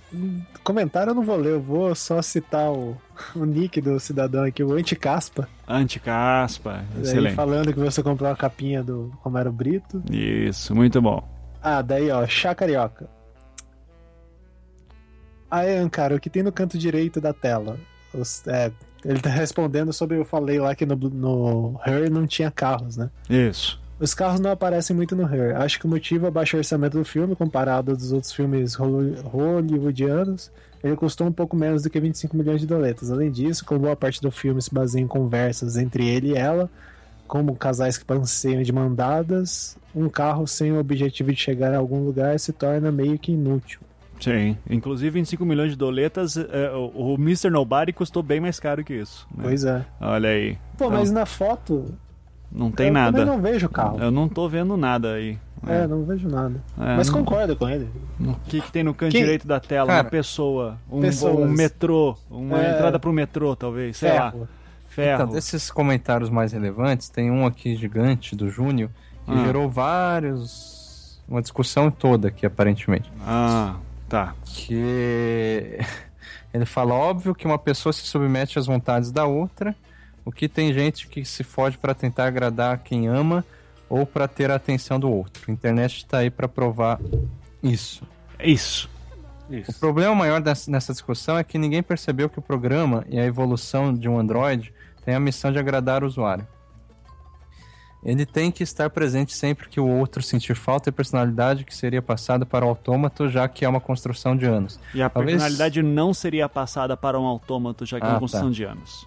comentário eu não vou ler, eu vou só citar o, o nick do cidadão aqui, o Anticaspa. Anticaspa, excelente. falando que você comprou a capinha do Romero Brito. Isso, muito bom. Ah, daí ó, Chá Carioca. Aí, Ankara, o que tem no canto direito da tela? Os- é, ele tá respondendo sobre eu falei lá que no, no Her não tinha carros, né? Isso. Os carros não aparecem muito no Her. Acho que o motivo é o baixo orçamento do filme comparado aos outros filmes holly- hollywoodianos. Ele custou um pouco menos do que 25 milhões de doletas. Além disso, como boa parte do filme se baseia em conversas entre ele e ela, como casais que passeiam de mandadas, um carro sem o objetivo de chegar a algum lugar se torna meio que inútil. Sim. Inclusive, 25 milhões de doletas, é, o, o Mr. Nobody custou bem mais caro que isso. né? Pois é. Olha aí. Pô, Então, mas na foto não tem eu nada. também não vejo carro. Eu não tô vendo nada aí. É, não vejo nada. É, mas não- concordo com ele. O que, que tem no canto Quem- direito da tela? Cara, uma pessoa, um, um metrô, uma É. entrada pro metrô, talvez, sei lá. Ferro. Ferro. Então, desses comentários mais relevantes, tem um aqui gigante do Júnior que Ah. gerou vários. uma discussão toda aqui, aparentemente. Ah, tá. Que ele fala: óbvio que uma pessoa se submete às vontades da outra, o que tem gente que se fode para tentar agradar quem ama ou para ter a atenção do outro. A internet tá aí para provar isso. Isso. O Isso. problema maior nessa discussão é que ninguém percebeu que o programa e a evolução de um Android tem a missão de agradar o usuário. ele tem que estar presente sempre que o outro sentir falta e personalidade que seria passada para o autômato, já que é uma construção de anos. E a Talvez- personalidade não seria passada para um autômato, já que é Ah, uma tá. construção de anos.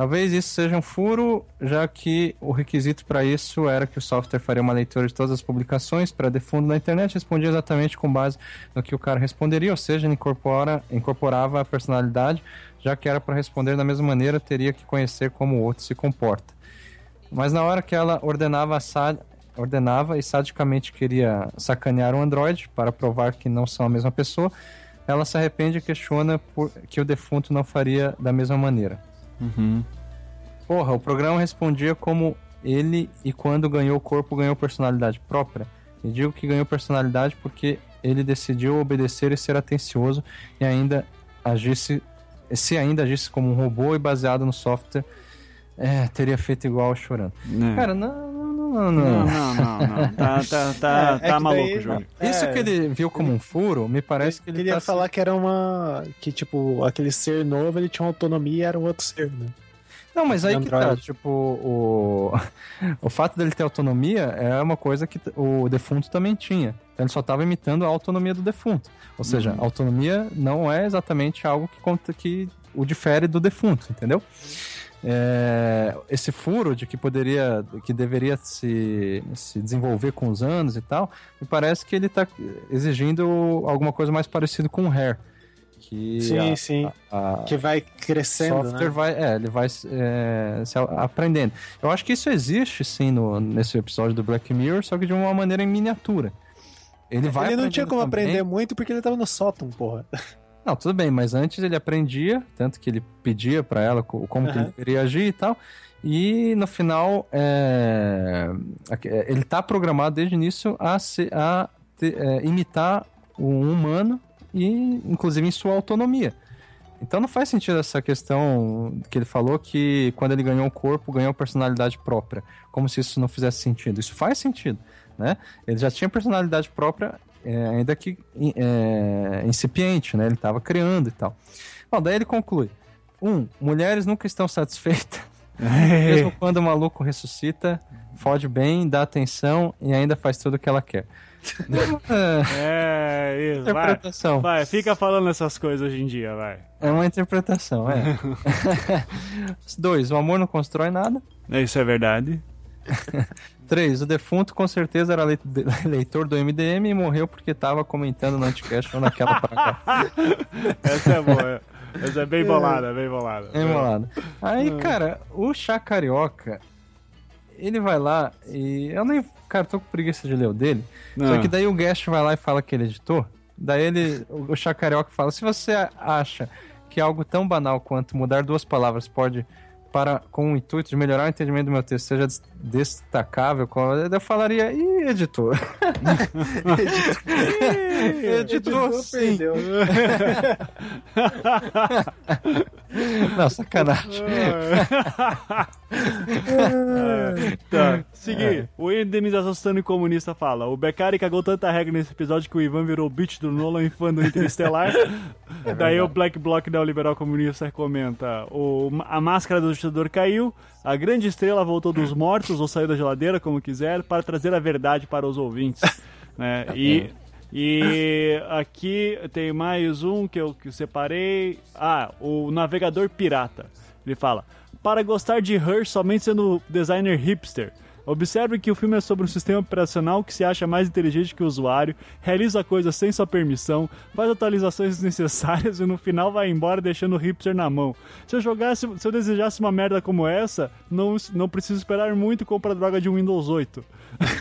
Talvez isso seja um furo, já que o requisito para isso era que o software faria uma leitura de todas as publicações para defundo na internet, respondia exatamente com base no que o cara responderia, ou seja, incorpora, incorporava a personalidade, já que era para responder da mesma maneira, teria que conhecer como o outro se comporta. Mas na hora que ela ordenava, a sa- ordenava e sadicamente queria sacanear o Android para provar que não são a mesma pessoa, ela se arrepende e questiona por que o defunto não faria da mesma maneira. Porra, o programa respondia como ele e quando ganhou o corpo ganhou personalidade própria. E digo que ganhou personalidade porque ele decidiu obedecer e ser atencioso e ainda agisse se ainda agisse como um robô e baseado no software, é, teria feito igual chorando. Né? Cara, não, não, não, não. Não, não, não, não. Tá, tá, tá, É, é tá que maluco, daí- Júnior. Isso É, que ele viu como um furo, me parece que ele queria tá falar que era uma. Que, tipo, aquele ser novo ele tinha uma autonomia e era um outro ser, né? Não, mas aí que tá, Android. tipo, o, o fato dele ter autonomia é uma coisa que o defunto também tinha. Então ele só estava imitando a autonomia do defunto. Ou seja, a autonomia não é exatamente algo que, conta, que o difere do defunto, entendeu? É, esse furo de que poderia, que deveria se, se desenvolver com os anos e tal, me parece que ele está exigindo alguma coisa mais parecida com o Hair. Que Sim, a- sim. a- Que vai crescendo, software né? vai, é, ele vai é, se a- aprendendo. Eu acho que isso existe sim no, nesse episódio do Black Mirror, só que de uma maneira em miniatura. Ele vai Ele não tinha como também. aprender muito porque ele tava no sótão, porra. Não, tudo bem, mas antes ele aprendia, tanto que ele pedia pra ela co- como que ele deveria agir e tal. E no final, é, é, ele tá programado desde o início a, se, a te- é, imitar um humano e inclusive em sua autonomia. Então não faz sentido essa questão que ele falou que quando ele ganhou o corpo, ganhou personalidade própria. Como se isso não fizesse sentido. Isso faz sentido, né? Ele já tinha personalidade própria, é, ainda que é, incipiente, né? Ele estava criando e tal. Bom, daí ele conclui. Um, mulheres nunca estão satisfeitas. Mesmo quando o maluco ressuscita, fode bem, dá atenção e ainda faz tudo o que ela quer. É, isso. Vai, interpretação. vai, fica falando essas coisas hoje em dia, vai. É uma interpretação, é. Dois, o amor não constrói nada. Isso é verdade. Três, o defunto com certeza era leitor do MDM e morreu porque estava comentando no Anticast ou naquela paragrafo. Essa é boa. Essa é bem bolada, bem bolada. Enrolado. Aí, cara, o Chá Carioca, ele vai lá e. Eu nem. Cara, tô com preguiça de ler o dele. Só Não. que daí o Guest vai lá e fala que ele editou. Daí ele. O Chá Carioca fala: se você acha que algo tão banal quanto mudar duas palavras pode. Para, com o intuito de melhorar o entendimento do meu texto, seja des- destacável, eu falaria, ih, editor. editor, sim. perdeu. Não, sacanagem. Tá, seguir. O Indenização Sultano Comunista fala: O Beccari cagou tanta regra nesse episódio que o Ivan virou o bitch do Nolan e fã do Interestelar. Daí o Black Block Neoliberal Comunista comenta: o, A máscara do ditador caiu, a grande estrela voltou dos mortos ou saiu da geladeira, como quiser, para trazer a verdade para os ouvintes. né? E. E aqui tem mais um que eu, que eu separei. Ah, o navegador pirata. Ele fala: Para gostar de Her somente sendo designer hipster. Observe que o filme é sobre um sistema operacional que se acha mais inteligente que o usuário, realiza coisas sem sua permissão, faz atualizações desnecessárias e no final vai embora deixando o hipster na mão. Se eu jogasse, se eu desejasse uma merda como essa, não, não preciso esperar muito e comprar droga de um Windows 8.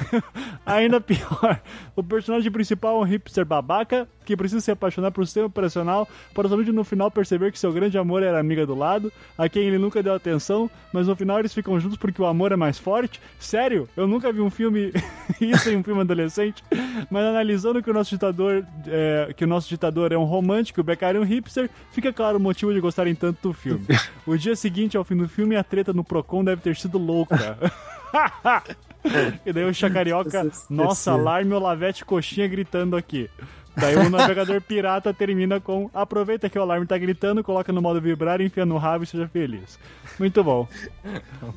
Ainda pior, o personagem principal é um hipster babaca que precisa se apaixonar por um sistema operacional para somente no final perceber que seu grande amor era amiga do lado, a quem ele nunca deu atenção, mas no final eles ficam juntos porque o amor é mais forte. Sério? Eu nunca vi um filme isso em um filme adolescente, mas analisando que o nosso ditador é, que o nosso ditador é um romântico, o Beccari é um hipster, fica claro o motivo de gostarem tanto do filme. O dia seguinte ao fim do filme, a treta no Procon deve ter sido louca. e daí o Chacarioca, nossa, alarme Olavete coxinha gritando aqui. Daí o navegador pirata termina com aproveita que o alarme tá gritando, coloca no modo vibrar, enfia no rabo e seja feliz. Muito bom,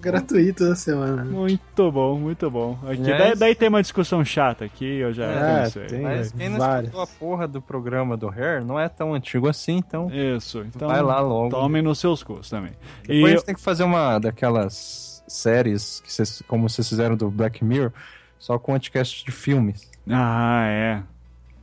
Gratuito da semana. muito bom, muito bom. Aqui, Yes. daí, daí tem uma discussão chata aqui, eu já É, tem. Mas quem não várias. escutou a porra do programa do Hair não é tão antigo assim, então Isso, então vai lá logo. tomem nos seus custos também. Depois E a gente tem que fazer uma daquelas séries, que vocês, como vocês fizeram do Black Mirror, só com anticast de filmes. Ah, é.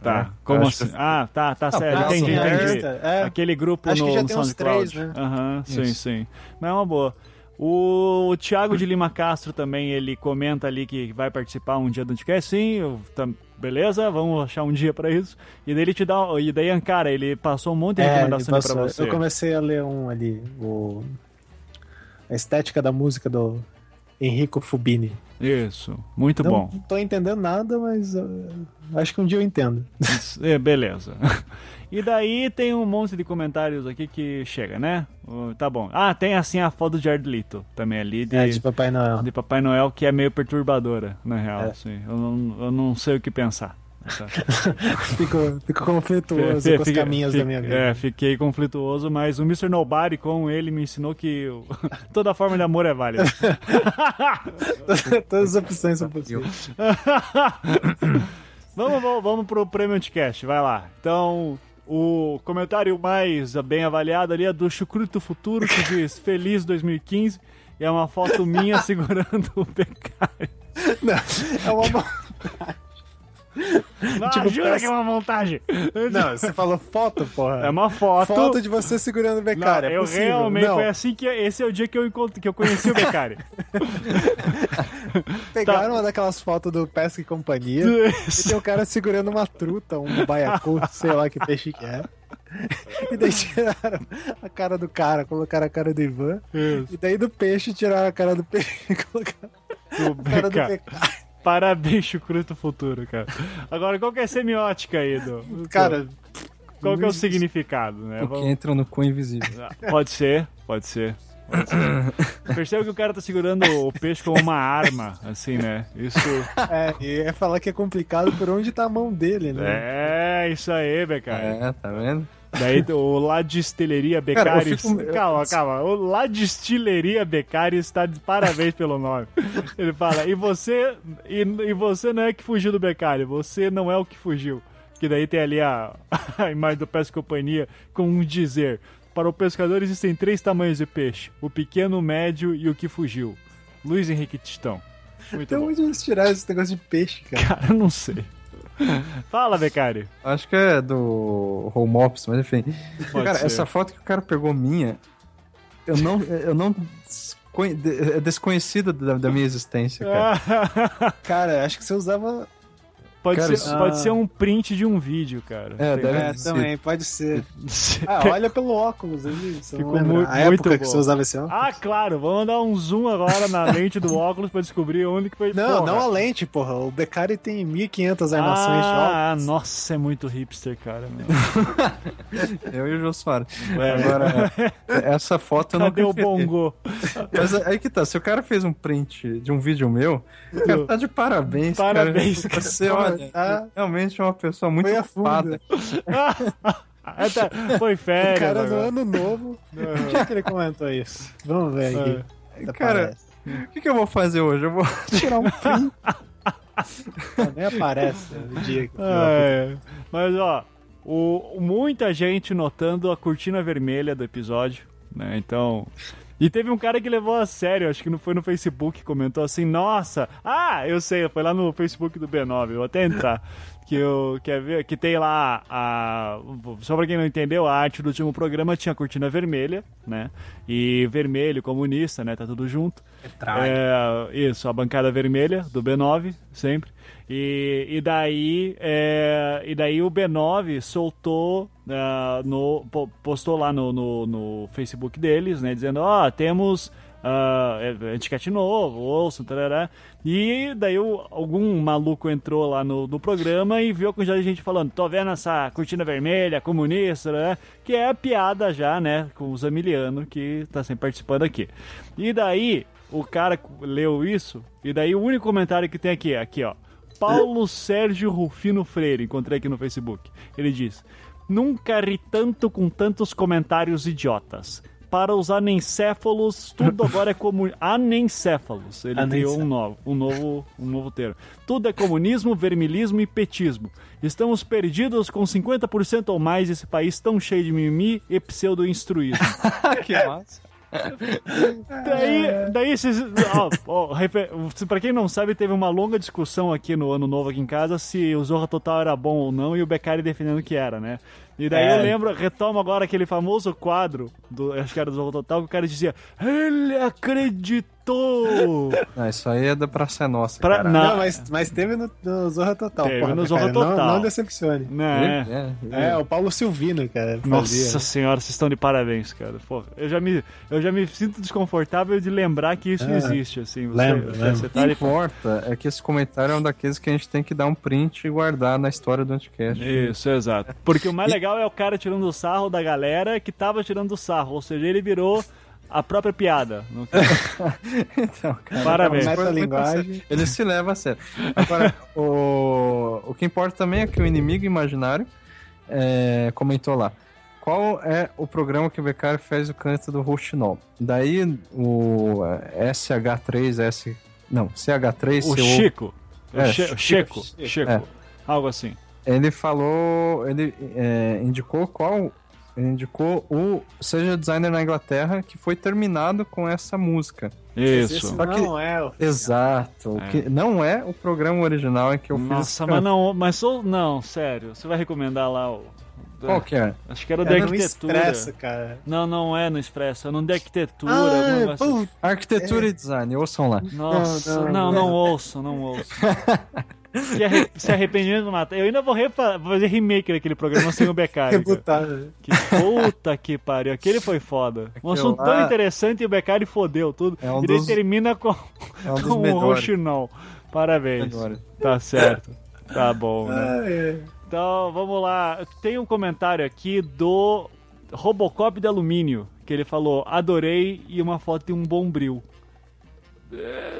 Tá. É, Como assim? que- Ah, tá, tá Ah, sério. entendi, entendi. É, Aquele grupo Acho no, que já no tem uns SoundCloud. três, né? Aham, sim, sim. Mas é uma boa. O Thiago de Lima Castro também, ele comenta ali que vai participar um dia do podcast. Sim, eu, tam- beleza, vamos achar um dia pra isso. E daí ele te dá. E daí, cara, ele passou um monte de É, recomendação pra passou. você. Eu comecei a ler um ali, o... a estética da música do Enrico Fubini. Isso, muito não, bom. não tô entendendo nada, mas uh, acho que um dia eu entendo. É, beleza. E daí tem um monte de comentários aqui que chega, né? Uh, tá bom. Ah, tem assim a foto de Jared Leto também ali de, É, de Papai Noel. de Papai Noel que é meio perturbadora, na real. É. Assim. Eu, não, eu não sei o que pensar. Tá. Fico, fico conflituoso Fe- com os caminhos fica- da minha vida. É, fiquei conflituoso, mas o Mr. Nobody com ele me ensinou que toda forma de amor é válida. Todas as opções são possíveis. vamos, vamos, vamos pro Prêmio Anticast, vai lá. Então, o comentário mais bem avaliado ali é do Chucruto Futuro, que diz Feliz 2015. E é uma foto minha segurando o Becari. Não, é uma... Não, Tipo, jura parece- que é uma montagem. Não, você falou foto, porra. É uma foto. Foto de você segurando o Não, Becari. é eu possível. realmente Não, foi assim que esse é o dia que eu encontro, que eu conheci o Becari. pegaram Tá. uma daquelas fotos do Pesca e Companhia e tem o cara segurando uma truta, um baiacu, sei lá que peixe que é. E daí tiraram a cara do cara, colocaram a cara do Ivan. Isso. E daí do peixe tiraram a cara do peixe e colocaram O a cara do Becari. Parabéns, Chucruto Futuro, cara. Agora, qual que é a semiótica aí, do... Cara, Qual que é o significado, né? O que entra no cu invisível. Pode ser, pode ser. Pode ser. Percebe que o cara tá segurando o peixe como uma arma, assim, né? Isso. é, e é falar que é complicado por onde tá a mão dele, né? É, isso aí, Becari. É, tá vendo? Daí o lá Distilleria Cara, Becaris. fico- Calma, calma. O lá Distilleria Becaris está de parabéns pelo nome. Ele fala, e você. E, e você não é que fugiu do Becari, você não é o que fugiu. Que daí tem ali a, a imagem do Pesca Companhia com um dizer. Para o pescador existem três tamanhos de peixe: o pequeno, o médio e o que fugiu. Luiz Henrique Tistão. Muito Então bom. onde eles tiraram esse negócio de peixe, cara? Cara, eu não sei. Fala, Becari. Acho que é do Home Office, mas enfim. Pode cara, ser. essa foto que o cara pegou minha, eu não. Eu não é desconhecida da, da minha existência, cara. Cara, acho que você usava. Pode, Cara, ser, isso- pode Ah. ser um print de um vídeo, cara. É, deve É, ser. também, pode ser. Ah, olha pelo óculos ali. Você Ficou não lembra? mu- a muito época que você usava esse óculos? Ah, claro, vamos dar um zoom agora na lente do óculos pra descobrir onde que foi. Não, porra. não a lente, porra. O Beccari tem 1500 armações de Ah, óculos. nossa, é muito hipster, cara. Eu e o Jô Soares. É. Agora, essa foto eu não Cadê o bongo? Mas aí que tá, se o cara fez um print de um vídeo meu, o cara tá de parabéns, Parabéns, cara. cara. Você, olha, Tá. realmente é uma pessoa muito ocupada. Ah, tá, Foi O férias. cara no ano novo. Onde é que ele comentou isso? Vamos ver aqui. Até Cara, o que, que eu vou fazer hoje? Eu vou tirar um print. Não, nem aparece o dia que. Ah, é. Mas ó, o, muita gente notando a cortina vermelha do episódio, né? Então. E teve um cara que levou a sério, acho que não foi no Facebook, comentou assim, nossa, ah, eu sei, foi lá no Facebook do B9, eu vou até entrar. Que, eu, quer ver, que tem lá a. Só pra quem não entendeu, a arte do último programa tinha a cortina vermelha, né? E vermelho, comunista, né? Tá tudo junto. É, isso, a bancada vermelha do B9, sempre. E, e daí é, e daí o B9 soltou ah, no po- postou lá no, no, no Facebook deles, né, dizendo, ó, temos ah, é, etiquete novo, ouçam, tarará. E daí o- algum maluco entrou lá no, no programa e viu com já gente falando, tô vendo essa cortina vermelha, comunista, né? Que é a piada já, né, com o Zamiliano, que tá sempre participando aqui. E daí o cara leu isso, e daí o único comentário que tem aqui, é aqui, ó. Paulo Sérgio Rufino Freire, encontrei aqui no Facebook. Ele diz: Nunca ri tanto com tantos comentários idiotas. Para os anencéfalos, tudo agora é como anencéfalos. Ele criou um novo, um novo, um novo termo. Tudo é comunismo, vermilismo e petismo. Estamos perdidos com 50% ou mais desse país tão cheio de mimimi e pseudo-instruísmo. que massa. Daí, daí esses, ó, ó, pra quem não sabe, teve uma longa discussão aqui no Ano Novo aqui em casa se o Zorra Total era bom ou não e o Beccari defendendo que era, né? E daí É. eu lembro, retomo agora aquele famoso quadro, do, acho que era do Zorra Total, que o cara dizia, ele acreditou! Ah, isso aí é da Praça é Nossa. Pra-. Não. Não, mas, mas teve no, no Zorra Total. Teve porra, no Zorra cara, não- Total. Não, decepcione. né? É, é, É, o Paulo Silvino, cara. Nossa fazia. senhora, vocês estão de parabéns, cara. Pô, eu já me, eu já me sinto desconfortável de lembrar que isso Ah, existe, assim. Você, lembro, você, lembro. você O tá que de importa é que esse comentário é um daqueles que a gente tem que dar um print e guardar na história do Anticast. Isso, exato. Porque o mais legal é o cara tirando o sarro da galera que tava tirando o sarro. Ou seja, ele virou a própria piada. Então, cara, Parabéns. é muito Metalinguagem. séria. Ele se leva a sério. Agora, o, o que importa também é que o inimigo imaginário é, comentou lá. Qual é o programa que o Beccari fez o canto do Rouxinol? Daí o é, SH3S. Não, CH3 o CO, Chico. É, o Che- Chico. Chico. Chico. É. Algo assim. Ele falou. Ele é, indicou qual. Ele indicou o Seja Designer na Inglaterra, que foi terminado com essa música. Esse Isso. Só que- não é o Exato. É. Que não é o programa original em que eu fiz. Nossa, mas não, mas sou, não, sério. Você vai recomendar lá o. Qual que é? Acho que era o É de no arquitetura. Expresso, cara. Não, não é no Expresso, é no de arquitetura. Ah, assim. Arquitetura e design, ouçam lá. Nossa, não, Não, não, não, não. ouço, não ouço. Se, arre se arrependimento mata. Eu ainda vou fazer remake daquele programa sem o Beccari. rebutar. Que puta que pariu. Aquele foi foda. Um assunto tão lá- interessante e o Beccari fodeu tudo. É um e dos- termina com, É um com o. Rouxinol. Parabéns. Melhores. Tá certo. Tá bom, né? Ah, é. Então, vamos lá. Tem um comentário aqui do Robocop de alumínio, que ele falou, adorei, e uma foto de um bombril. É,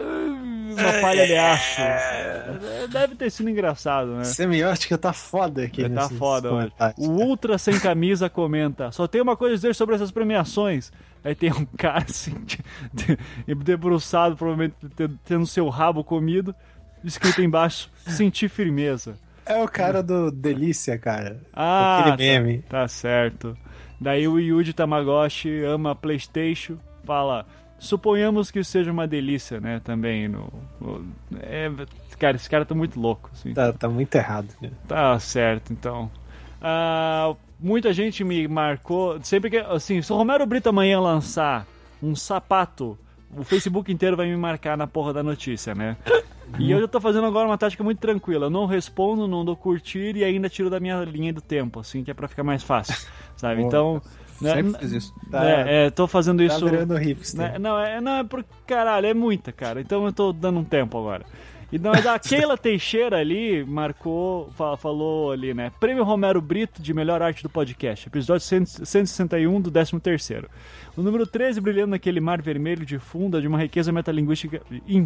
Uma palha de aço. É, Deve ter sido engraçado, né? Semiótica tá foda aqui. Tá foda O Ultra Sem Camisa comenta. Só tem uma coisa a dizer sobre essas premiações. Aí tem um cara assim, de- de- debruçado, provavelmente te- tendo seu rabo comido, escrito embaixo, sentir firmeza. É o cara do Delícia, cara. Ah, Aquele meme. Tá, tá certo. Daí o Yuji Tamagotchi ama Playstation, fala... Suponhamos que seja uma delícia, né, também. No, no- é, cara, esse cara tá muito louco. Assim. Tá, tá muito errado. Né? Tá certo, então. Ah, muita gente me marcou. Sempre que. Assim, se o Romero Brito amanhã lançar um sapato, o Facebook inteiro vai me marcar na porra da notícia, né? E eu já tô fazendo agora uma tática muito tranquila. Eu não respondo, não dou curtir e ainda tiro da minha linha do tempo, assim, que é pra ficar mais fácil. Sabe? Então. Né, Sempre fiz isso. Tá, é, é, tô fazendo tá isso. virando hipster. Né? Não, é, não, é por caralho, é muita, cara. Então eu tô dando um tempo agora. E não, a Keila Teixeira ali marcou, fa- falou ali, né? Prêmio Romero Brito de melhor arte do podcast. Episódio 100 161 do 13 terceiro. O número 13 brilhando naquele mar vermelho de funda de uma riqueza metalinguística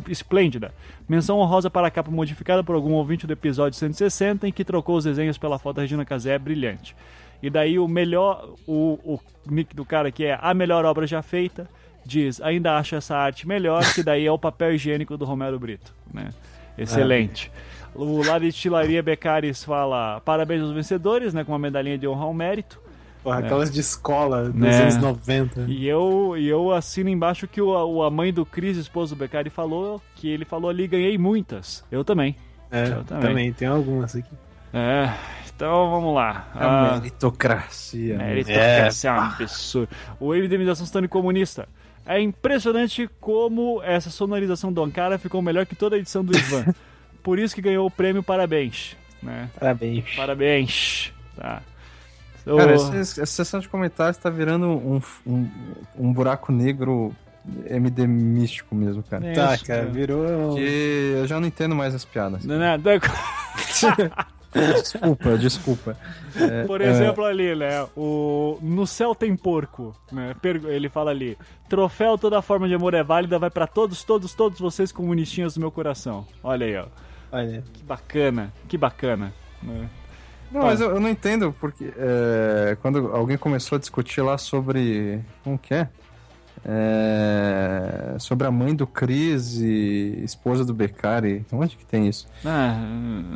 esplêndida. Menção honrosa para a capa modificada por algum ouvinte do episódio 160 em que trocou os desenhos pela foto da Regina Casé brilhante. E daí o melhor, o, o nick do cara que é a melhor obra já feita, diz, ainda acho essa arte melhor, que daí é o papel higiênico do Romero Brito, né? Excelente. O lado de Tilaria Becaris fala, parabéns aos vencedores, né, com uma medalhinha de honra ao mérito. Porra, aquelas de escola dos Né? anos 90. E eu, e eu assino embaixo que o, o- a mãe do Cris, esposo do Beccari, falou que ele falou ali, ganhei muitas. Eu também. É, Eu também. também. tem algumas aqui. É, então vamos lá. A Ah, meritocracia. né? Meritocracia é um absurdo. O wave de imitação stand comunista. É impressionante como essa sonorização do Ankara ficou melhor que toda a edição do Ivan. Por isso que ganhou o prêmio Parabéns. Né? Parabéns. Parabéns. Tá. O- Cara, esse- essa sessão de comentários tá virando um, um, um buraco negro MD místico mesmo, cara. É, Tá, isso, cara, cara. virou. Que eu já não entendo mais as piadas. Não, não, não, Desculpa, desculpa. É, Por é, exemplo, ali, né? O No céu tem porco, né? Per- Ele fala ali: Troféu toda forma de amor é válida, vai pra todos, todos, todos vocês comunistinhas do meu coração. Olha aí, ó. Olha, Que bacana, que bacana. né? Não, Tá. mas eu, eu não entendo porque é, quando alguém começou a discutir lá sobre. Como que é? É, sobre a mãe do Chris e esposa do Beccari. Onde que tem isso? Ah,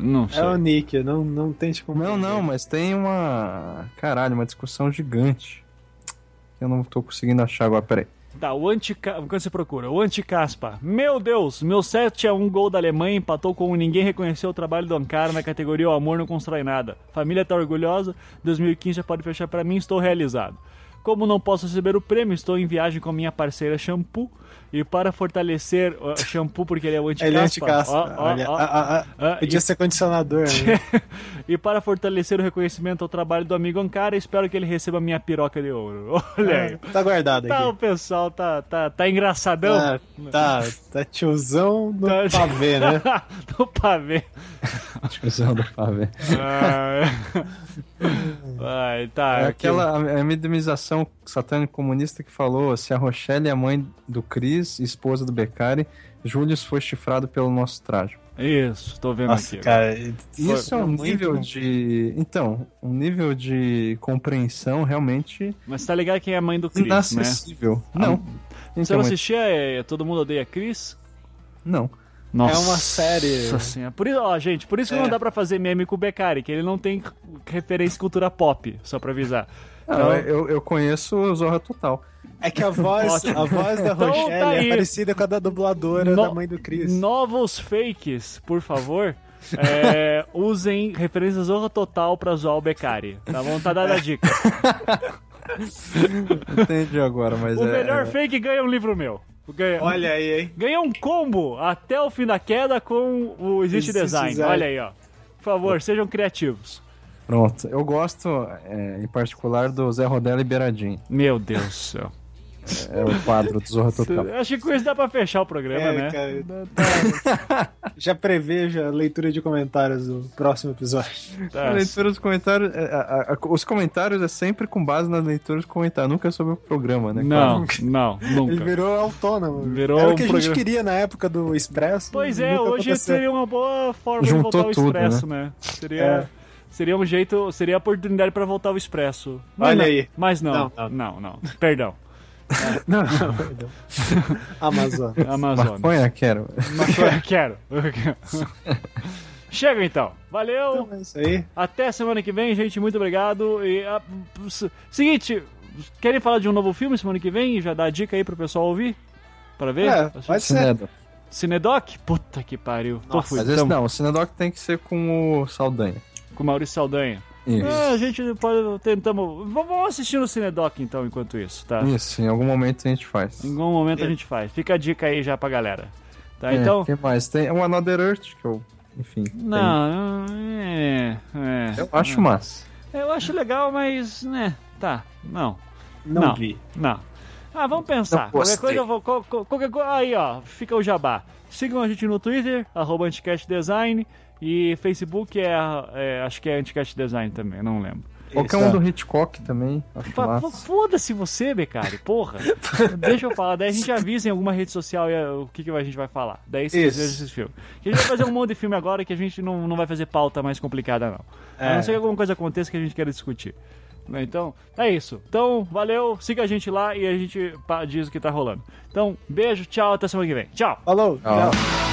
não sei. é o Nick, não, não tente compreender. Não, não, mas tem uma. Caralho, uma discussão gigante. Eu não tô conseguindo achar agora, peraí. Tá, o anti quando você procura, o anti-caspa. Meu Deus, meu 7 a 1 gol da Alemanha empatou com ninguém reconheceu o trabalho do Ankara na categoria O Amor Não Constrói Nada. Família tá orgulhosa, 2015 já pode fechar pra mim, estou realizado. Como não posso receber o prêmio, estou em viagem com a minha parceira Shampoo. E para fortalecer o Shampoo, porque ele é o anti-caspa. Ele é anti-caspa. ó, ó, Olha, ah, ah, ah, Ah, podia e- ser condicionador, né? e para fortalecer o reconhecimento ao trabalho do amigo Ankara, espero que ele receba minha piroca de ouro. Olha aí. tá guardado Tá, o aqui. pessoal tá, tá, tá engraçadão. Ah, tá, tá tiozão no Tá- pavê, né? no pavê. Discussão do pavê. Ah, Vai, tá. É aqui. aquela a, a minimização satânico comunista que falou se a Rochelle é a mãe do Chris, esposa do Beccari, Julius foi chifrado pelo nosso traje. Isso, tô vendo Nossa, aqui. cara. Isso é um muito nível bom. de. Então, um nível de compreensão realmente Mas tá ligado quem é a mãe do Chris, né? inacessível. Não. Você Então, não assistia é, Todo Mundo Odeia Chris? não. Nossa. É uma série. Nossa senhora. Por isso, ó, gente, por isso que É. não dá pra fazer meme com o Beccari, que ele não tem referência cultura pop, só pra avisar. Não, Então- eu, eu conheço o Zorra Total. É que a voz, Ótimo. a voz da Então, Rochelle tá aí. é parecida com a da dubladora No- da mãe do Chris. Novos fakes, por favor. é, usem referências Zorra Total pra zoar o Beccari. Tá bom? Tá dada a dica. Entendi agora, mas O é. melhor é- fake ganha um livro meu. Ganha, Olha aí, hein? ganha um combo até o fim da queda com o Existe Existe Design. Design. Olha aí, ó. Por favor, sejam criativos. Pronto. Eu gosto, é, em particular, do Zé Rodela e Beiradinho. Meu Deus do céu. É o quadro do Zorra Total. Acho que com isso dá pra fechar o programa, É, né? cara. Já prevejo a leitura de comentários do próximo episódio. Tá. A leitura dos comentários. é, a- a- os comentários é sempre com base nas leituras dos comentários, nunca é sobre o programa, né? Não, não, Ele nunca. virou autônomo. Virou Era um o que a gente programa- queria na época do Expresso. Pois é, hoje aconteceu. seria uma boa forma de Juntou voltar ao tudo, Expresso, né? Seria, É. seria um jeito, seria a oportunidade pra voltar ao Expresso. Mas Olha não, aí. Mas não, não, Não, não, não. Perdão. Não, não, perdão. Amazon. Amazonas. Maconha, quero. Mas quero. Chega então. Valeu. Então é isso aí. Até semana que vem, gente. Muito obrigado. E, ah, s- seguinte, querem falar de um novo filme semana que vem? Já dá a dica aí pro pessoal ouvir? Pra ver? É, pode ser. Cinedoc. Cinedoc? Puta que pariu. Tô Nossa, fui. Esse Tamo não, o Cinedoc tem que ser com o Saldanha. com o Maurício Saldanha. Isso. É, a gente pode. Tentamos. Vamos assistir no Cinedoc então, enquanto isso, tá? Isso, em algum momento a gente faz. Em algum momento a gente faz. Fica a dica aí já pra galera. Tá? É, Então. que mais? Tem o Another Earth, que eu. Enfim. tem. Não, é, é. Eu acho massa. Eu acho legal, mas, né, tá, não, Não, Não. vi. não. Ah, vamos pensar. Não Qualquer coisa, eu vou, qual- qual- qualquer aí ó, fica o jabá. Sigam a gente no Twitter, arroba Anticast Design, e Facebook é, é, acho que é Anticast Design também, não lembro. Qualquer Isso. um do Hitchcock também. Foda-se você, Becari, porra. Deixa eu falar, daí a gente avisa em alguma rede social eh, o que, que a gente vai falar. Daí você Isso. veja esses filmes. Que a gente vai fazer um monte de filme agora que a gente não, não vai fazer pauta mais complicada, não. A É. não ser que alguma coisa aconteça que a gente queira discutir. Né, Então, é isso. Então, valeu, siga a gente lá e a gente diz o que tá rolando. Então, beijo, tchau, até semana que vem. Tchau! Falou. Ah. tchau.